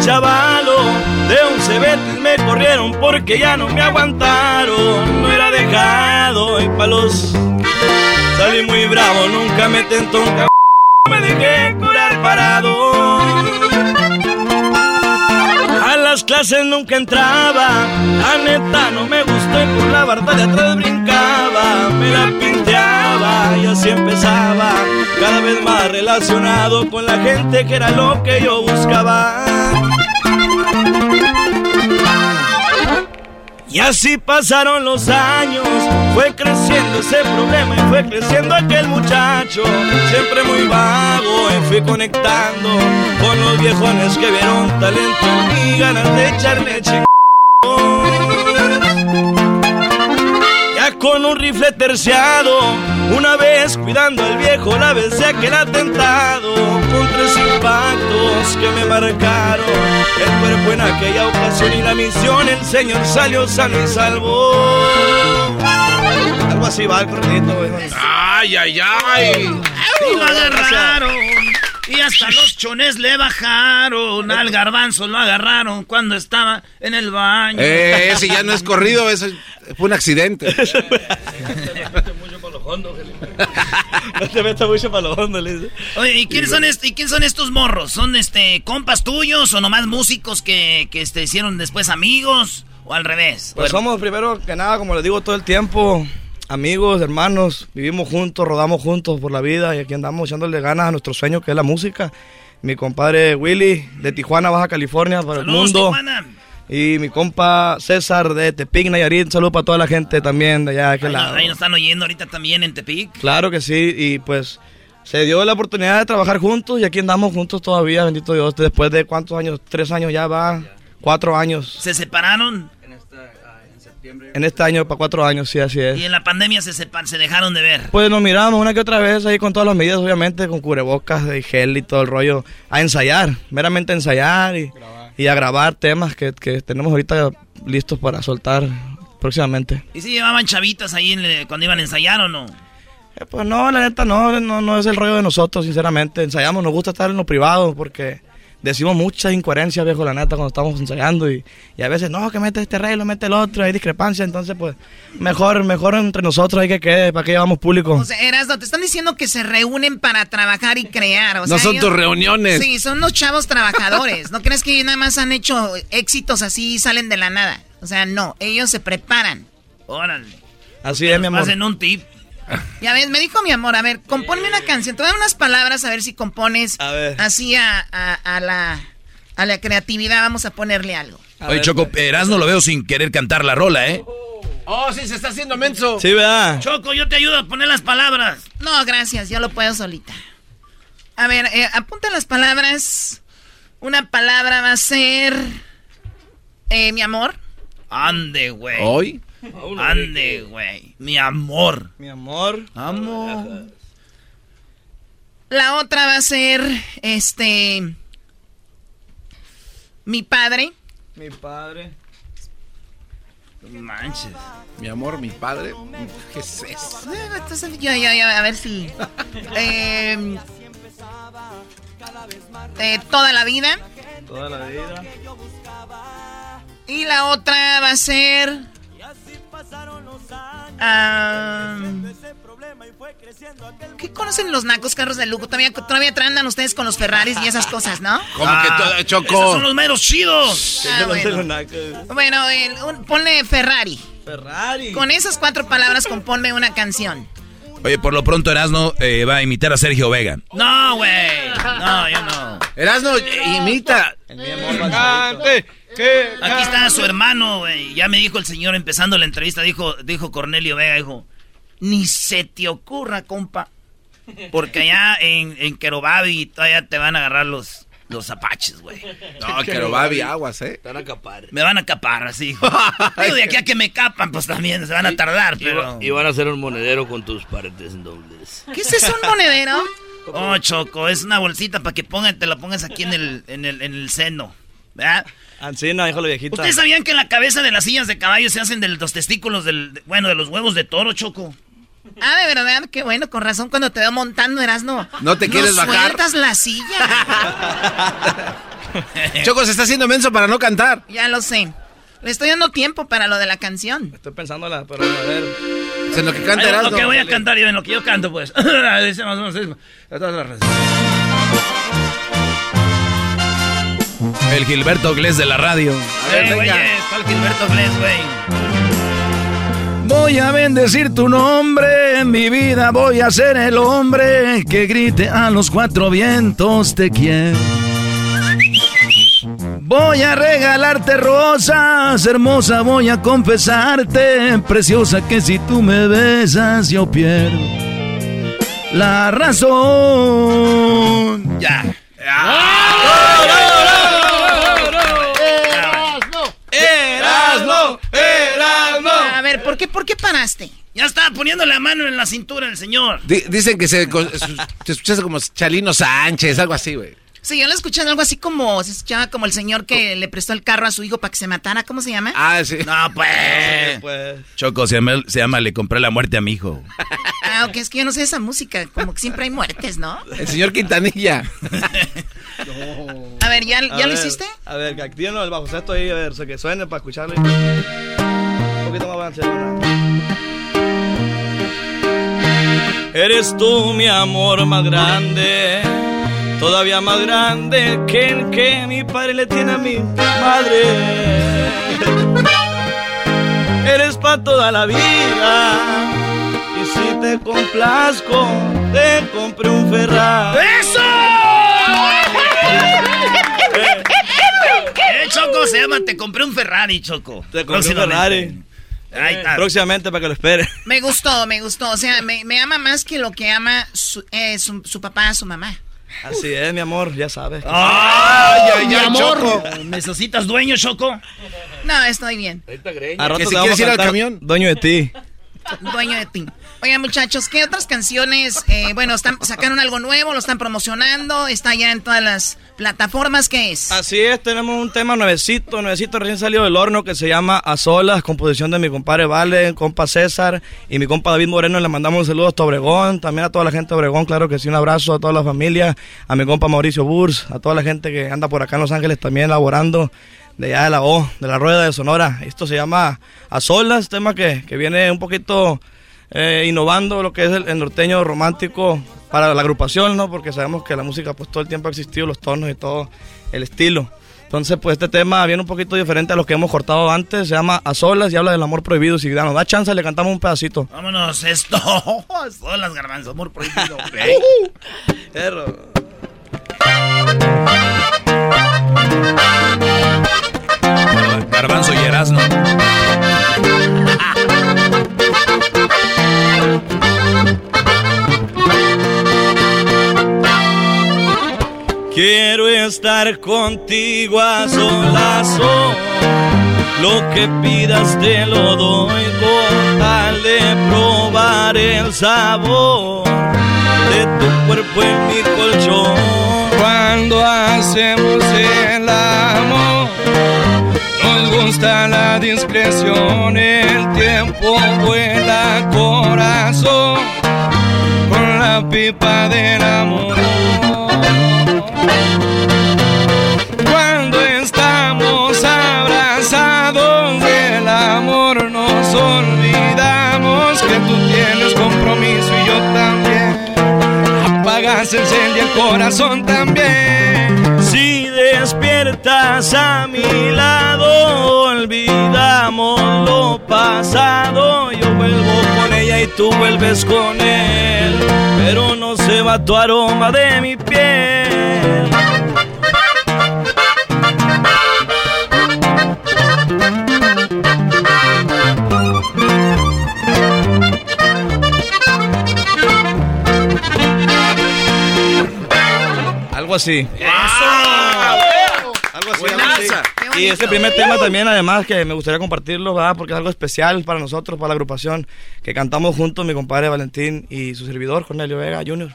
chavalo, de un cebetis me corrieron porque ya no me aguantaron. No era dejado y palos. Salí muy bravo, nunca me tentó un cabrón. Me dejé curar parado. Las clases nunca entraba, la neta no me gustó y por la barda de atrás brincaba, me la pinteaba y así empezaba, cada vez más relacionado con la gente que era lo que yo buscaba. Y así pasaron los años, fue creciendo ese problema y fue creciendo aquel muchacho, siempre muy vago y fui conectando con los viejones que vieron talento y ganas de echarle chingón. Ya con un rifle terciado, una vez cuidando al viejo la vez de aquel atentado, con tres impactos que me marcaron el cuerpo en aquella ocasión y la misión, el señor salió sano y salvo. Algo así va el güey. Ay, ay, ay. Lo agarraron. Y hasta los chones le bajaron. Al garbanzo lo agarraron cuando estaba en el baño. Eh, ese ya no es corrido, eso fue un accidente. [LAUGHS] No te metas mucho para lo hondo, le dice. Oye, ¿y quiénes son, est- ¿y quién son estos morros? ¿Son este compas tuyos o nomás músicos que, que este, hicieron después amigos? ¿O al revés? Pues somos primero que nada, como les digo todo el tiempo, amigos, hermanos, vivimos juntos, rodamos juntos por la vida y aquí andamos echándole ganas a nuestro sueño que es la música. Mi compadre Willy de Tijuana, Baja California, para el mundo. Tijuana. Y mi compa César de Tepic, Nayarit, un saludo para toda la gente también de allá de aquel lado. ahí nos están oyendo ahorita también en Tepic. Claro que sí, y pues se dio la oportunidad de trabajar juntos y aquí andamos juntos todavía, bendito Dios, después de cuántos años, tres años ya va, cuatro años. ¿Se separaron? En este año para cuatro años, sí, así es. Y en la pandemia se, sepa- se dejaron de ver. Pues nos miramos una que otra vez ahí con todas las medidas, obviamente, con cubrebocas y gel y todo el rollo, a ensayar, meramente a ensayar y, y a grabar temas que, que tenemos ahorita listos para soltar próximamente. ¿Y si llevaban chavitas ahí en- cuando iban a ensayar o no? Eh, Pues no, la neta no, no, no es el rollo de nosotros, sinceramente. Ensayamos, nos gusta estar en lo privado porque decimos muchas incoherencias, viejo, la neta, cuando estamos ensayando y, y a veces, no, que mete este rey, lo mete el otro, hay discrepancia, entonces pues mejor, mejor entre nosotros hay que quede, ¿para qué llevamos público? O sea, Erasno, te están diciendo que se reúnen para trabajar y crear. O No sea, son ellos- tus reuniones. Sí, son los chavos trabajadores. ¿No crees que nada más han hecho éxitos así y salen de la nada? O sea, no, ellos se preparan. Órale. Así es, mi amor. Pasen un tip. Ya ves, me dijo mi amor, a ver, compónme una canción. Te voy a dar unas palabras a ver si compones A ver. así a, a- a la, a la creatividad. Vamos a ponerle algo. Oye, Choco, Erasmo lo veo sin querer cantar la rola, ¿eh? Oh, sí, se está haciendo menso. Sí, ¿verdad? Choco, yo te ayudo a poner las palabras. No, gracias, yo lo puedo solita. A ver, eh, apunta las palabras. Una palabra va a ser... eh, mi amor. Ande, güey. ¿Hoy? Ande, güey. Mi amor. Mi amor. Amor. La otra va a ser, este... Mi padre. Mi padre. Manches. Mi amor, mi padre. ¿Qué es eso? Eh, Entonces, yo, yo, yo, a ver si... eh, eh, toda la vida. Toda la vida. Y la otra va a ser... ah, ¿Qué conocen los nacos carros de lujo? Todavía, todavía andan ustedes con los Ferraris y esas cosas, ¿no? Como que todo, Choco. Esos son los meros chidos. Ah, bueno. Bueno, el- un- ponle Ferrari. Ferrari. Con esas cuatro palabras componme una canción. Oye, por lo pronto Erasmo eh, va a imitar a Sergio Vega. No, güey. No, yo no. Erasno, imita. Aquí está su hermano, güey. Ya me dijo el señor empezando la entrevista, dijo, dijo Cornelio Vega, dijo, ni se te ocurra, compa. Porque allá en, en Querobabi todavía te van a agarrar los, los apaches, güey. No, Querobabi, aguas, ¿eh? Te van a capar. Me van a capar, así. [LAUGHS] Digo, de aquí a que me capan, pues también se van a tardar, pero... Y, van a hacer un monedero con tus partes dobles. ¿Qué es eso, un monedero? Oh, Choco, es una bolsita para que pongan, te la pongas aquí en el, en el, en el seno. ¿Verdad? Ancina, dijo la viejita. ¿Ustedes sabían que en la cabeza de las sillas de caballo se hacen de los testículos del, bueno, de los huevos de toro, Choco? Ah, de verdad, qué bueno, con razón cuando te veo montando, eras no. No te quieres no bajar. sueltas la silla. [LAUGHS] Choco se está haciendo menso para no cantar. ya lo sé. Le estoy dando tiempo para lo de la canción. Estoy pensándola, pero a ver. Es en lo que canta Ay. Lo que voy a cantar yo, en lo que yo canto, pues. [LAUGHS] Dice más o menos El Gilberto Glés de la radio. Eh, Gilberto Glés, güey. Voy a bendecir tu nombre, en mi vida voy a ser el hombre que grite a los cuatro vientos te quiero. Voy a regalarte rosas, hermosa, voy a confesarte, preciosa, que si tú me besas yo pierdo la razón. Ya. ¡Erasno! ¡Erasno! A ver, ¿por qué, ¿por qué paraste? Ya estaba poniendo la mano en la cintura el señor. Di- dicen que se, se [LAUGHS] escucha como Chalino Sánchez, algo así, güey. Sí, yo le escuché algo así como, se escuchaba como el señor que le prestó el carro a su hijo para que se matara, ¿cómo se llama? Ah, sí. No, pues. [LAUGHS] Pues. Choco, se llama, se llama Le compré la muerte a mi hijo. [LAUGHS] Ah, ok, es que yo no sé esa música, como que siempre hay muertes, ¿no? El señor Quintanilla. A ver, ¿ya, A ¿ya lo ver, hiciste? A ver, que activen el bajo sexto ahí, a ver, que suene para escucharlo. Poquito más. Eres tú mi amor más grande, todavía más grande que el que mi padre le tiene a mi madre. Eres para toda la vida, y si te complazco, te compré un Ferrari. ¡Eso! [LAUGHS] Eh, Choco, se llama Te compré un Ferrari, Choco. Te compré un. Ferrari. Ahí está. Próximamente para que lo espere. [LAUGHS] Me gustó, me gustó. O sea, me, me ama más que lo que ama su, eh, su, su papá a su mamá. Así es, mi amor, ya sabes. ¡Ay, ay, Mi ay, amor. Choco! ¿Necesitas dueño, Choco? No, estoy bien. A rato Que te si vamos quieres ir al camión. Dueño de ti. Dueño de ti. Oigan, muchachos, ¿qué otras canciones? eh, bueno, están, sacaron algo nuevo, lo están promocionando, está ya en todas las plataformas. ¿Qué es? Así es, tenemos un tema nuevecito, nuevecito recién salido del horno que se llama A Solas, composición de mi compadre Vale, compa César y mi compa David Moreno. Le mandamos un saludo hasta Obregón, también a toda la gente de Obregón, claro que sí, un abrazo a toda la familia, a mi compa Mauricio Burs, a toda la gente que anda por acá en Los Ángeles también laborando de allá de la O, de la Rueda de Sonora. Esto se llama A Solas, tema que, que viene un poquito eh, innovando lo que es el, el norteño romántico para la agrupación, ¿no? Porque sabemos que la música pues todo el tiempo ha existido, los tonos y todo el estilo. Entonces, pues este tema viene un poquito diferente a lo que hemos cortado antes, se llama A Solas y habla del amor prohibido. Si nos da chance, le cantamos un pedacito. Vámonos, esto. [LAUGHS] Son las garbanzos, amor prohibido. [LAUGHS] Perro. Garbanzo y Erasno. [LAUGHS] Quiero estar contigo a solas. Lo que pidas te lo doy con tal de probar el sabor de tu cuerpo en mi colchón. Cuando hacemos el amor, nos gusta la discreción, el tiempo vuela corazón con la pipa del amor. Cel y el corazón también. Si despiertas a mi lado, olvidamos lo pasado. Yo vuelvo con ella y tú vuelves con él, pero no se va tu aroma de mi piel. Algo así. Algo así, algo así. Y este primer tema también, además, que me gustaría compartirlo, ¿verdad? Porque es algo especial para nosotros, para la agrupación, que cantamos juntos, mi compadre Valentín y su servidor, Cornelio Vega Jr.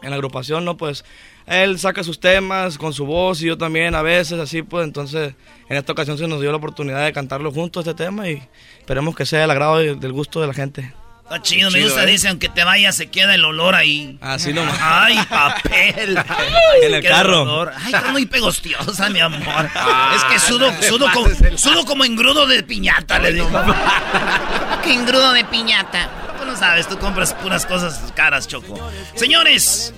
En la agrupación, ¿no? Pues él saca sus temas con su voz y yo también a veces, así pues. Entonces, en esta ocasión se nos dio la oportunidad de cantarlo juntos, este tema, y esperemos que sea el agrado y del gusto de la gente. Está chido, me Chido, gusta, ¿eh? dice, aunque te vayas se queda el olor ahí. Así nomás. Ay, papel. [LAUGHS] En el carro. olor. Ay, estás muy pegostiosa, mi amor. Ah, es que sudo, [LAUGHS] no sudo, como, el- sudo como engrudo de piñata, le digo. [LAUGHS] ¿Qué engrudo de piñata? Tú no sabes, tú compras puras cosas caras, Choco. Señores,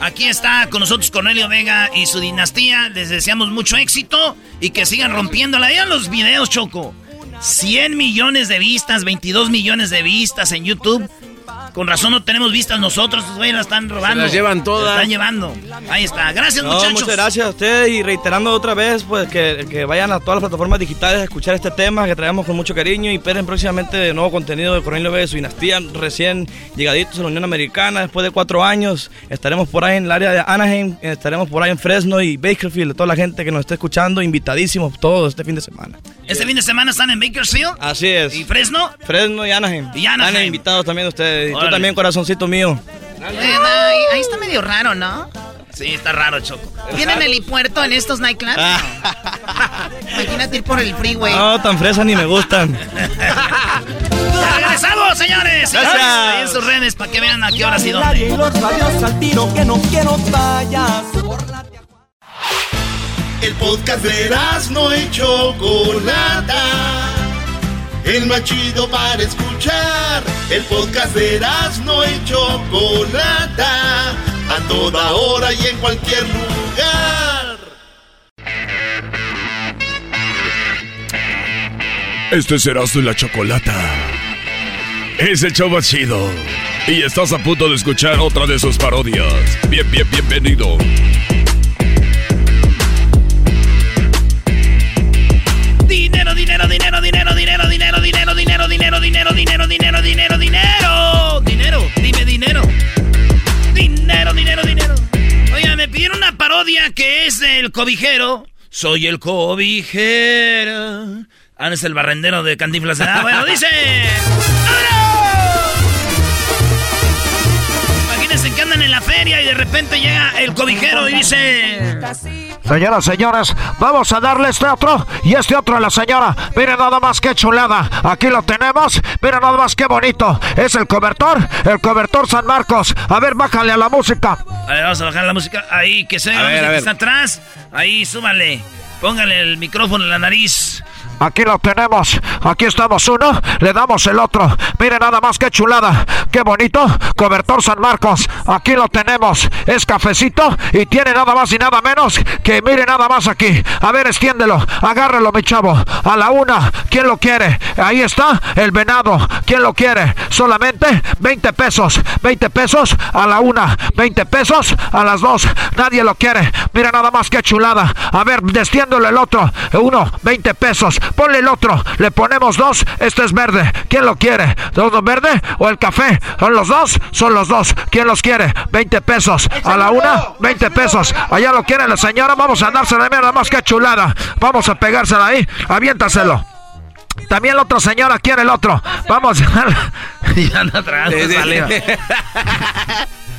aquí está con nosotros Cornelio Vega y su dinastía. Les deseamos mucho éxito y que sigan rompiéndola. Vean los videos, Choco. 100 millones de vistas, 22 millones de vistas en YouTube. Con razón no tenemos vistas nosotros, esos güeyes la están robando. las llevan todas. La están llevando. Ahí está. Gracias, No, muchachos. muchas gracias a ustedes y reiterando otra vez pues que, que vayan a todas las plataformas digitales a escuchar este tema que traemos con mucho cariño y esperen próximamente de nuevo contenido de Cornelio y su dinastía recién llegaditos a la Unión Americana después de cuatro años estaremos por ahí en el área de Anaheim estaremos por ahí en Fresno y Bakersfield toda la gente que nos esté escuchando invitadísimos todos este fin de semana Este fin de semana están en Bakersfield. así es ¿Y Fresno? Fresno y Anaheim Y Anaheim. invitados también de ustedes tú también corazoncito mío Eh, ahí, ahí está medio raro, ¿no? Sí, está raro, Choco. ¿Tienen helipuerto en estos nightclubs? Imagínate ir por el freeway. no tan fresas ni me gustan regresamos, señores. Gracias. Ahí en sus redes para que vean a qué horas y dónde. El podcast de no y Chocolata. El más chido para escuchar. El podcast de no y Chocolata. A toda hora y en cualquier lugar. Este es Erasmo y la Chocolata. Es el show más chido. Y estás a punto de escuchar otra de sus parodias. Bien, bien, bienvenido. Dinero, dinero, dinero, dinero, dinero, dinero, dinero, dinero, dinero, dinero, dinero, dinero, dinero, dinero. Dime dinero. Dinero, dinero, dinero. Oiga, me pidieron una parodia que es del cobijero. Soy el cobijero. Ah, no es el barrendero de Cantinflas. Ah, bueno, dice. Imagínense que andan en la feria y de repente llega el cobijero y dice. Señoras, señores, vamos a darle este otro y este otro a la señora. Miren nada más que chulada. Aquí lo tenemos. Miren nada más que bonito. Es el cobertor, el cobertor San Marcos. A ver, bájale a la música. A ver, vamos a bajar la música. Ahí, que se A la ver, música que está atrás. Ahí, súbale. Póngale el micrófono en la nariz. Aquí lo tenemos. Aquí estamos uno. Le damos el otro. Miren nada más que chulada. Qué bonito. Cobertor San Marcos. Aquí lo tenemos. Es cafecito y tiene nada más y nada menos que mire nada más aquí. A ver, extiéndelo. Agárralo, mi chavo. A la una. ¿Quién lo quiere? Ahí está el venado. ¿Quién lo quiere? Solamente 20 pesos. 20 pesos a la una. 20 pesos a las dos. Nadie lo quiere. Mira nada más que chulada. A ver, destiéndolo el otro. Uno, 20 pesos. Ponle el otro. Le ponemos dos. Este es verde. ¿Quién lo quiere? ¿Todo verde o el café? ¿Son los dos? Son los dos. ¿Quién los quiere? 20 pesos. A la una, 20 pesos. Allá lo quiere la señora. Vamos a dársela. Mira nada más que chulada. Vamos a pegársela ahí. Aviéntaselo. También la otra señora quiere el otro. Vamos. [LAUGHS] ya atrás, saliva. [LAUGHS]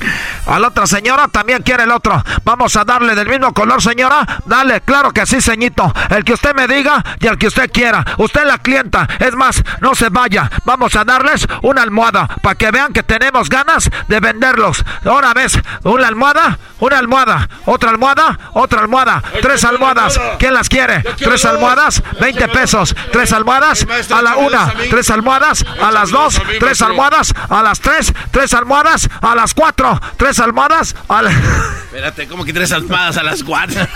A la otra señora también quiere el otro. Vamos a darle del mismo color, señora. Dale, claro que sí, ceñito. El que usted me diga y el que usted quiera. Usted la clienta. Es más, no se vaya. Vamos a darles una almohada para que vean que tenemos ganas de venderlos. Ahora ves, una almohada, una almohada, otra almohada, otra almohada, tres almohadas. ¿Quién las quiere? Tres almohadas, 20 pesos. Tres almohadas a la una, tres almohadas a las dos, tres almohadas a las tres, tres almohadas a las cuatro, tres almohadas a la... Espérate, como que tres almohadas a las cuatro. [LAUGHS]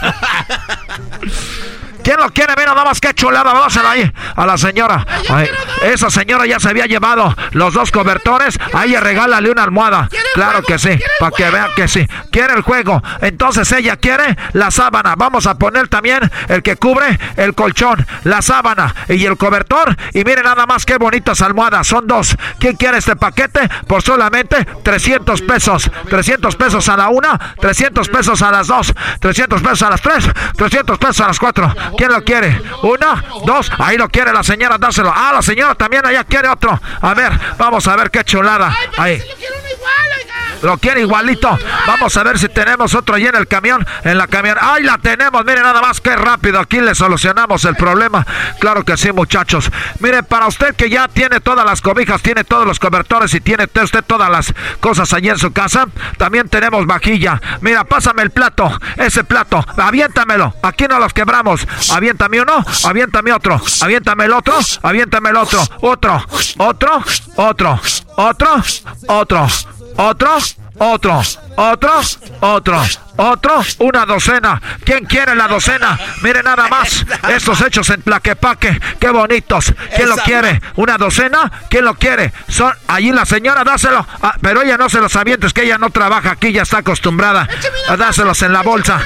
¿Quién lo quiere? Mira, nada más que chulada, dásela ahí a la señora. Ahí. Esa señora ya se había llevado los dos cobertores. A ella regálale una almohada. Claro que sí, para que vean que sí. Quiere el juego. Entonces ella quiere la sábana. Vamos a poner también el que cubre el colchón, la sábana y el cobertor. Y miren nada más qué bonitas almohadas. Son dos. ¿Quién quiere este paquete? Por solamente 300 pesos. 300 pesos a la una, 300 pesos a las dos, 300 pesos a las tres, 300 pesos a las cuatro. ¿Quién lo quiere? Una, dos. Ahí lo quiere la señora, dáselo. Ah, la señora también allá quiere otro. A ver, vamos a ver qué chulada. Ahí. Lo quiere igualito. Vamos a ver si tenemos otro allí en el camión. En la camión. ¡Ay, la tenemos! Mire nada más que rápido. Aquí le solucionamos el problema. Claro que sí, muchachos. Mire, para usted que ya tiene todas las cobijas, tiene todos los cobertores y tiene usted todas las cosas allí en su casa, también tenemos vajilla. Mira, pásame el plato. Ese plato. Aviéntamelo. Aquí no los quebramos. Aviéntame uno. Aviéntame otro. Aviéntame el otro. Aviéntame el otro. Otro. Otro. Otro. Otro. Otro. Otro, otro, otro, otro, otro, una docena. ¿Quién quiere la docena? Mire nada más. Estos hechos en Plaquepaque. Qué bonitos. ¿Quién lo quiere? ¿Una docena? ¿Quién lo quiere? Son allí la señora, dáselo. Ah, pero ella no se los avienta, es que ella no trabaja aquí, ya está acostumbrada a dárselos en la bolsa.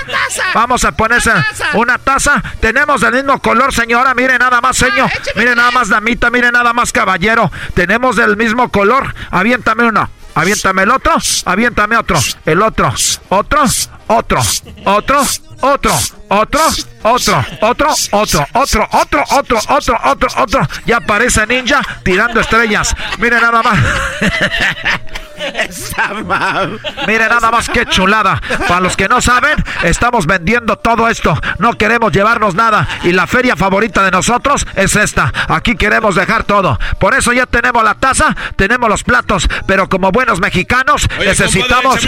Vamos a ponerse una taza. Tenemos del mismo color, señora. Mire nada más, señor. Mire nada más, damita. Mire nada más, caballero. Tenemos del mismo color. Aviéntame uno. Aviéntame el otro, aviéntame otro, el otro, otro, otro, otro, otro, otro, otro, otro, otro, otro, otro, otro, otro, otro, otro. Ya aparece ninja tirando estrellas. Mire nada más. Mire nada más que chulada. Para los que no saben, estamos vendiendo todo esto. No queremos llevarnos nada. Y la feria favorita de nosotros es esta. Aquí queremos dejar todo. Por eso ya tenemos la taza, tenemos los platos. Pero como buenos mexicanos, necesitamos.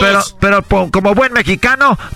pero, pero como buen mexicano,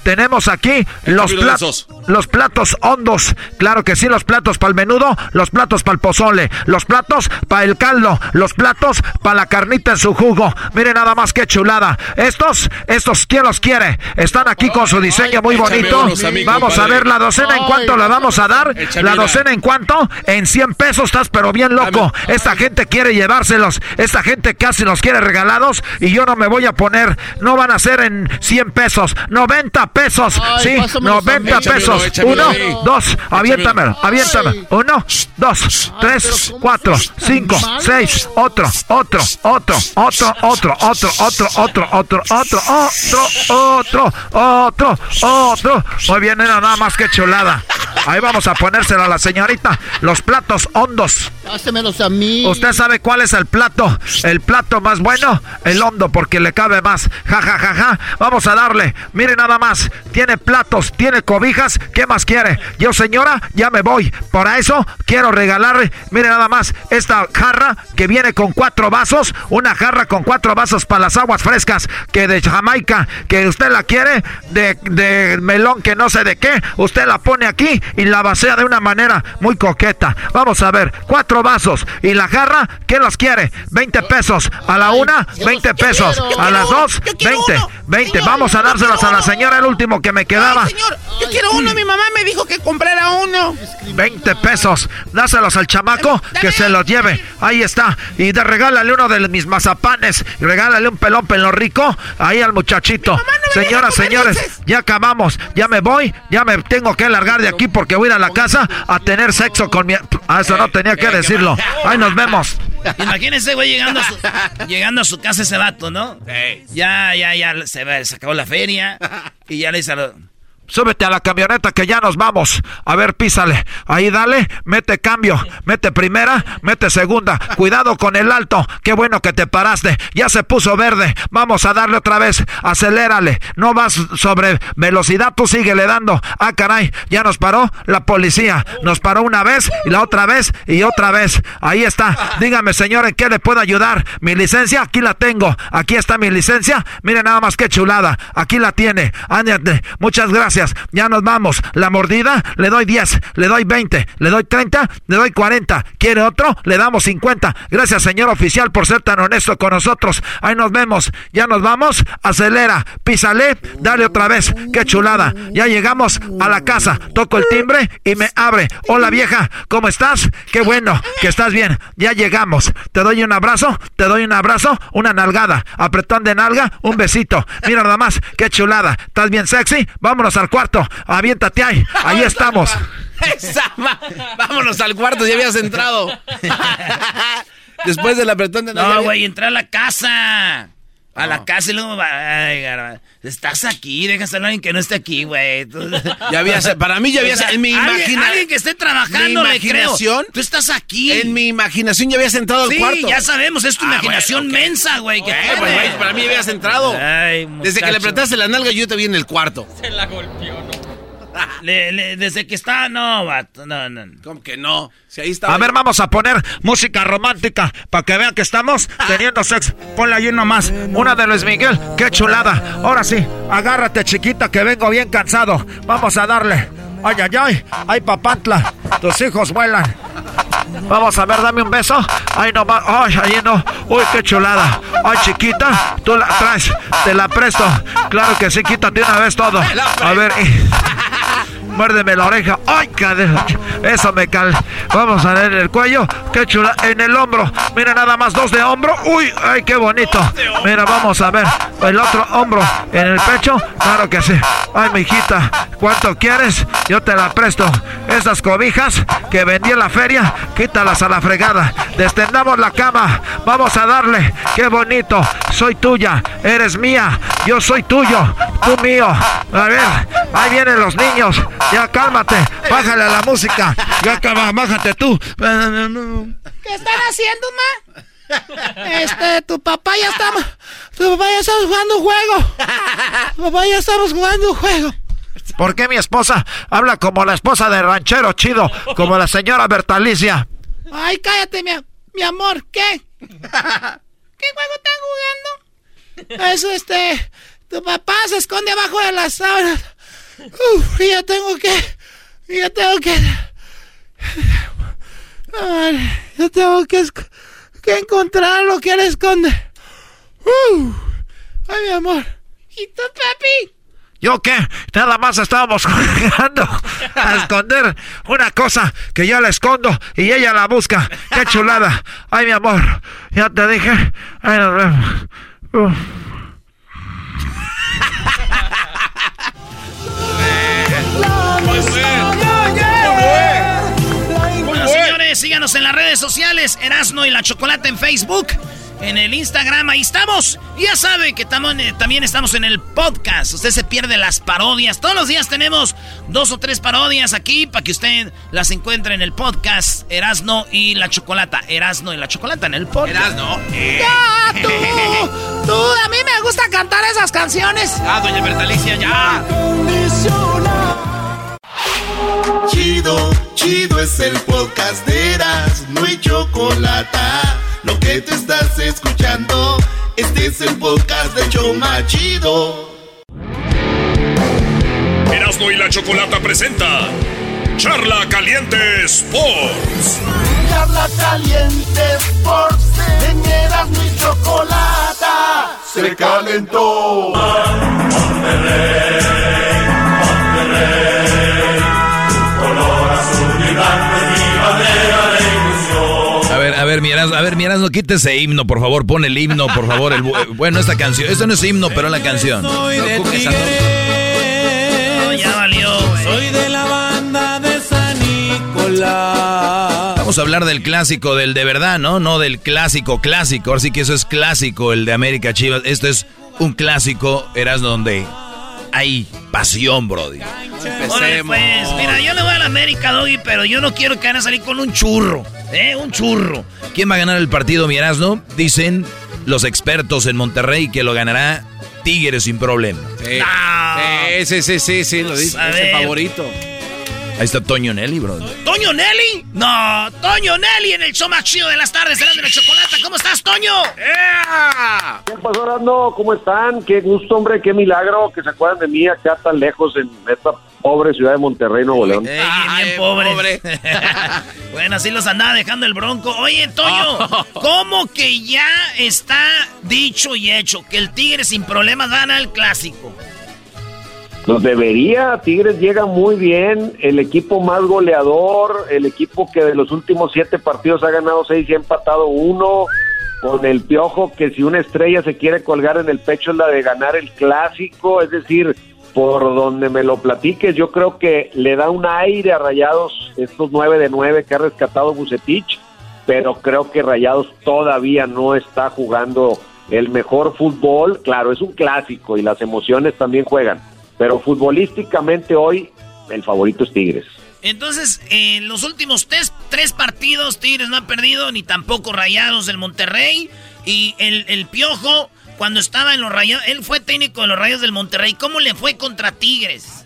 tenemos aquí los platos. Los platos hondos. Claro que sí, los platos para el menudo, los platos para el pozole, los platos para el caldo, los platos para la carnita en su jugo. Mire nada más que chulada. Estos, estos, ¿quién los quiere? Están aquí con su diseño muy bonito. Vamos a ver la docena en cuánto la vamos a dar. La docena en cuánto? En 100 pesos estás pero bien loco. Esta gente quiere llevárselos. Esta gente casi los quiere regalados y yo no me voy a poner. No van a ser en 100 pesos. 90 pesos. Sí, 90 pesos. Uno, dos, aviéntamelo, aviéntamelo. Uno, dos, tres, cuatro, cinco, seis, otro, otro, otro, otro, otro otro, otro, otro, otro, otro, otro, otro, otro, otro, otro. Muy bien, era nada más que chulada. Ahí vamos a ponérselo a la señorita. Los platos hondos. A mí. ¿Usted sabe cuál es el plato? El plato más bueno, el hondo, porque le cabe más. Ja, ja, ja, ja. Vamos a darle. Mire nada más. Tiene platos, tiene cobijas. ¿Qué más quiere? Yo, señora, ya me voy. Por eso quiero regalarle, mire nada más, esta jarra que viene con cuatro vasos. Una jarra con cuatro vasos para las aguas frescas que de Jamaica, que usted la quiere, de, de melón que no sé de qué. Usted la pone aquí y la vacía de una manera muy coqueta. Vamos a ver, cuatro vasos. ¿Y la jarra qué los quiere? 20 pesos. A la una, 20 pesos. A las dos, 20. 20. Vamos a dárselos a la señora, el último que me quedaba. señor, yo quiero uno. Mi mamá me dijo que comprara uno. 20 pesos. Dáselos al chamaco que se los lleve. Ahí está. Y de regálale uno de mis mazapanes. Y regálale un pelón pelo rico. Ahí al muchachito. Señoras, señores, ya acabamos. Ya me voy. Ya me tengo que largar de aquí porque voy a ir a la casa a tener sexo con mi. Ah, eso no tenía que decirlo. [LAUGHS] Ahí nos vemos. Imagínense, güey, llegando a su, [LAUGHS] llegando a su casa ese vato, ¿no? Ya, ya, ya se, se acabó la feria. Y ya le dice a los, Súbete a la camioneta que ya nos vamos. A ver, písale. Ahí dale, mete cambio. Mete primera, mete segunda. Cuidado con el alto. Qué bueno que te paraste. Ya se puso verde. Vamos a darle otra vez. Acelérale. No vas sobre velocidad, tú síguele dando. Ah, caray, ya nos paró la policía. Nos paró una vez y la otra vez y otra vez. Ahí está. Dígame, señor, ¿en qué le puedo ayudar? Mi licencia, aquí la tengo. Aquí está mi licencia. Mire nada más que chulada. Aquí la tiene. Ándate. Muchas gracias Gracias. Ya nos vamos. La mordida, le doy 10, le doy 20, le doy 30, le doy 40. ¿Quiere otro? Le damos 50. Gracias, señor oficial, por ser tan honesto con nosotros. Ahí nos vemos. Ya nos vamos. Acelera. Písale. Dale otra vez. Qué chulada. Ya llegamos a la casa. Toco el timbre y me abre. Hola, vieja. ¿Cómo estás? Qué bueno que estás bien. Ya llegamos. Te doy un abrazo. Te doy un abrazo. Una nalgada. Apretón de nalga. Un besito. Mira nada más. Qué chulada. ¿Estás bien sexy? Vámonos al cuarto. Aviéntate ahí. Ahí estamos. Vámonos al cuarto, ya habías entrado. [LAUGHS] Después del apretón de No, güey, entra a la casa. A la casa y luego ay, estás aquí, déjase a alguien que no esté aquí, güey. [LAUGHS] Ya había, para mí ya había, en mi imaginación. Alguien que esté trabajando, mi imaginación, Tú estás aquí. En mi imaginación ya habías entrado al cuarto. Sí, ya sabemos, es tu ah, imaginación mensa, güey. para mí ya habías entrado. Desde que le apretaste la nalga, yo te vi en el cuarto. Se la golpeó, [LAUGHS] ¿no? desde que está, no, vato, no, no. ¿Cómo que no? Si ahí está. A ver, vamos a poner música romántica para que vean que estamos [LAUGHS] teniendo sexo. Ponle ahí nomás. Una de Luis Miguel. Qué chulada. Ahora sí, agárrate, chiquita, que vengo bien cansado. Vamos a darle. Ay, ay, ay. Ay, papantla. Tus hijos vuelan. Vamos a ver, dame un beso. Ay, no va. Ay, ahí no. Uy, qué chulada. Ay, chiquita, tú la traes. Te la presto. Claro que sí, quítate una vez todo. A ver. Muérdeme la oreja. ¡Ay, cadera! Eso me cal. Vamos a ver el cuello. ¡Qué chula! En el hombro. Mira, nada más dos de hombro. ¡Uy! ¡Ay, qué bonito! Mira, vamos a ver. El otro hombro. En el pecho. Claro que sí. ¡Ay, mi hijita! ¿Cuánto quieres? Yo te la presto. Esas cobijas que vendí en la feria, quítalas a la fregada. Destendamos la cama. Vamos a darle. ¡Qué bonito! Soy tuya. Eres mía. Yo soy tuyo. Tú mío. A ver. Ahí vienen los niños. Ya cálmate, bájale a la música. Ya acaba, bájate tú. ¿Qué están haciendo, ma? Este, tu papá ya está. Tu papá ya está jugando un juego. Tu papá ya estamos jugando un juego. ¿Por qué mi esposa habla como la esposa de ranchero chido? Como la señora Bertalicia. Ay, cállate, mi, mi amor. ¿Qué? ¿Qué juego están jugando? Eso, este. Tu papá se esconde abajo de las sábanas. Uf, ya tengo que. Ya tengo que. ya tengo que, que encontrar lo que él esconde. ay, mi amor. ¿Y tú, papi? ¿Yo qué? Nada más estábamos [LAUGHS] jugando a esconder una cosa que yo la escondo y ella la busca. ¡Qué chulada! ¡Ay, mi amor! Ya te dije. Ay, nos vemos. [LAUGHS] Bueno, señores, síganos en las redes sociales, Erasno y la Chocolate en Facebook, en el Instagram, ahí estamos. Ya saben que eh, también estamos en el podcast. Usted se pierde las parodias. Todos los días tenemos dos o tres parodias aquí para que usted las encuentre en el podcast Erasno y la Chocolata. Erasno y la Chocolata en el podcast. Erasno. ¡Ya, tú! ¡Tú! A mí me gusta cantar esas canciones. Ah, doña Bertalicia, ya. Chido, chido es el podcast de Eras, no hay chocolate. Lo que te estás escuchando, este es el podcast de Choma Chido. Erasmo y la Chocolata presenta Charla Caliente Sports. Charla Caliente Sports. En Erasmo y Chocolata se calentó. Miras, a ver, miras, no quite ese himno, por favor, pon el himno, por favor. El, bueno, esta canción, esto no es himno, pero la canción. Soy de ya valió, Soy de la banda de San Nicolás. Vamos a hablar del clásico, del de verdad, ¿no? No del clásico clásico. Así que eso es clásico, el de América Chivas. Esto es un clásico, eras donde hay pasión, Brody. Órale, pues, mira, yo le voy a la América, Doggy, pero yo no quiero que van a salir con un churro, ¿eh? Un churro. ¿Quién va a ganar el partido, no? Dicen los expertos en Monterrey que lo ganará Tigres sin problema. Sí, sí, sí, sí, sí, lo dice, es el favorito. Ahí está Toño Nelly, bro. ¿Toño Nelly? No, Toño Nelly en el show más chido de las tardes, será de la chocolate. ¿Cómo estás, Toño? ¿Qué pasó, Arno? ¿Cómo están? Qué gusto, hombre, qué milagro que se acuerdan de mí acá tan lejos en esta pobre ciudad de Monterrey, Nuevo León. Ey, bien pobre. [LAUGHS] bueno, así los andaba dejando el bronco. Oye, Toño, ¿cómo que ya está dicho y hecho que el Tigre sin problemas gana el clásico? Los debería, Tigres llega muy bien, el equipo más goleador, el equipo que de los últimos siete partidos ha ganado seis y ha empatado uno, con el piojo que si una estrella se quiere colgar en el pecho es la de ganar el clásico, es decir, por donde me lo platiques, yo creo que le da un aire a Rayados estos nueve de nueve que ha rescatado Bucetich, pero creo que Rayados todavía no está jugando el mejor fútbol, claro, es un clásico y las emociones también juegan pero futbolísticamente hoy el favorito es Tigres. Entonces, en los últimos tres, tres partidos, Tigres no ha perdido, ni tampoco Rayados del Monterrey. Y el, el Piojo, cuando estaba en los Rayados, él fue técnico de los Rayos del Monterrey. ¿Cómo le fue contra Tigres?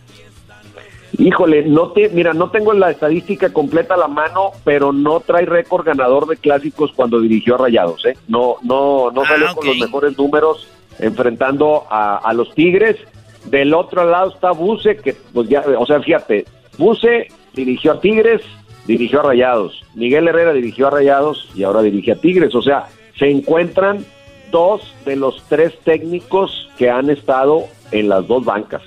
Híjole, no te, mira, no tengo la estadística completa a la mano, pero no trae récord ganador de clásicos cuando dirigió a Rayados, ¿eh? No, no, no Ah, salió con los mejores números enfrentando a, a los Tigres. Del otro lado está Buse, que pues ya, o sea, fíjate, Buse dirigió a Tigres, dirigió a Rayados, Miguel Herrera dirigió a Rayados y ahora dirige a Tigres, o sea, se encuentran dos de los tres técnicos que han estado en las dos bancas.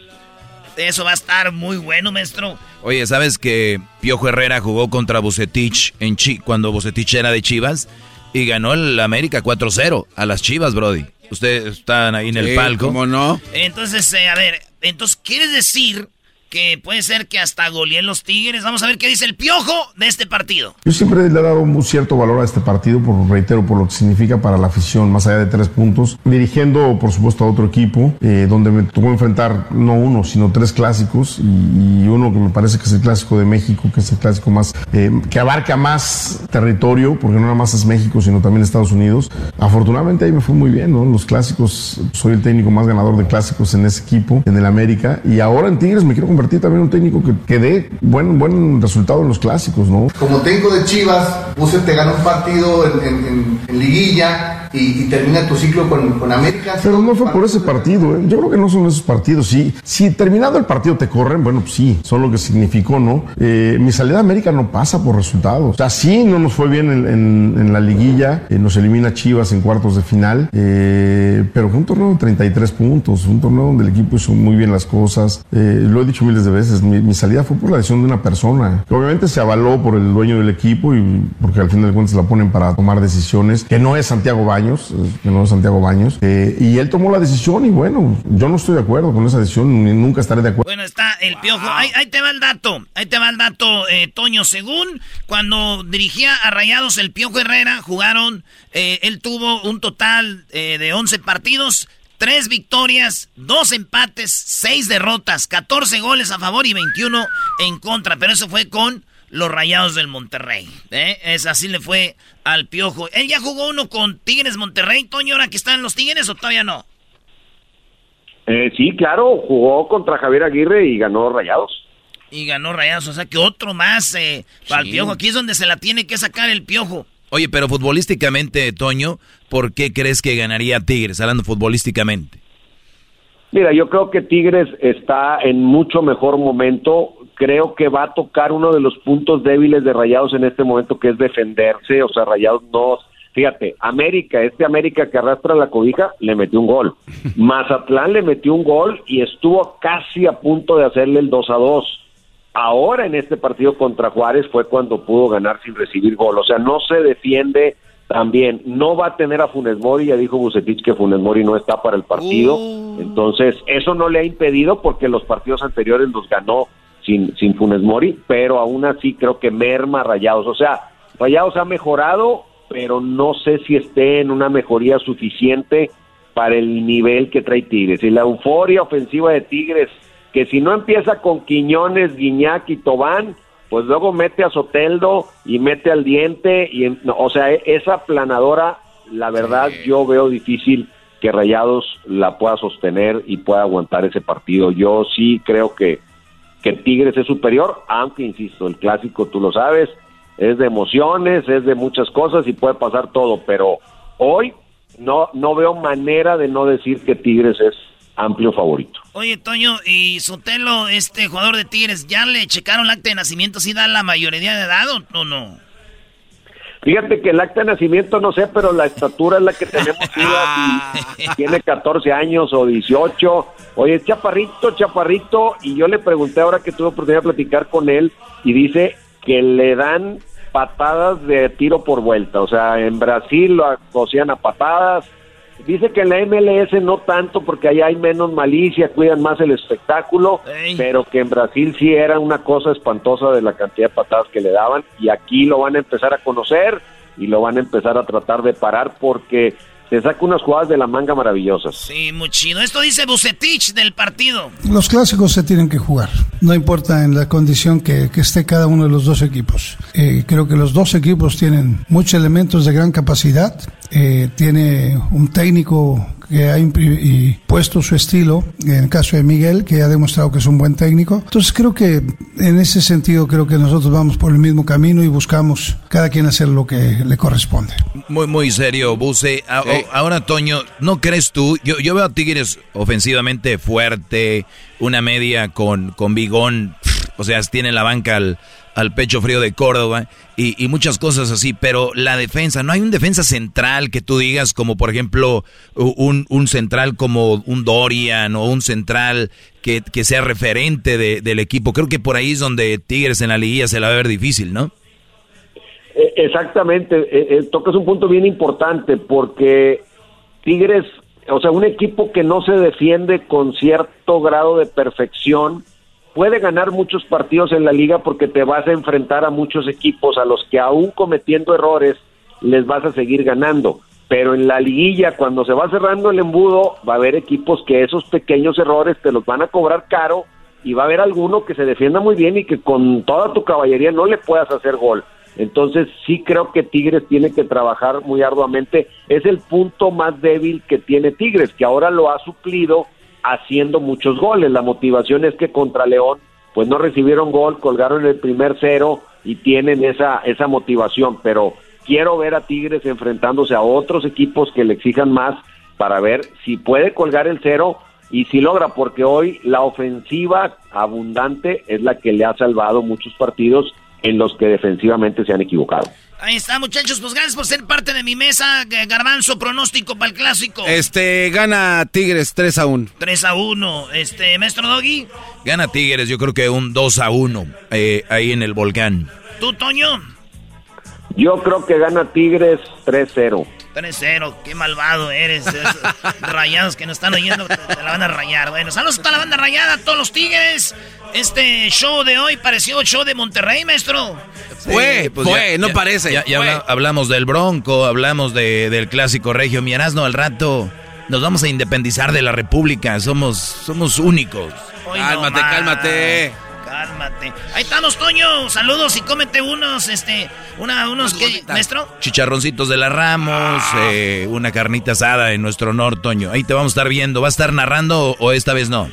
Eso va a estar muy bueno, maestro. Oye, ¿sabes que Piojo Herrera jugó contra Bucetich en Chi cuando Bucetich era de Chivas? Y ganó el América 4-0 a las Chivas, Brody. Ustedes están ahí en el Sí, palco. ¿cómo no? Entonces, eh, a ver, entonces, ¿quieres decir que puede ser que hasta goleen los Tigres? Vamos a ver qué dice el piojo de este partido. Yo siempre le he dado un cierto valor a este partido, por reitero, por lo que significa para la afición, más allá de tres puntos. Dirigiendo, por supuesto, a otro equipo, eh, donde me tocó enfrentar no uno, sino tres clásicos, y, uno que me parece que es el clásico de México, que es el clásico más, eh, que abarca más territorio, porque no nada más es México, sino también Estados Unidos. Afortunadamente ahí me fue muy bien, ¿no? Los clásicos, soy el técnico más ganador de clásicos en ese equipo, en el América, y ahora en Tigres me quiero convertir también en un técnico que, que dé buen, buen resultado en los clásicos, ¿no? Como técnico de Chivas, Buse te ganó un partido en, en- en- en liguilla y, y termina tu ciclo con, con América. Pero no fue por ese partido, ¿eh? yo creo que no son esos partidos. Sí, si terminado el partido te corren, bueno, pues sí, son lo que significó, ¿no? Eh, mi salida a América no pasa por resultados. O sea, sí, no nos fue bien en, en- en la liguilla, eh, nos elimina Chivas en cuartos de final, eh, pero fue un torneo de 33 puntos, un torneo donde el equipo hizo muy bien las cosas. Eh, lo he dicho miles de veces, mi, mi salida fue por la decisión de una persona, obviamente se avaló por el dueño del equipo y porque al final de cuentas la ponen para tomar decisiones, que no es Santiago Baños, que no es Santiago Baños, eh, y él tomó la decisión y bueno, yo no estoy de acuerdo con esa decisión, ni nunca estaré de acuerdo. Bueno, está el piojo. Ahí, ahí te va el dato. Ahí te va el dato, eh, Toño. Según cuando dirigía a Rayados el Piojo Herrera, jugaron, eh, él tuvo un total eh, de 11 partidos, 3 victorias, 2 empates, 6 derrotas, 14 goles a favor y 21 en contra. Pero eso fue con los Rayados del Monterrey. ¿eh? Es así le fue al Piojo. ¿Él ya jugó uno con Tigres Monterrey, Toño, ahora que están los Tigres o todavía no? Eh, sí, claro, jugó contra Javier Aguirre y ganó Rayados. Y ganó Rayados, o sea que otro más eh, para el piojo. Aquí es donde se la tiene que sacar el piojo. Oye, pero futbolísticamente, Toño, ¿por qué crees que ganaría Tigres? Hablando futbolísticamente. Mira, yo creo que Tigres está en mucho mejor momento. Creo que va a tocar uno de los puntos débiles de Rayados en este momento, que es defenderse. O sea, Rayados no. Fíjate, América, este América que arrastra la cobija, le metió un gol. [LAUGHS] Mazatlán le metió un gol y estuvo casi a punto de hacerle el 2 a 2. Ahora en este partido contra Juárez fue cuando pudo ganar sin recibir gol. O sea, no se defiende también. No va a tener a Funes Mori, ya dijo Bucetich que Funes Mori no está para el partido. Entonces, eso no le ha impedido porque los partidos anteriores los ganó sin, sin Funes Mori, pero aún así creo que merma Rayados. O sea, Rayados ha mejorado, pero no sé si esté en una mejoría suficiente para el nivel que trae Tigres. Y la euforia ofensiva de Tigres, que si no empieza con Quiñones, Guiñac y Tobán, pues luego mete a Soteldo y mete al diente, y no, o sea, e- esa planadora, la verdad, yo veo difícil que Rayados la pueda sostener y pueda aguantar ese partido. Yo sí creo que, que Tigres es superior, aunque insisto, el clásico tú lo sabes, es de emociones, es de muchas cosas y puede pasar todo, pero hoy no no veo manera de no decir que Tigres es amplio favorito. Oye, Toño, y Sotelo, este jugador de Tigres, ¿ya le checaron el acta de nacimiento si da la mayoría de edad o no? Fíjate que el acta de nacimiento no sé, pero la estatura es la que tenemos. [LAUGHS] tiene 14 años o 18. Oye, chaparrito, chaparrito. Y yo le pregunté ahora que tuve oportunidad de platicar con él y dice que le dan patadas de tiro por vuelta. O sea, en Brasil lo acosían a patadas Dice que en la MLS no tanto porque allá hay menos malicia, cuidan más el espectáculo, pero que en Brasil sí era una cosa espantosa de la cantidad de patadas que le daban y aquí lo van a empezar a conocer y lo van a empezar a tratar de parar porque se saca unas jugadas de la manga maravillosas. Sí, muy chido. Esto dice Bucetich del partido. Los clásicos se tienen que jugar, no importa en la condición que, esté cada uno de los dos equipos. Eh, creo que los dos equipos tienen muchos elementos de gran capacidad. Eh, tiene un técnico que ha puesto su estilo, en el caso de Miguel, que ha demostrado que es un buen técnico. Entonces creo que en ese sentido creo que nosotros vamos por el mismo camino y buscamos cada quien hacer lo que le corresponde. Muy, muy serio, Buse. Ahora, Toño, ¿no crees tú? Yo, yo veo a Tigres ofensivamente fuerte, una media con, con bigón, o sea, tiene la banca al al pecho frío de Córdoba y, muchas cosas así, pero la defensa, no hay un defensa central que tú digas como por ejemplo un, un central como un Dorian o un central que, sea referente del equipo. Creo que por ahí es donde Tigres en la liguilla se la va a ver difícil, ¿no? Eh, exactamente, eh, eh, tocas un punto bien importante porque Tigres, o sea, un equipo que no se defiende con cierto grado de perfección, puede ganar muchos partidos en la liga porque te vas a enfrentar a muchos equipos a los que aún cometiendo errores les vas a seguir ganando. Pero en la liguilla, cuando se va cerrando el embudo, va a haber equipos que esos pequeños errores te los van a cobrar caro y va a haber alguno que se defienda muy bien y que con toda tu caballería no le puedas hacer gol. Entonces sí creo que Tigres tiene que trabajar muy arduamente. Es el punto más débil que tiene Tigres, que ahora lo ha suplido haciendo muchos goles. La motivación es que contra León, pues no recibieron gol, colgaron el primer cero y tienen esa, esa motivación, pero quiero ver a Tigres enfrentándose a otros equipos que le exijan más para ver si puede colgar el cero y si logra, porque hoy la ofensiva abundante es la que le ha salvado muchos partidos en los que defensivamente se han equivocado. Ahí está, muchachos. Pues gracias por ser parte de mi mesa. Garbanzo, pronóstico para el clásico. Este, gana Tigres 3 a 1. 3 a 1. Este, maestro Doggy. Gana Tigres, yo creo que un 2 a 1 eh, ahí en el volcán. ¿Tú, Toño? Yo creo que gana Tigres 3-0. 3-0, qué malvado eres. [LAUGHS] rayados que nos están oyendo, te, la van a rayar. Bueno, saludos a toda la banda rayada, a todos los tigres. Este show de hoy pareció show de Monterrey, maestro. fue, pues fue, no parece. Ya, hablamos del Bronco, hablamos de, del clásico regio. Mianasno, al rato nos vamos a independizar de la República. Somos, somos únicos. cálmate, cálmate. Cálmate. Ahí estamos, Toño. Saludos y cómete unos, este, una, unos, ¿qué, maestro? Chicharroncitos de la Ramos, ah. eh, una carnita asada en nuestro honor, Toño. Ahí te vamos a estar viendo. ¿Va a estar narrando o, esta vez no?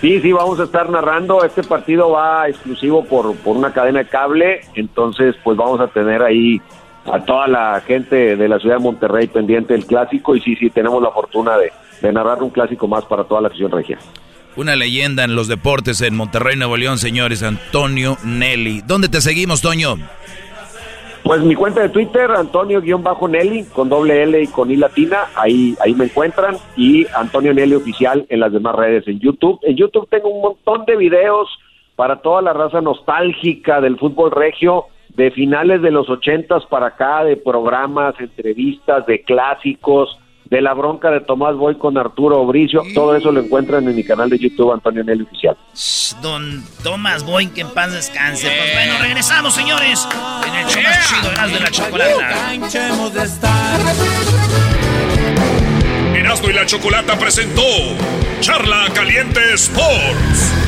Sí, sí, vamos a estar narrando. Este partido va exclusivo por, por una cadena de cable. Entonces, pues vamos a tener ahí a toda la gente de la ciudad de Monterrey pendiente del clásico. Y sí, sí, tenemos la fortuna de, de narrar un clásico más para toda la afición regia. Una leyenda en los deportes en Monterrey, Nuevo León, señores, Antonio Nelly. ¿Dónde te seguimos, Toño? Pues mi cuenta de Twitter, Antonio-Nelly, con doble L y con I latina, ahí, ahí me encuentran, y Antonio Nelly Oficial en las demás redes, en YouTube. En YouTube tengo un montón de videos para toda la raza nostálgica del fútbol regio, de finales de los ochentas para acá, de programas, entrevistas, de clásicos, de la bronca de Tomás Boy con Arturo Obricio. Todo eso lo encuentran en mi canal de YouTube, Antonio Nelly Oficial. Don Tomás Boy, que en paz descanse. Pues bueno, regresamos, señores, en el show más chido de la chocolata. Erasmo y la Chocolata presentó Charla Caliente Sports.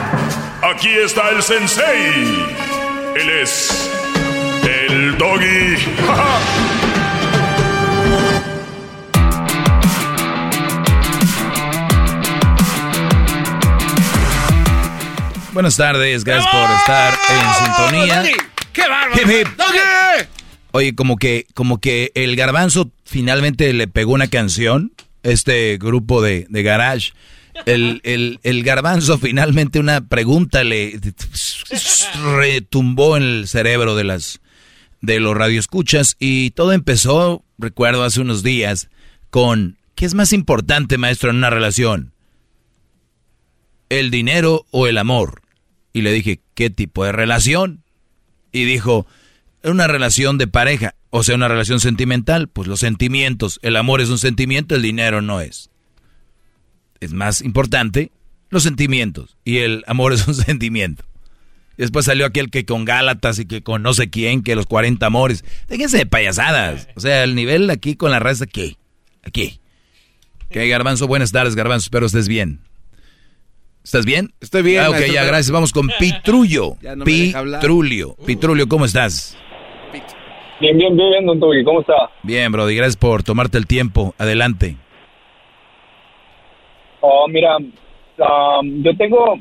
Aquí está el sensei. Él es el doggy. [LAUGHS] Buenas tardes, gracias por estar en sintonía. ¡Qué bárbaro! Oye, como que, como que el garbanzo finalmente le pegó una canción, este grupo de, de garage. El, el, el garbanzo finalmente una pregunta le retumbó en el cerebro de las de los radioescuchas y todo empezó, recuerdo hace unos días, con ¿qué es más importante, maestro, en una relación? ¿El dinero o el amor? Y le dije, ¿qué tipo de relación? Y dijo, una relación de pareja, o sea, una relación sentimental, pues los sentimientos, el amor es un sentimiento, el dinero no es. Es más importante los sentimientos y el amor [LAUGHS] es un sentimiento. Después salió aquel que con Gálatas y que con no sé quién, que los 40 amores. Déjense de payasadas. O sea, el nivel aquí con la raza, aquí. Aquí. Que Garbanzo, buenas tardes, Garbanzo. Espero estés bien. ¿Estás bien? Estoy bien. Ah, ok, ya, gracias. Vamos con Pitrullo. [LAUGHS] Ya no. Pitrulio. Pitrulio, ¿cómo estás? Bien, bien, bien, don Toby, ¿cómo está? Bien, Brody. Gracias por tomarte el tiempo. Adelante. Oh, mira, um, yo tengo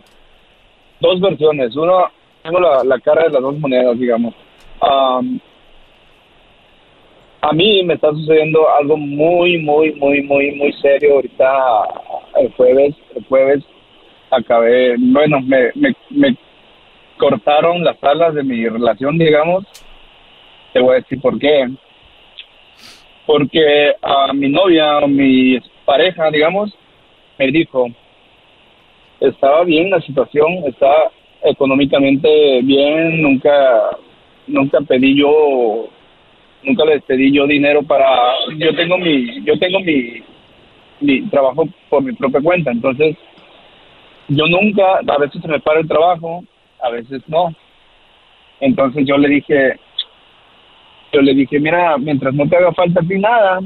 dos versiones. Uno, tengo la, la cara de las dos monedas, digamos. Um, a mí me está sucediendo algo muy, muy, muy, muy, muy serio. Ahorita, el jueves, el jueves, acabé, bueno, me, me, me cortaron las alas de mi relación, digamos. Te voy a decir por qué. Porque a mi novia, mi pareja, digamos, me dijo, estaba bien la situación, estaba económicamente bien, nunca, nunca pedí yo, nunca les pedí yo dinero para, yo tengo mi, yo tengo mi, mi trabajo por mi propia cuenta, entonces yo nunca, a veces se me para el trabajo, a veces no. Entonces yo le dije, yo le dije, mira, mientras no te haga falta a ti nada,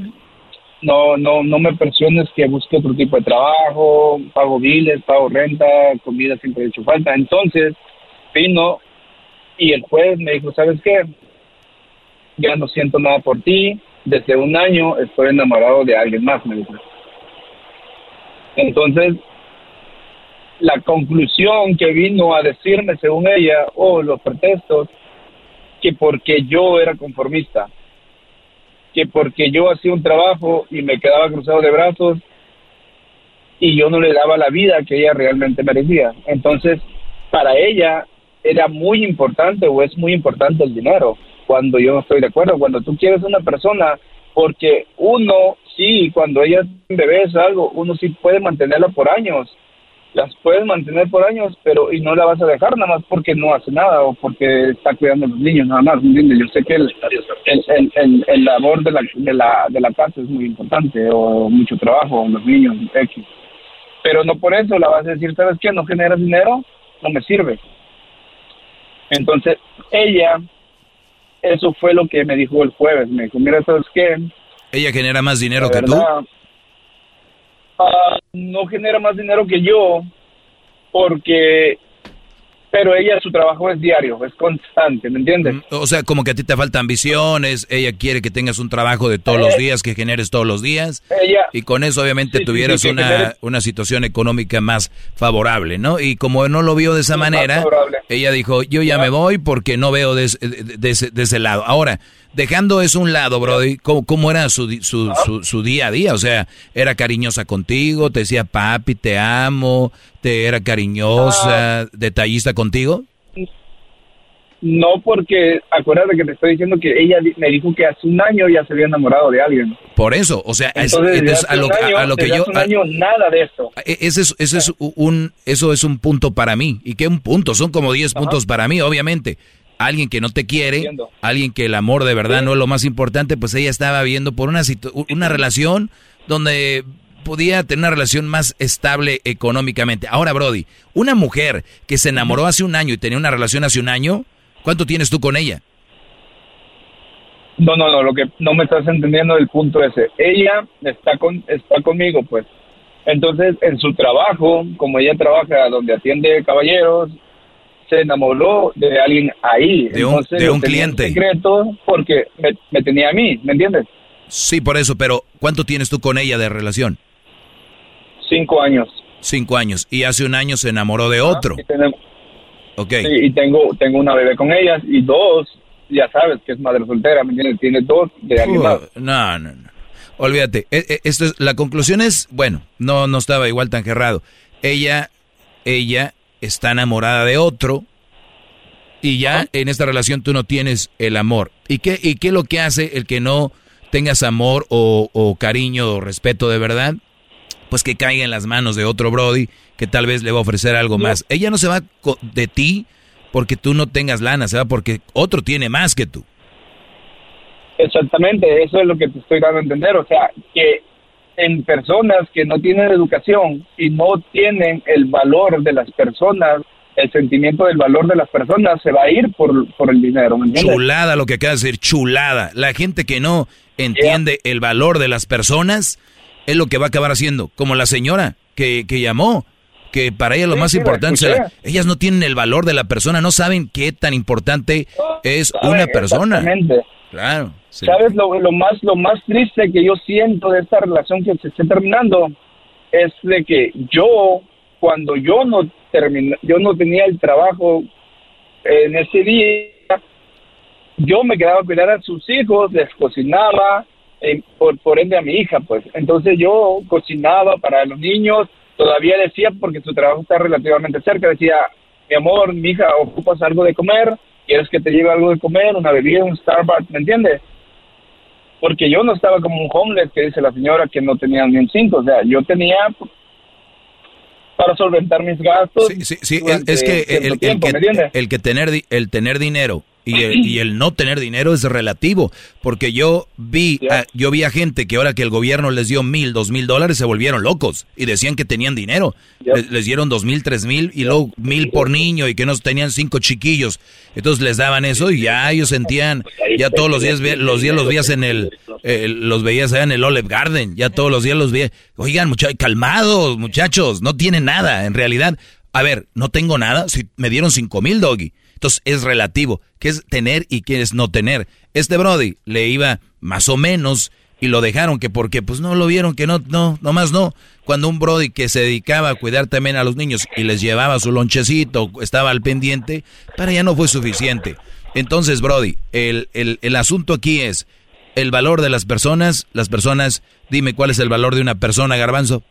no, no, no me presiones que busque otro tipo de trabajo, pago biles, pago renta, comida siempre he hecho falta. Entonces vino y el juez me dijo, ¿sabes qué? Ya no siento nada por ti, desde un año estoy enamorado de alguien más, me dijo. Entonces, la conclusión que vino a decirme, según ella, o los pretextos, que porque yo era conformista, que porque yo hacía un trabajo y me quedaba cruzado de brazos y yo no le daba la vida que ella realmente merecía. Entonces, para ella era muy importante o es muy importante el dinero cuando yo no estoy de acuerdo. Cuando tú quieres una persona, porque uno, sí, cuando ella es un bebé es algo, uno sí puede mantenerla por años, las puedes mantener por años, pero y no la vas a dejar nada más porque no hace nada o porque está cuidando a los niños nada más, ¿me entiendes? Yo sé que el, el, el, el- el labor de la, de, la, de la casa es muy importante o mucho trabajo, los niños, X. Pero no por eso la vas a decir, ¿sabes qué? No generas dinero, no me sirve. Entonces, ella, eso fue lo que me dijo el jueves, me dijo, mira, ¿sabes qué? ¿Ella genera más dinero La que tú? Ah, no genera más dinero que yo porque pero ella su trabajo es diario es constante me entiendes O sea, como que a ti te faltan ambiciones, ella quiere que tengas un trabajo de todos los días, que generes todos los días, ella. y con eso obviamente Sí, tuvieras sí, una, generes- una situación económica más favorable, ¿no? Y como no lo vio de esa manera, ella dijo, yo ya me voy porque no veo de, de- de ese, de ese lado. Ahora, dejando eso a un lado, Brody, ¿cómo, cómo era su, su, su, su día a día? O sea, ¿era cariñosa contigo? ¿Te decía, papi, te amo? ¿Te era cariñosa, Ah. detallista contigo? no porque acuérdate que te estoy diciendo que ella me dijo que hace un año ya se había enamorado de alguien Por eso, o sea, es- entonces, a lo, un año, a- lo que yo... hace un a- año nada de esto E- Ese es, ese es un, eso es un punto para mí. ¿Y qué un punto? Son como 10 puntos para mí, obviamente. Alguien que no te quiere, Entiendo. alguien que el amor de verdad no es lo más importante, pues ella estaba viendo por una, una relación donde podía tener una relación más estable económicamente. Ahora, Brody, una mujer que se enamoró hace un año y tenía una relación hace un año, ¿Cuánto tienes tú con ella? No, no, no, lo que no me estás entendiendo del punto ese. Ella está con está conmigo, pues. Entonces, en su trabajo, como ella trabaja donde atiende caballeros, se enamoró de alguien ahí. De un, Entonces, de un cliente. secreto porque me, me tenía a mí, ¿me entiendes? Sí, por eso, pero ¿cuánto tienes tú con ella de relación? Cinco años. Cinco años. Y hace un año se enamoró de otro. Y tenemos- Ok. Sí, y tengo, tengo una bebé con ellas y dos, ya sabes que es madre soltera, ¿me entiendes? Tiene dos de alguien más. No, no, no. Olvídate. E- e- Esto es, la conclusión es, bueno, no, no estaba igual tan cerrado. Ella, ella está enamorada de otro y ya en esta relación tú no tienes el amor. ¿Y qué, y qué es lo que hace el que no tengas amor o, o cariño o respeto de verdad? Pues que caiga en las manos de otro Brody que tal vez le va a ofrecer algo más. Ella no se va de ti porque tú no tengas lana, se va porque otro tiene más que tú. Exactamente, eso es lo que te estoy dando a entender. O sea, que en personas que no tienen educación y no tienen el valor de las personas, el sentimiento del valor de las personas, se va a ir por, por el dinero. Chulada lo que acabas de decir, chulada. La gente que no entiende el valor de las personas es lo que va a acabar haciendo. Como la señora que, que llamó, que para ella lo Sí, más sí, la importante, escuché. la- ellas no tienen el valor de la persona, no saben qué tan importante es sabe, una persona. Claro. sí. ¿Sabes lo, lo más lo más triste que yo siento de esta relación que se esté terminando? Es de que yo, cuando yo no terminé, yo no tenía el trabajo en ese día, yo me quedaba a cuidar a sus hijos, les cocinaba, eh, por, por ende a mi hija, pues. Entonces yo cocinaba para los niños, todavía decía, porque su trabajo está relativamente cerca, decía, mi amor, mi hija, ocupas algo de comer, quieres que te lleve algo de comer, una bebida, un Starbucks, ¿me entiendes? Porque yo no estaba como un homeless que dice la señora que no tenía ni un cinco, o sea, yo tenía para solventar mis gastos. Sí, sí, sí, es, que el, el que, el que tener, el tener dinero y el, y el no tener dinero es relativo, porque yo vi, a, yo vi a gente que ahora que el gobierno les dio mil, dos mil dólares se volvieron locos y decían que tenían dinero, les, les dieron dos mil, tres mil y luego mil por niño y que no tenían cinco chiquillos, entonces les daban eso y ya ellos sentían, ya todos los días, los días los días en el, eh, los veías allá en el Olive Garden, ya todos los días los veías, oigan muchachos, calmados muchachos, no tienen nada, en realidad, a ver, no tengo nada, si me dieron cinco mil doggy. Entonces es relativo, qué es tener y qué es no tener. Este Brody le iba más o menos y lo dejaron que porque pues no lo vieron que no, no, nomás no. Cuando un Brody que se dedicaba a cuidar también a los niños y les llevaba su lonchecito, estaba al pendiente, para ya no fue suficiente. Entonces, Brody, el, el, el asunto aquí es el valor de las personas, las personas, dime cuál es el valor de una persona, garbanzo.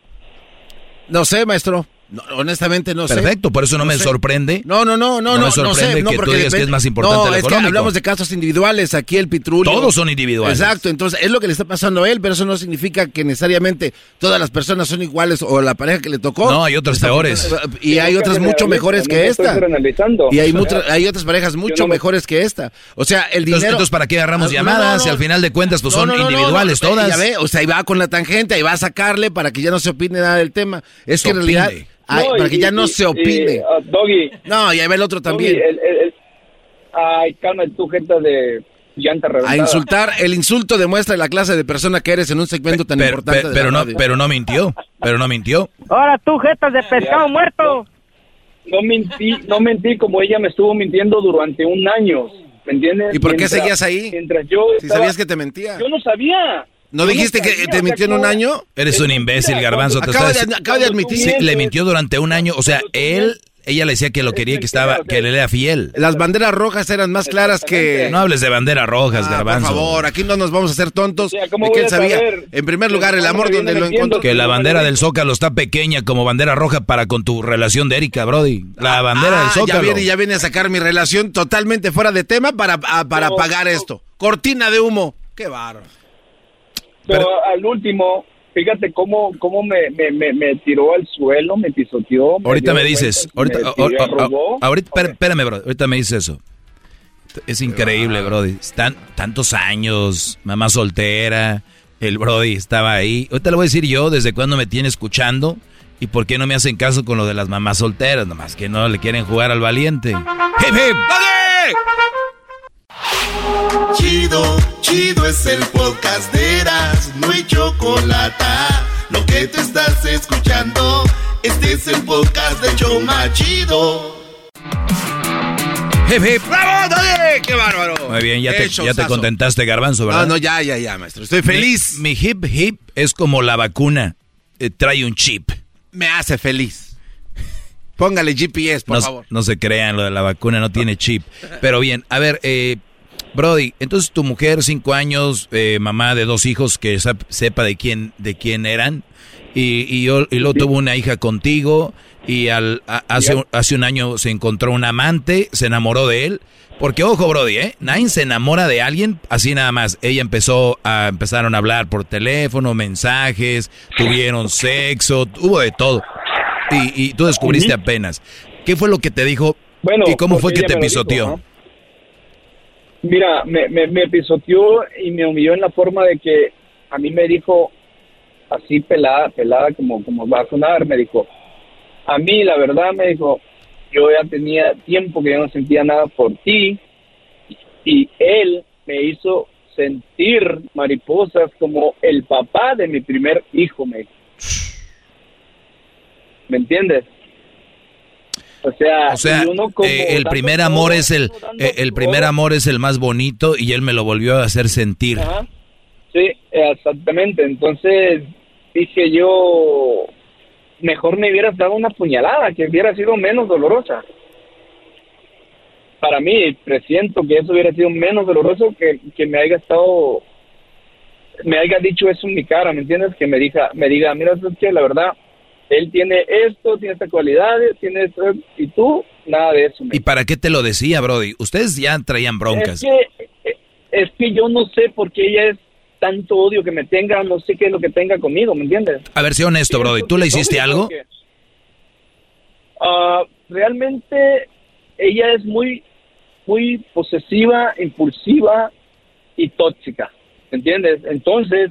No sé, maestro. No, honestamente no sé. Perfecto, por eso no, me sé. sorprende. No, no, no, no, No no, me sorprende sé, no, que tú porque digas que depende- es más importante No, es que hablamos de casos individuales, aquí el pitrullo. Todos son individuales. Exacto, entonces es lo que le está pasando a él, pero eso no significa que necesariamente todas las personas son iguales o la pareja que le tocó. No, hay otras peores. Y hay otras mucho mejores que esta. Y hay, mucho- hay otras parejas mucho mejores que esta. O sea, el dinero... Entonces, entonces, ¿para qué agarramos Ah, llamadas? Y al final de cuentas, pues son individuales todas. Ya ve, o sea, ahí va con la tangente, ahí va a sacarle para que ya no se opine nada del tema. Es que en realidad, ay, No, para y- que ya y- no y- se opine. y, ah, Doggy. No, y ahí va el otro también. Doggy, el- el- el- ay, calma tu gente de llanta A reventada. insultar, el insulto demuestra la clase de persona que eres en un segmento tan Pero, importante. pero, de pero no, pero no mintió. Pero no mintió. Ahora tú, jetas de pescado muerto. No mentí, no mentí como ella me estuvo mintiendo durante un año, ¿me entiendes? ¿Y por qué Mientras- seguías ahí? Mientras yo Si estaba- sabías que te mentía. Yo no sabía. ¿No dijiste que te mintió en un año? Eres un imbécil, garbanzo. te Acaba estás- de, acaba de admitir. Sí, le mintió durante un año. O sea, él, ella le decía que lo quería y que estaba, que le era fiel. Las banderas rojas eran más claras que... No hables de banderas rojas, Ah, garbanzo. Por favor, aquí no nos vamos a hacer tontos ¿cómo de que él sabía. En primer lugar, el ¿Cómo amor donde lo encontró. Que la bandera del Zócalo está pequeña como bandera roja para con tu relación de Erika, Brody. La bandera del Ah, ya Zócalo. viene, ya viene a sacar mi relación totalmente fuera de tema para, a- para No, pagar no. esto. Cortina de humo. Qué bárbaro. Pero al último, fíjate cómo, cómo me, me, me, me tiró al suelo, me pisoteó. Ahorita me dices, ahorita, me tiró, ahorita, espera- espérame, bro, ahorita me dices eso. Es increíble, Brody. Están tantos años, mamá soltera, el Brody estaba ahí. Ahorita le voy a decir yo desde cuando me tiene escuchando ¿Y por qué no me hacen caso con lo de las mamás solteras? Nomás que no le quieren jugar al valiente. ¡Hip, hip! Chido, chido es el podcast de Eras, no hay chocolate. Lo que te estás escuchando, este es el podcast de Choma Chido. Hip, hip. ¡Bravo, Doggy! ¡Qué bárbaro! Muy bien, ya te, ya te contentaste, Garbanzo, ¿verdad? Ah, no, ya, ya, ya, maestro. Estoy feliz. Mi, mi hip hip es como la vacuna. Eh, trae un chip. Me hace feliz. Póngale GPS, por no, favor. no se crean, lo de la vacuna no tiene chip. Pero bien, a ver, eh, Brody, entonces tu mujer, cinco años, eh, mamá de dos hijos, que sepa de quién, de quién eran, y, y, yo- y luego tuvo una hija contigo, y al, a- hace, un- hace un año se encontró un amante, se enamoró de él. Porque ojo, Brody, ¿eh? Nadie se enamora de alguien así nada más. Ella empezó a, empezaron a hablar por teléfono, mensajes, tuvieron sexo, hubo de todo. Y, y tú descubriste apenas. ¿Qué fue lo que te dijo Bueno, y cómo fue porque que te dijo, pisoteó? ¿no? Mira, me, me, me pisoteó y me humilló en la forma de que a mí me dijo así pelada, pelada como, como va a sonar, me dijo, a mí la verdad me dijo, yo ya tenía tiempo que yo no sentía nada por ti y él me hizo sentir mariposas como el papá de mi primer hijo, me dijo. ¿Me entiendes? O sea, O sea, y uno como eh, el primer todo, amor es el eh, el todo. primer amor es el más bonito y él me lo volvió a hacer sentir. Ajá. Sí, exactamente. Entonces dije yo, mejor me hubieras dado una puñalada, que hubiera sido menos dolorosa. Para mí, presiento que eso hubiera sido menos doloroso que, que me haya estado, me haya dicho eso en mi cara, ¿me entiendes? Que me diga, me diga, mira, es que la verdad, él tiene esto, tiene estas cualidades, tiene esto, y tú, nada de eso. ¿Y para qué te lo decía, Brody? Ustedes ya traían broncas. Es que, es que yo no sé por qué ella es tanto odio que me tenga, no sé qué es lo que tenga conmigo, ¿me entiendes? A ver, sé honesto, Brody. ¿Tú le hiciste algo? ah, realmente ella es muy, muy posesiva, impulsiva y tóxica, ¿me entiendes? Entonces,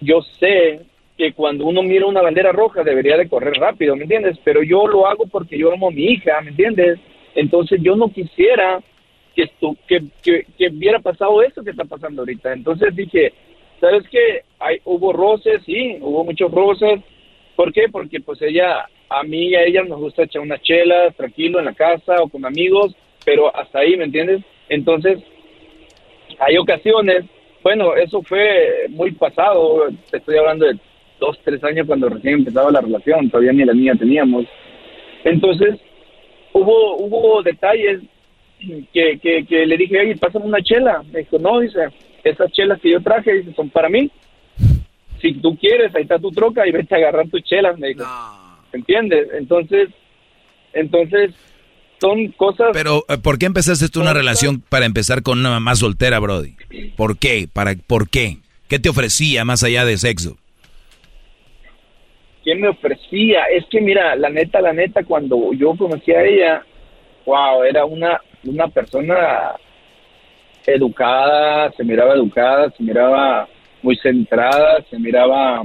yo sé que cuando uno mira una bandera roja debería de correr rápido, ¿me entiendes? Pero yo lo hago porque yo amo a mi hija, ¿me entiendes? Entonces yo no quisiera que, esto, que, que, que hubiera pasado eso que está pasando ahorita. Entonces dije, ¿sabes qué? Hubo roces, sí, hubo muchos roces. ¿Por qué? Porque pues ella, a mí y a ella nos gusta echar unas chelas tranquilo en la casa o con amigos, pero hasta ahí, ¿me entiendes? Entonces, hay ocasiones, bueno, eso fue muy pasado, te estoy hablando de dos, tres años cuando recién empezaba la relación, todavía ni la niña teníamos. Entonces, hubo, hubo detalles que, que, que le dije, oye, pásame una chela. Me dijo, no, dice, esas chelas que yo traje, dice, son para mí. Si tú quieres, ahí está tu troca y vete a agarrar tus chelas, me dijo. ¿Entiendes? Entonces, entonces, son cosas... Pero, eh, ¿por qué empezaste tú una relación para empezar con una mamá soltera, Brody? ¿Por qué? ¿Para, ¿Por qué? ¿Qué te ofrecía más allá de sexo? ¿Qué me ofrecía? Es que mira, la neta, la neta, cuando yo conocí a ella, wow, era una, una persona educada, se miraba educada, se miraba muy centrada, se miraba...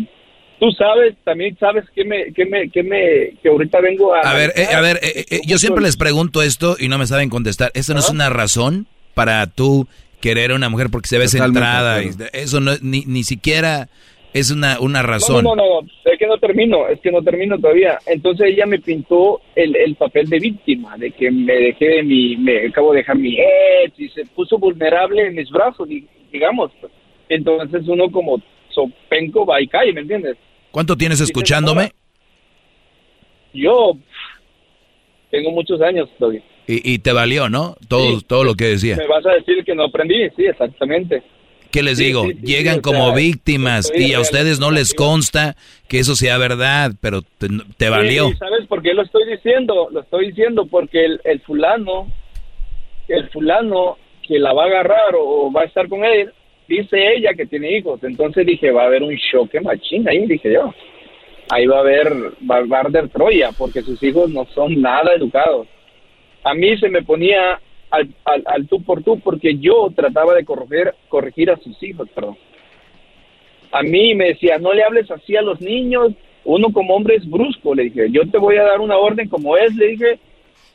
Tú sabes, también sabes que me, que me, que me, que ahorita vengo a... A ver, eh, a ver, eh, eh, yo siempre les pregunto esto y no me saben contestar. ¿Eso no es una razón para tú querer a una mujer porque se ve Totalmente centrada? y. Eso no, ni, ni siquiera es una, una razón. no, no, no, es que no termino, es que no termino todavía. Entonces ella me pintó el, el papel de víctima, de que me dejé de mi, me acabo de dejar mi ex y se puso vulnerable en mis brazos, di- digamos. Entonces uno como sopenco va y cae, ¿me entiendes? ¿Cuánto tienes escuchándome? Yo tengo muchos años todavía. Y, y te valió, ¿no? Todo, todo lo que decía. Me vas a decir que no aprendí, sí, exactamente. ¿Qué les digo? sí, sí, Llegan sí, como sea, víctimas y a ustedes no les consta que eso sea verdad, pero te, te valió. ¿Sabes por qué lo estoy diciendo? Lo estoy diciendo porque el, el fulano, el fulano que la va a agarrar o va a estar con él, dice ella que tiene hijos. Entonces dije, va a haber un choque machín ahí, dije yo. Ahí va a haber, va, va a arder Troya, porque sus hijos no son nada educados. A mí se me ponía al, al, al tú por tú porque yo trataba de corregir, corregir a sus hijos, perdón. A mí me decía, no le hables así a los niños, uno como hombre es brusco, le dije, yo te voy a dar una orden como es, le dije,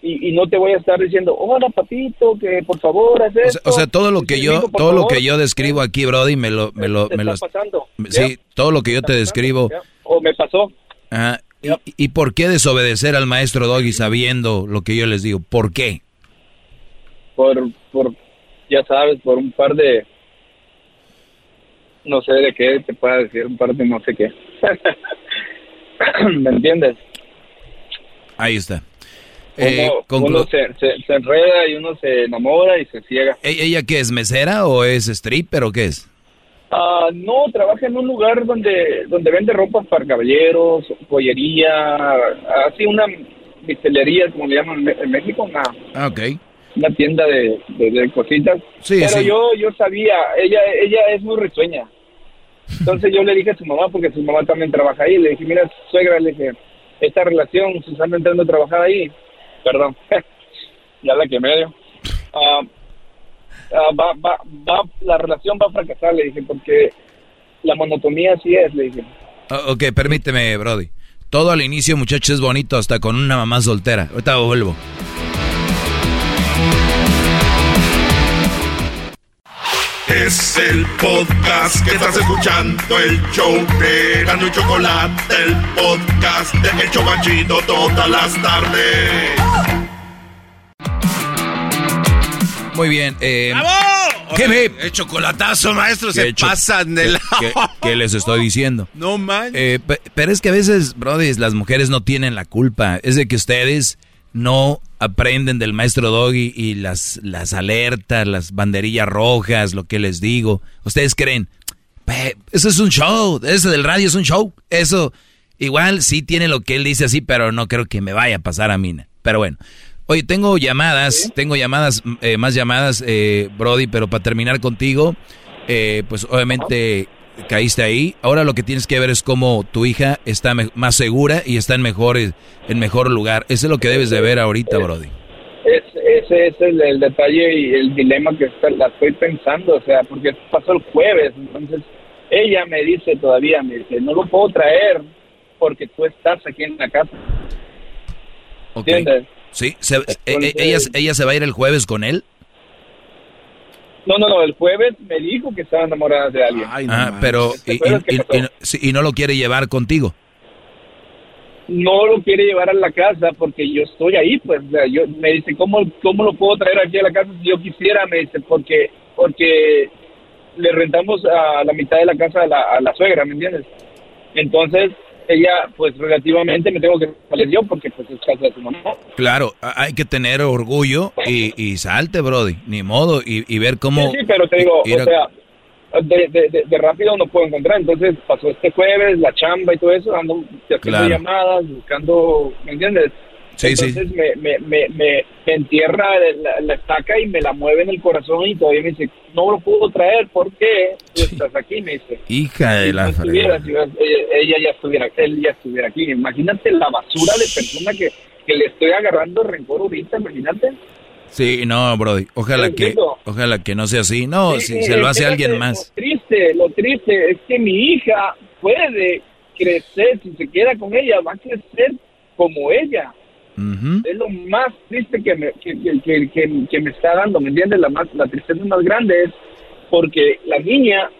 y, y no te voy a estar diciendo, hola papito, que por favor haz O sea, o sea, todo lo que yo, digo, todo lo que yo describo aquí, Brody, me lo, me lo, me lo, está pasando, sí, ¿ya? todo lo que yo te describo. O me pasó. Ajá. ¿Y, y por qué desobedecer al maestro Doggy sabiendo lo que yo les digo? ¿Por qué? Por, por, ya sabes, por un par de, no sé de qué te pueda decir, un par de no sé qué. [LAUGHS] ¿Me entiendes? Ahí está. Uno, Eh, uno se, se, se enreda y uno se enamora y se ciega. ¿E- ¿Ella qué es, mesera o es stripper o qué es? Ah, no, trabaja en un lugar donde donde vende ropa para caballeros, joyería, así una mistelería, como le llaman en México, una, Ah, ok. Una tienda de, de, de cositas. Sí, Pero sí. yo yo sabía, ella ella es muy risueña. Entonces yo le dije a su mamá, porque su mamá también trabaja ahí, le dije, mira, suegra, le dije, esta relación, Susana entrando a trabajar ahí, perdón, [LAUGHS] ya la que medio, ah, ah, va, va, va, la relación va a fracasar, le dije, porque la monotonía así es, le dije. Ah, ok, permíteme, Brody. Todo al inicio, muchachos, es bonito, hasta con una mamá soltera. Ahorita vuelvo. Es el podcast que estás escuchando, el show de Gano y Chocolate, el podcast de El Chobachito todas las tardes. Muy bien. Eh, ¿Qué me? El chocolatazo, maestro, se ¿Qué cho- pasan de ¿Qué, la... qué- qué les estoy diciendo? No man. Eh, pe- pero es que a veces, Brody, las mujeres no tienen la culpa. Es de que ustedes no aprenden del maestro Doggy y las, las alertas, las banderillas rojas, lo que les digo. Ustedes creen, "Pe, eso es un show, eso del radio es un show. Eso igual sí tiene lo que él dice así, pero no creo que me vaya a pasar a mí. Pero bueno. Oye, tengo llamadas, tengo llamadas, eh, más llamadas, eh, Brody, pero para terminar contigo, eh, pues obviamente caíste ahí. Ahora lo que tienes que ver es cómo tu hija está más segura y está en mejor, en mejor lugar. Eso es lo que debes de ver ahorita, Brody. Es, ese es el, el detalle y el dilema que está- la estoy pensando, o sea, porque pasó el jueves, entonces ella me dice todavía, me dice, no lo puedo traer porque tú estás aquí en la casa. ¿Entiendes? Sí, se- eh, eh, ella, ella se va a ir el jueves con él. No, no, no, el jueves me dijo que estaba enamorada de alguien. Ah, pero y, y no lo quiere llevar contigo. No lo quiere llevar a la casa porque yo estoy ahí, pues, o sea, yo, me dice, ¿cómo, ¿cómo lo puedo traer aquí a la casa si yo quisiera? Me dice, porque, porque le rentamos a la mitad de la casa a la, a la suegra, ¿me entiendes? Entonces, ella, pues, relativamente me tengo que salir yo porque, pues, es casa de su mamá. Claro, hay que tener orgullo y, y salte, Brody, ni modo, y, y ver cómo... Sí, sí, pero te digo, o a- sea, de, de, de, de rápido no puedo encontrar. Entonces pasó este jueves, la chamba y todo eso, ando haciendo Claro. llamadas, buscando, ¿me entiendes? Sí. Entonces Me, me, me, me, me entierra la, la estaca y me la mueve en el corazón y todavía me dice, no lo puedo traer, ¿por qué? Tú estás aquí, me dice. Hija de Si la no estuviera, si ella, ella ya estuviera, él ya estuviera aquí. Imagínate la basura de persona que, que le estoy agarrando rencor ahorita, imagínate. Sí, no, Brody, ojalá que, entiendo. ojalá que no sea así. No, Sí, si se lo hace alguien más. Lo triste, lo triste es que mi hija puede crecer, si se queda con ella, va a crecer como ella. Es lo más triste que me, que, que, que- que- me está dando, ¿me entiendes? La, más, la tristeza más grande es porque la niña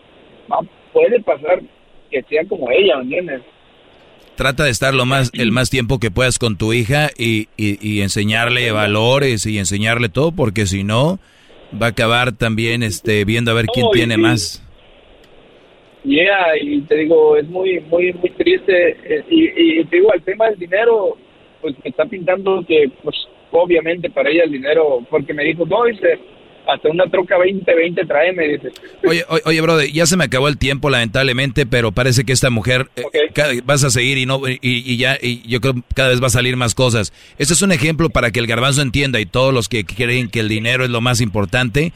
va- puede pasar que sea como ella, ¿me entiendes? Trata de estar lo más, el más tiempo que puedas con tu hija y, y- y enseñarle valores y enseñarle todo, porque si no, va a acabar también este, viendo a ver quién tiene sí. más. Yeah, y te digo, es muy, muy, muy triste. eh, Y, y te digo, el tema del dinero, pues me está pintando que, pues, obviamente para ella el dinero, porque me dijo, no, dice, hasta una troca 2020 trae, me dice. Oye, oye, oye, brother, ya se me acabó el tiempo, lamentablemente, pero parece que esta mujer eh, cada- vas a seguir y no y, y ya y yo creo que cada vez va a salir más cosas. Este es un ejemplo para que el garbanzo entienda y todos los que creen que el dinero es lo más importante.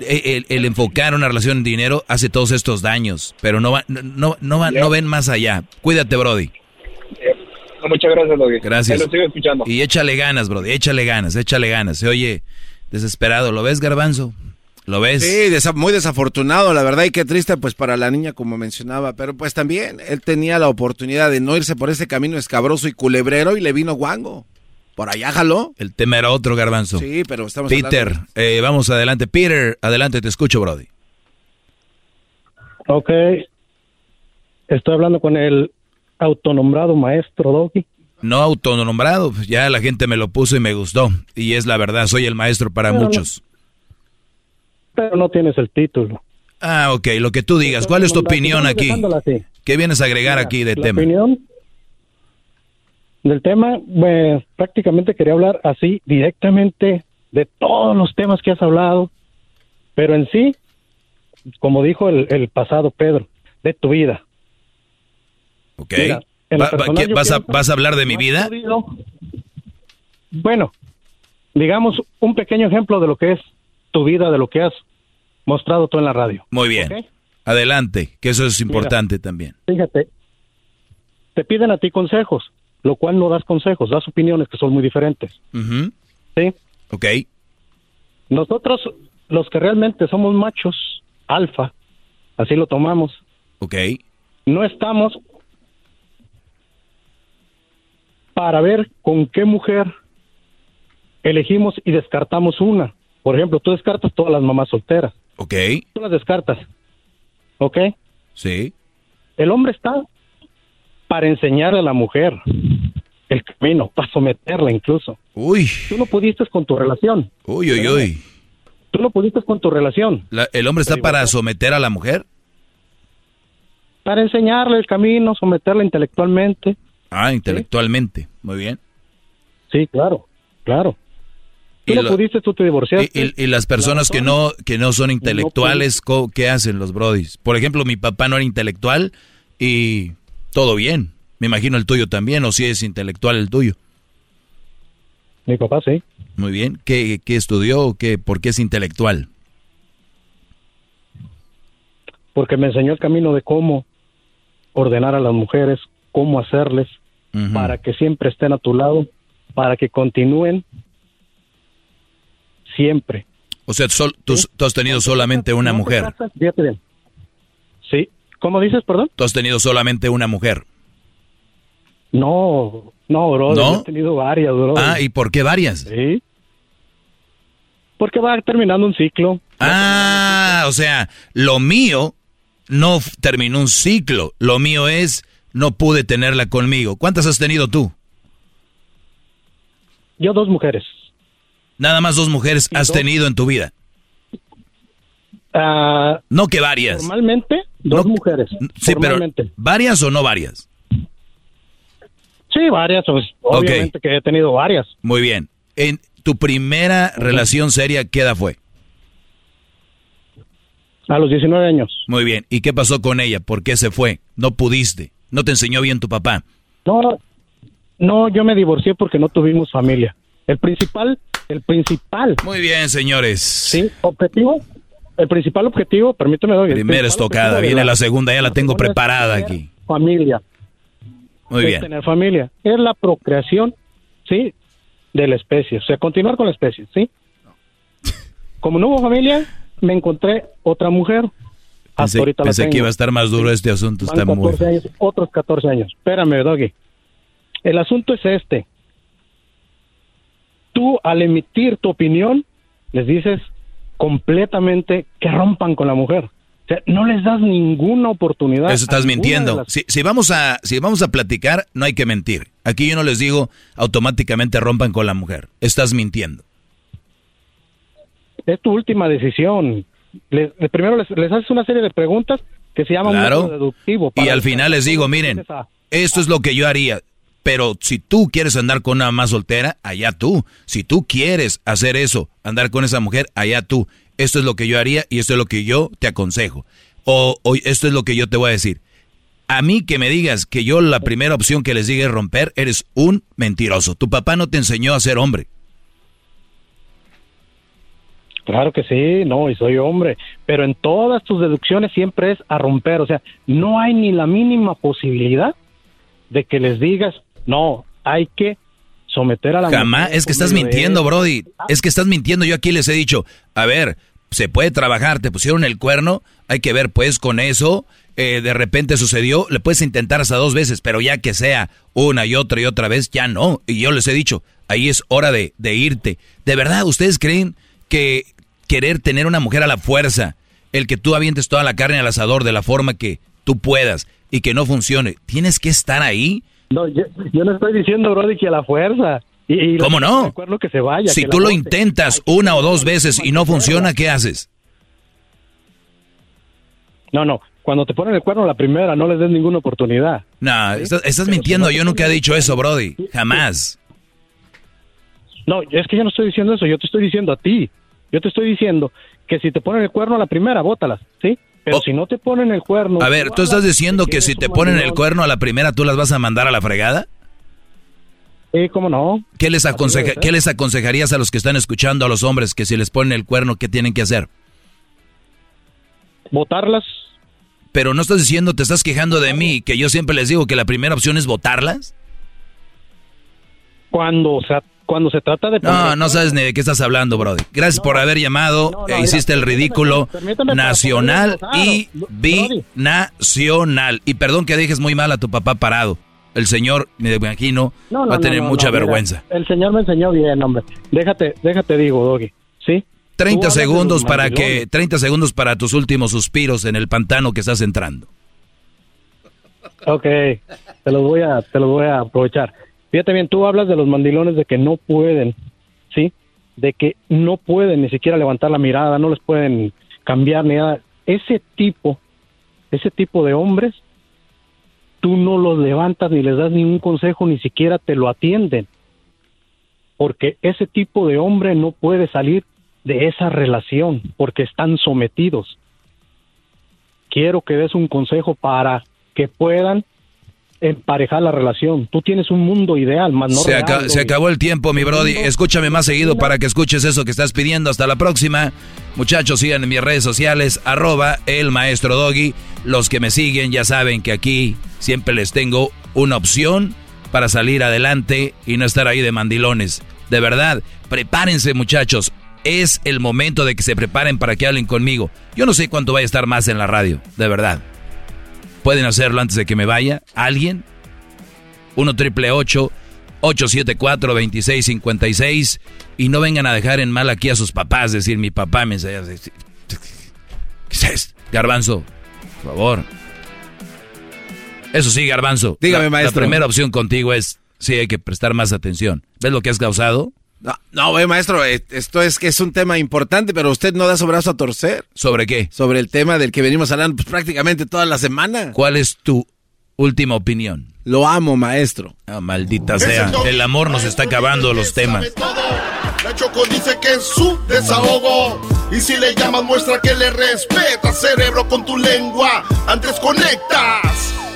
eh, El, el enfocar una relación en dinero hace todos estos daños, pero no va, no, no, va- no ven más allá. Cuídate, Brody. Muchas gracias, Logi. Gracias. Lo sigo escuchando. Y échale ganas, Brody, échale ganas, échale ganas. Se oye desesperado, ¿lo ves, garbanzo? ¿Lo ves? Sí, muy desafortunado, la verdad, y qué triste pues para la niña como mencionaba, pero pues también él tenía la oportunidad de no irse por ese camino escabroso y culebrero y le vino guango. Por allá jaló. El tema era otro, Garbanzo. Sí, pero estamos Peter, eh, vamos adelante. Peter, adelante, te escucho, Brody. Ok. Estoy hablando con el autonombrado maestro Doggy. No autonombrado, pues ya la gente me lo puso y me gustó. Y es la verdad, soy el maestro para muchos. pero no tienes el título. Ah, ok, lo que tú digas. ¿Cuál es tu opinión aquí? ¿Qué vienes a agregar aquí de tema? opinión del tema, pues, prácticamente quería hablar así directamente de todos los temas que has hablado, pero en sí, como dijo el, pasado Pedro, de tu vida. Ok. vas, a, ¿Vas a hablar de mi vida? bueno, digamos un pequeño ejemplo de lo que es tu vida, de lo que has mostrado tú en la radio. Muy bien. Adelante, que eso es importante también. Fíjate, te piden a ti consejos lo cual no das consejos, das opiniones que son muy diferentes. ¿Sí? Ok. Nosotros, los que realmente somos machos, alfa, así lo tomamos. Ok. No estamos para ver con qué mujer elegimos y descartamos una. Por ejemplo, tú descartas todas las mamás solteras. Ok. Tú las descartas. ¿Ok? Sí. El hombre está para enseñarle a la mujer el camino, para someterla incluso. Uy. Tú no pudiste con tu relación. Uy, uy, uy. Tú no pudiste con tu relación. ¿El hombre está para someter a la mujer? Para enseñarle el camino, someterla intelectualmente. Ah, intelectualmente. Muy bien. Sí, claro, claro. Tú no pudiste, tú te divorciaste. Y, las personas que no que no son intelectuales, ¿qué hacen los brodis? Por ejemplo, mi papá no era intelectual y todo bien. Me imagino el tuyo también, o si es intelectual el tuyo. Mi papá sí. Muy bien. ¿Qué, qué estudió? Qué, ¿Por qué es intelectual? Porque me enseñó el camino de cómo ordenar a las mujeres, cómo hacerles, para que siempre estén a tu lado, para que continúen siempre. O sea, tú, has tenido solamente una mujer. Sí, ¿Cómo dices, perdón? Tú has tenido solamente una mujer. No, no, bro. ¿No? He tenido varias, bro. Ah, ¿y por qué varias? Sí. Porque va terminando un ciclo. Ah, o sea, lo mío no terminó un ciclo. Lo mío es, no pude tenerla conmigo. ¿Cuántas has tenido tú? Yo dos mujeres. Nada más dos mujeres has tenido en tu vida. Ah, no que varias. Normalmente, dos mujeres. Sí, pero ¿varias o no varias? Sí, varias. Pues, obviamente que he tenido varias. Muy bien. En tu primera relación seria, ¿qué edad fue? A los 19 años. Muy bien. ¿Y qué pasó con ella? ¿Por qué se fue? No pudiste. ¿No te enseñó bien tu papá? No, no, yo me divorcié porque no tuvimos familia. El principal, el principal. Muy bien, señores. Sí, objetivo el principal objetivo, permíteme doy. Primera estocada, viene la, segunda, ya la tengo preparada aquí. Familia. Muy bien. Tener familia. Es la procreación, ¿sí? De la especie. O sea, continuar con la especie, ¿sí? Como no hubo familia, me encontré otra mujer. Pensé, que iba a estar más duro este asunto. Está muy... años, otros 14 años. Espérame, Doggy. El asunto es este. Tú, al emitir tu opinión, les dices completamente que rompan con la mujer. O sea, no les das ninguna oportunidad. Eso estás mintiendo. Si, si, vamos a, si vamos a platicar, no hay que mentir. Aquí yo no les digo automáticamente rompan con la mujer. Estás mintiendo. Es tu última decisión. Primero les, haces una serie de preguntas que se llaman claro. deductivo. y al final les digo, miren, esto es lo que yo haría. Pero si tú quieres andar con una más soltera, allá tú. Si tú quieres hacer eso, andar con esa mujer, allá tú. Esto es lo que yo haría y esto es lo que yo te aconsejo. O, esto es lo que yo te voy a decir. A mí que me digas que yo la primera opción que les diga es romper, eres un mentiroso. Tu papá no te enseñó a ser hombre. Claro que sí, no, y soy hombre, pero en todas tus deducciones siempre es a romper, o sea, no hay ni la mínima posibilidad de que les digas, no, hay que someter a la Jamás, es que estás mintiendo, Brody. Es que estás mintiendo. Yo aquí les he dicho, a ver, se puede trabajar, te pusieron el cuerno, hay que ver pues con eso, eh, de repente sucedió, le puedes intentar hasta dos veces, pero ya que sea una y otra y otra vez, ya no. Y yo les he dicho, ahí es hora de, de irte. ¿De verdad ustedes creen que querer tener una mujer a la fuerza, el que tú avientes toda la carne al asador de la forma que tú puedas y que no funcione, tienes que estar ahí? No, yo, no estoy diciendo, Brody, que a la fuerza. Y, ¿Cómo no? Que se vaya, si tú lo intentas una o dos veces y no funciona, ¿qué haces? No, no. Cuando te ponen el cuerno la primera, no les des ninguna oportunidad. No, estás, mintiendo. yo nunca he dicho eso, Brody. Jamás. No, es que yo no estoy diciendo eso. Yo te estoy diciendo a ti. Yo te estoy diciendo que si te ponen el cuerno a la primera, bótalas, ¿sí? Pero oh. si no te ponen el cuerno... A ver, ¿tú estás diciendo que si te ponen el cuerno a la primera, tú las vas a mandar a la fregada? Sí, ¿cómo no? ¿Qué les, aconseja, ¿Qué les aconsejarías a los que están escuchando a los hombres que si les ponen el cuerno, qué tienen que hacer? Votarlas. Pero no estás diciendo, te estás quejando de mí, que yo siempre les digo que la primera opción es votarlas. Cuando, sea, cuando se trata de... No, no sabes ni de qué estás hablando, Brody. Gracias por haber llamado. e hiciste el ridículo nacional y binacional. Y perdón que dejes muy mal a tu papá parado el señor, me imagino, va a tener mucha vergüenza. el señor me enseñó bien, hombre. Déjate, déjate digo, Doggy. ¿Sí? 30 segundos para que 30 segundos para tus últimos suspiros en el pantano que estás entrando. Ok, te los voy a te los voy a aprovechar. Fíjate bien, tú hablas de los mandilones de que no pueden, ¿sí? De que no pueden ni siquiera levantar la mirada, no les pueden cambiar ni nada. Ese tipo, ese tipo de hombres tú no los levantas ni les das ningún consejo, ni siquiera te lo atienden. Porque ese tipo de hombre no puede salir de esa relación porque están sometidos. Quiero que des un consejo para que puedan emparejar la relación. Tú tienes un mundo ideal, más no se, se acabó el tiempo, mi Brody. Escúchame más seguido para que escuches eso que estás pidiendo. Hasta la próxima. Muchachos, sigan en mis redes sociales, arroba el maestro Doggy. Los que me siguen ya saben que aquí siempre les tengo una opción para salir adelante y no estar ahí de mandilones. De verdad, prepárense muchachos. Es el momento de que se preparen para que hablen conmigo. Yo no sé cuánto vaya a estar más en la radio, de verdad. ¿Pueden hacerlo antes de que me vaya? ¿Alguien? 1 triple 874 2656 y no vengan a dejar en mal aquí a sus papás, decir mi papá me enseña. ¿Qué es? Garbanzo, por favor. Eso sí, Garbanzo. Dígame, maestro. La primera opción contigo es, sí, hay que prestar más atención. ¿Ves lo que has causado? No, no, maestro, eh, esto es que es un tema importante, pero usted no da su brazo a torcer. ¿Sobre qué? Sobre el tema del que venimos hablando pues, prácticamente toda la semana. ¿Cuál es tu última opinión? Lo amo, maestro. Ah, maldita sea. El amor nos está acabando los temas. La Choco dice que es su desahogo. Y si le llamas, muestra que le respeta, cerebro, con tu lengua. Antes conectas.